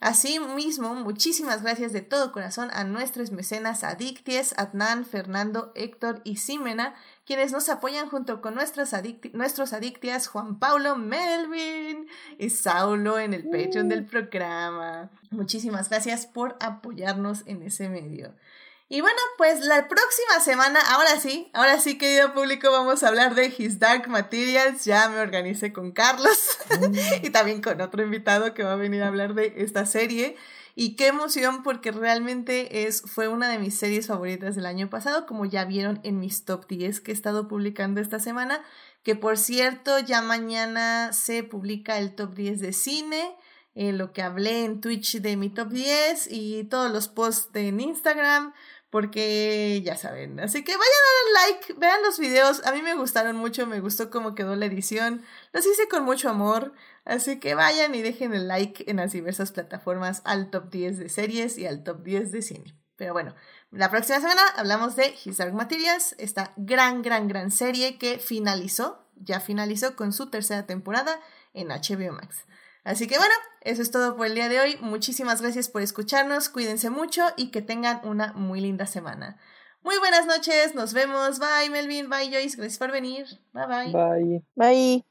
Asimismo, muchísimas gracias de todo corazón a nuestros mecenas Adicties, Adnan, Fernando, Héctor y Simena, quienes nos apoyan junto con nuestros, nuestros adictias Juan Paulo, Melvin y Saulo en el Patreon del programa. Muchísimas gracias por apoyarnos en ese medio. Y bueno, pues la próxima semana, ahora sí, ahora sí, querido público, vamos a hablar de His Dark Materials. Ya me organicé con Carlos mm. y también con otro invitado que va a venir a hablar de esta serie. Y qué emoción porque realmente es, fue una de mis series favoritas del año pasado, como ya vieron en mis top 10 que he estado publicando esta semana. Que por cierto, ya mañana se publica el top 10 de cine. Eh, lo que hablé en Twitch de mi top 10 y todos los posts en Instagram porque ya saben. Así que vayan a dar like, vean los videos. A mí me gustaron mucho, me gustó cómo quedó la edición. Los hice con mucho amor. Así que vayan y dejen el like en las diversas plataformas al top 10 de series y al top 10 de cine. Pero bueno, la próxima semana hablamos de His Dark Materials, esta gran, gran, gran serie que finalizó, ya finalizó con su tercera temporada en HBO Max. Así que bueno, eso es todo por el día de hoy. Muchísimas gracias por escucharnos, cuídense mucho y que tengan una muy linda semana. Muy buenas noches, nos vemos. Bye Melvin, bye Joyce, gracias por venir. Bye bye. Bye. Bye.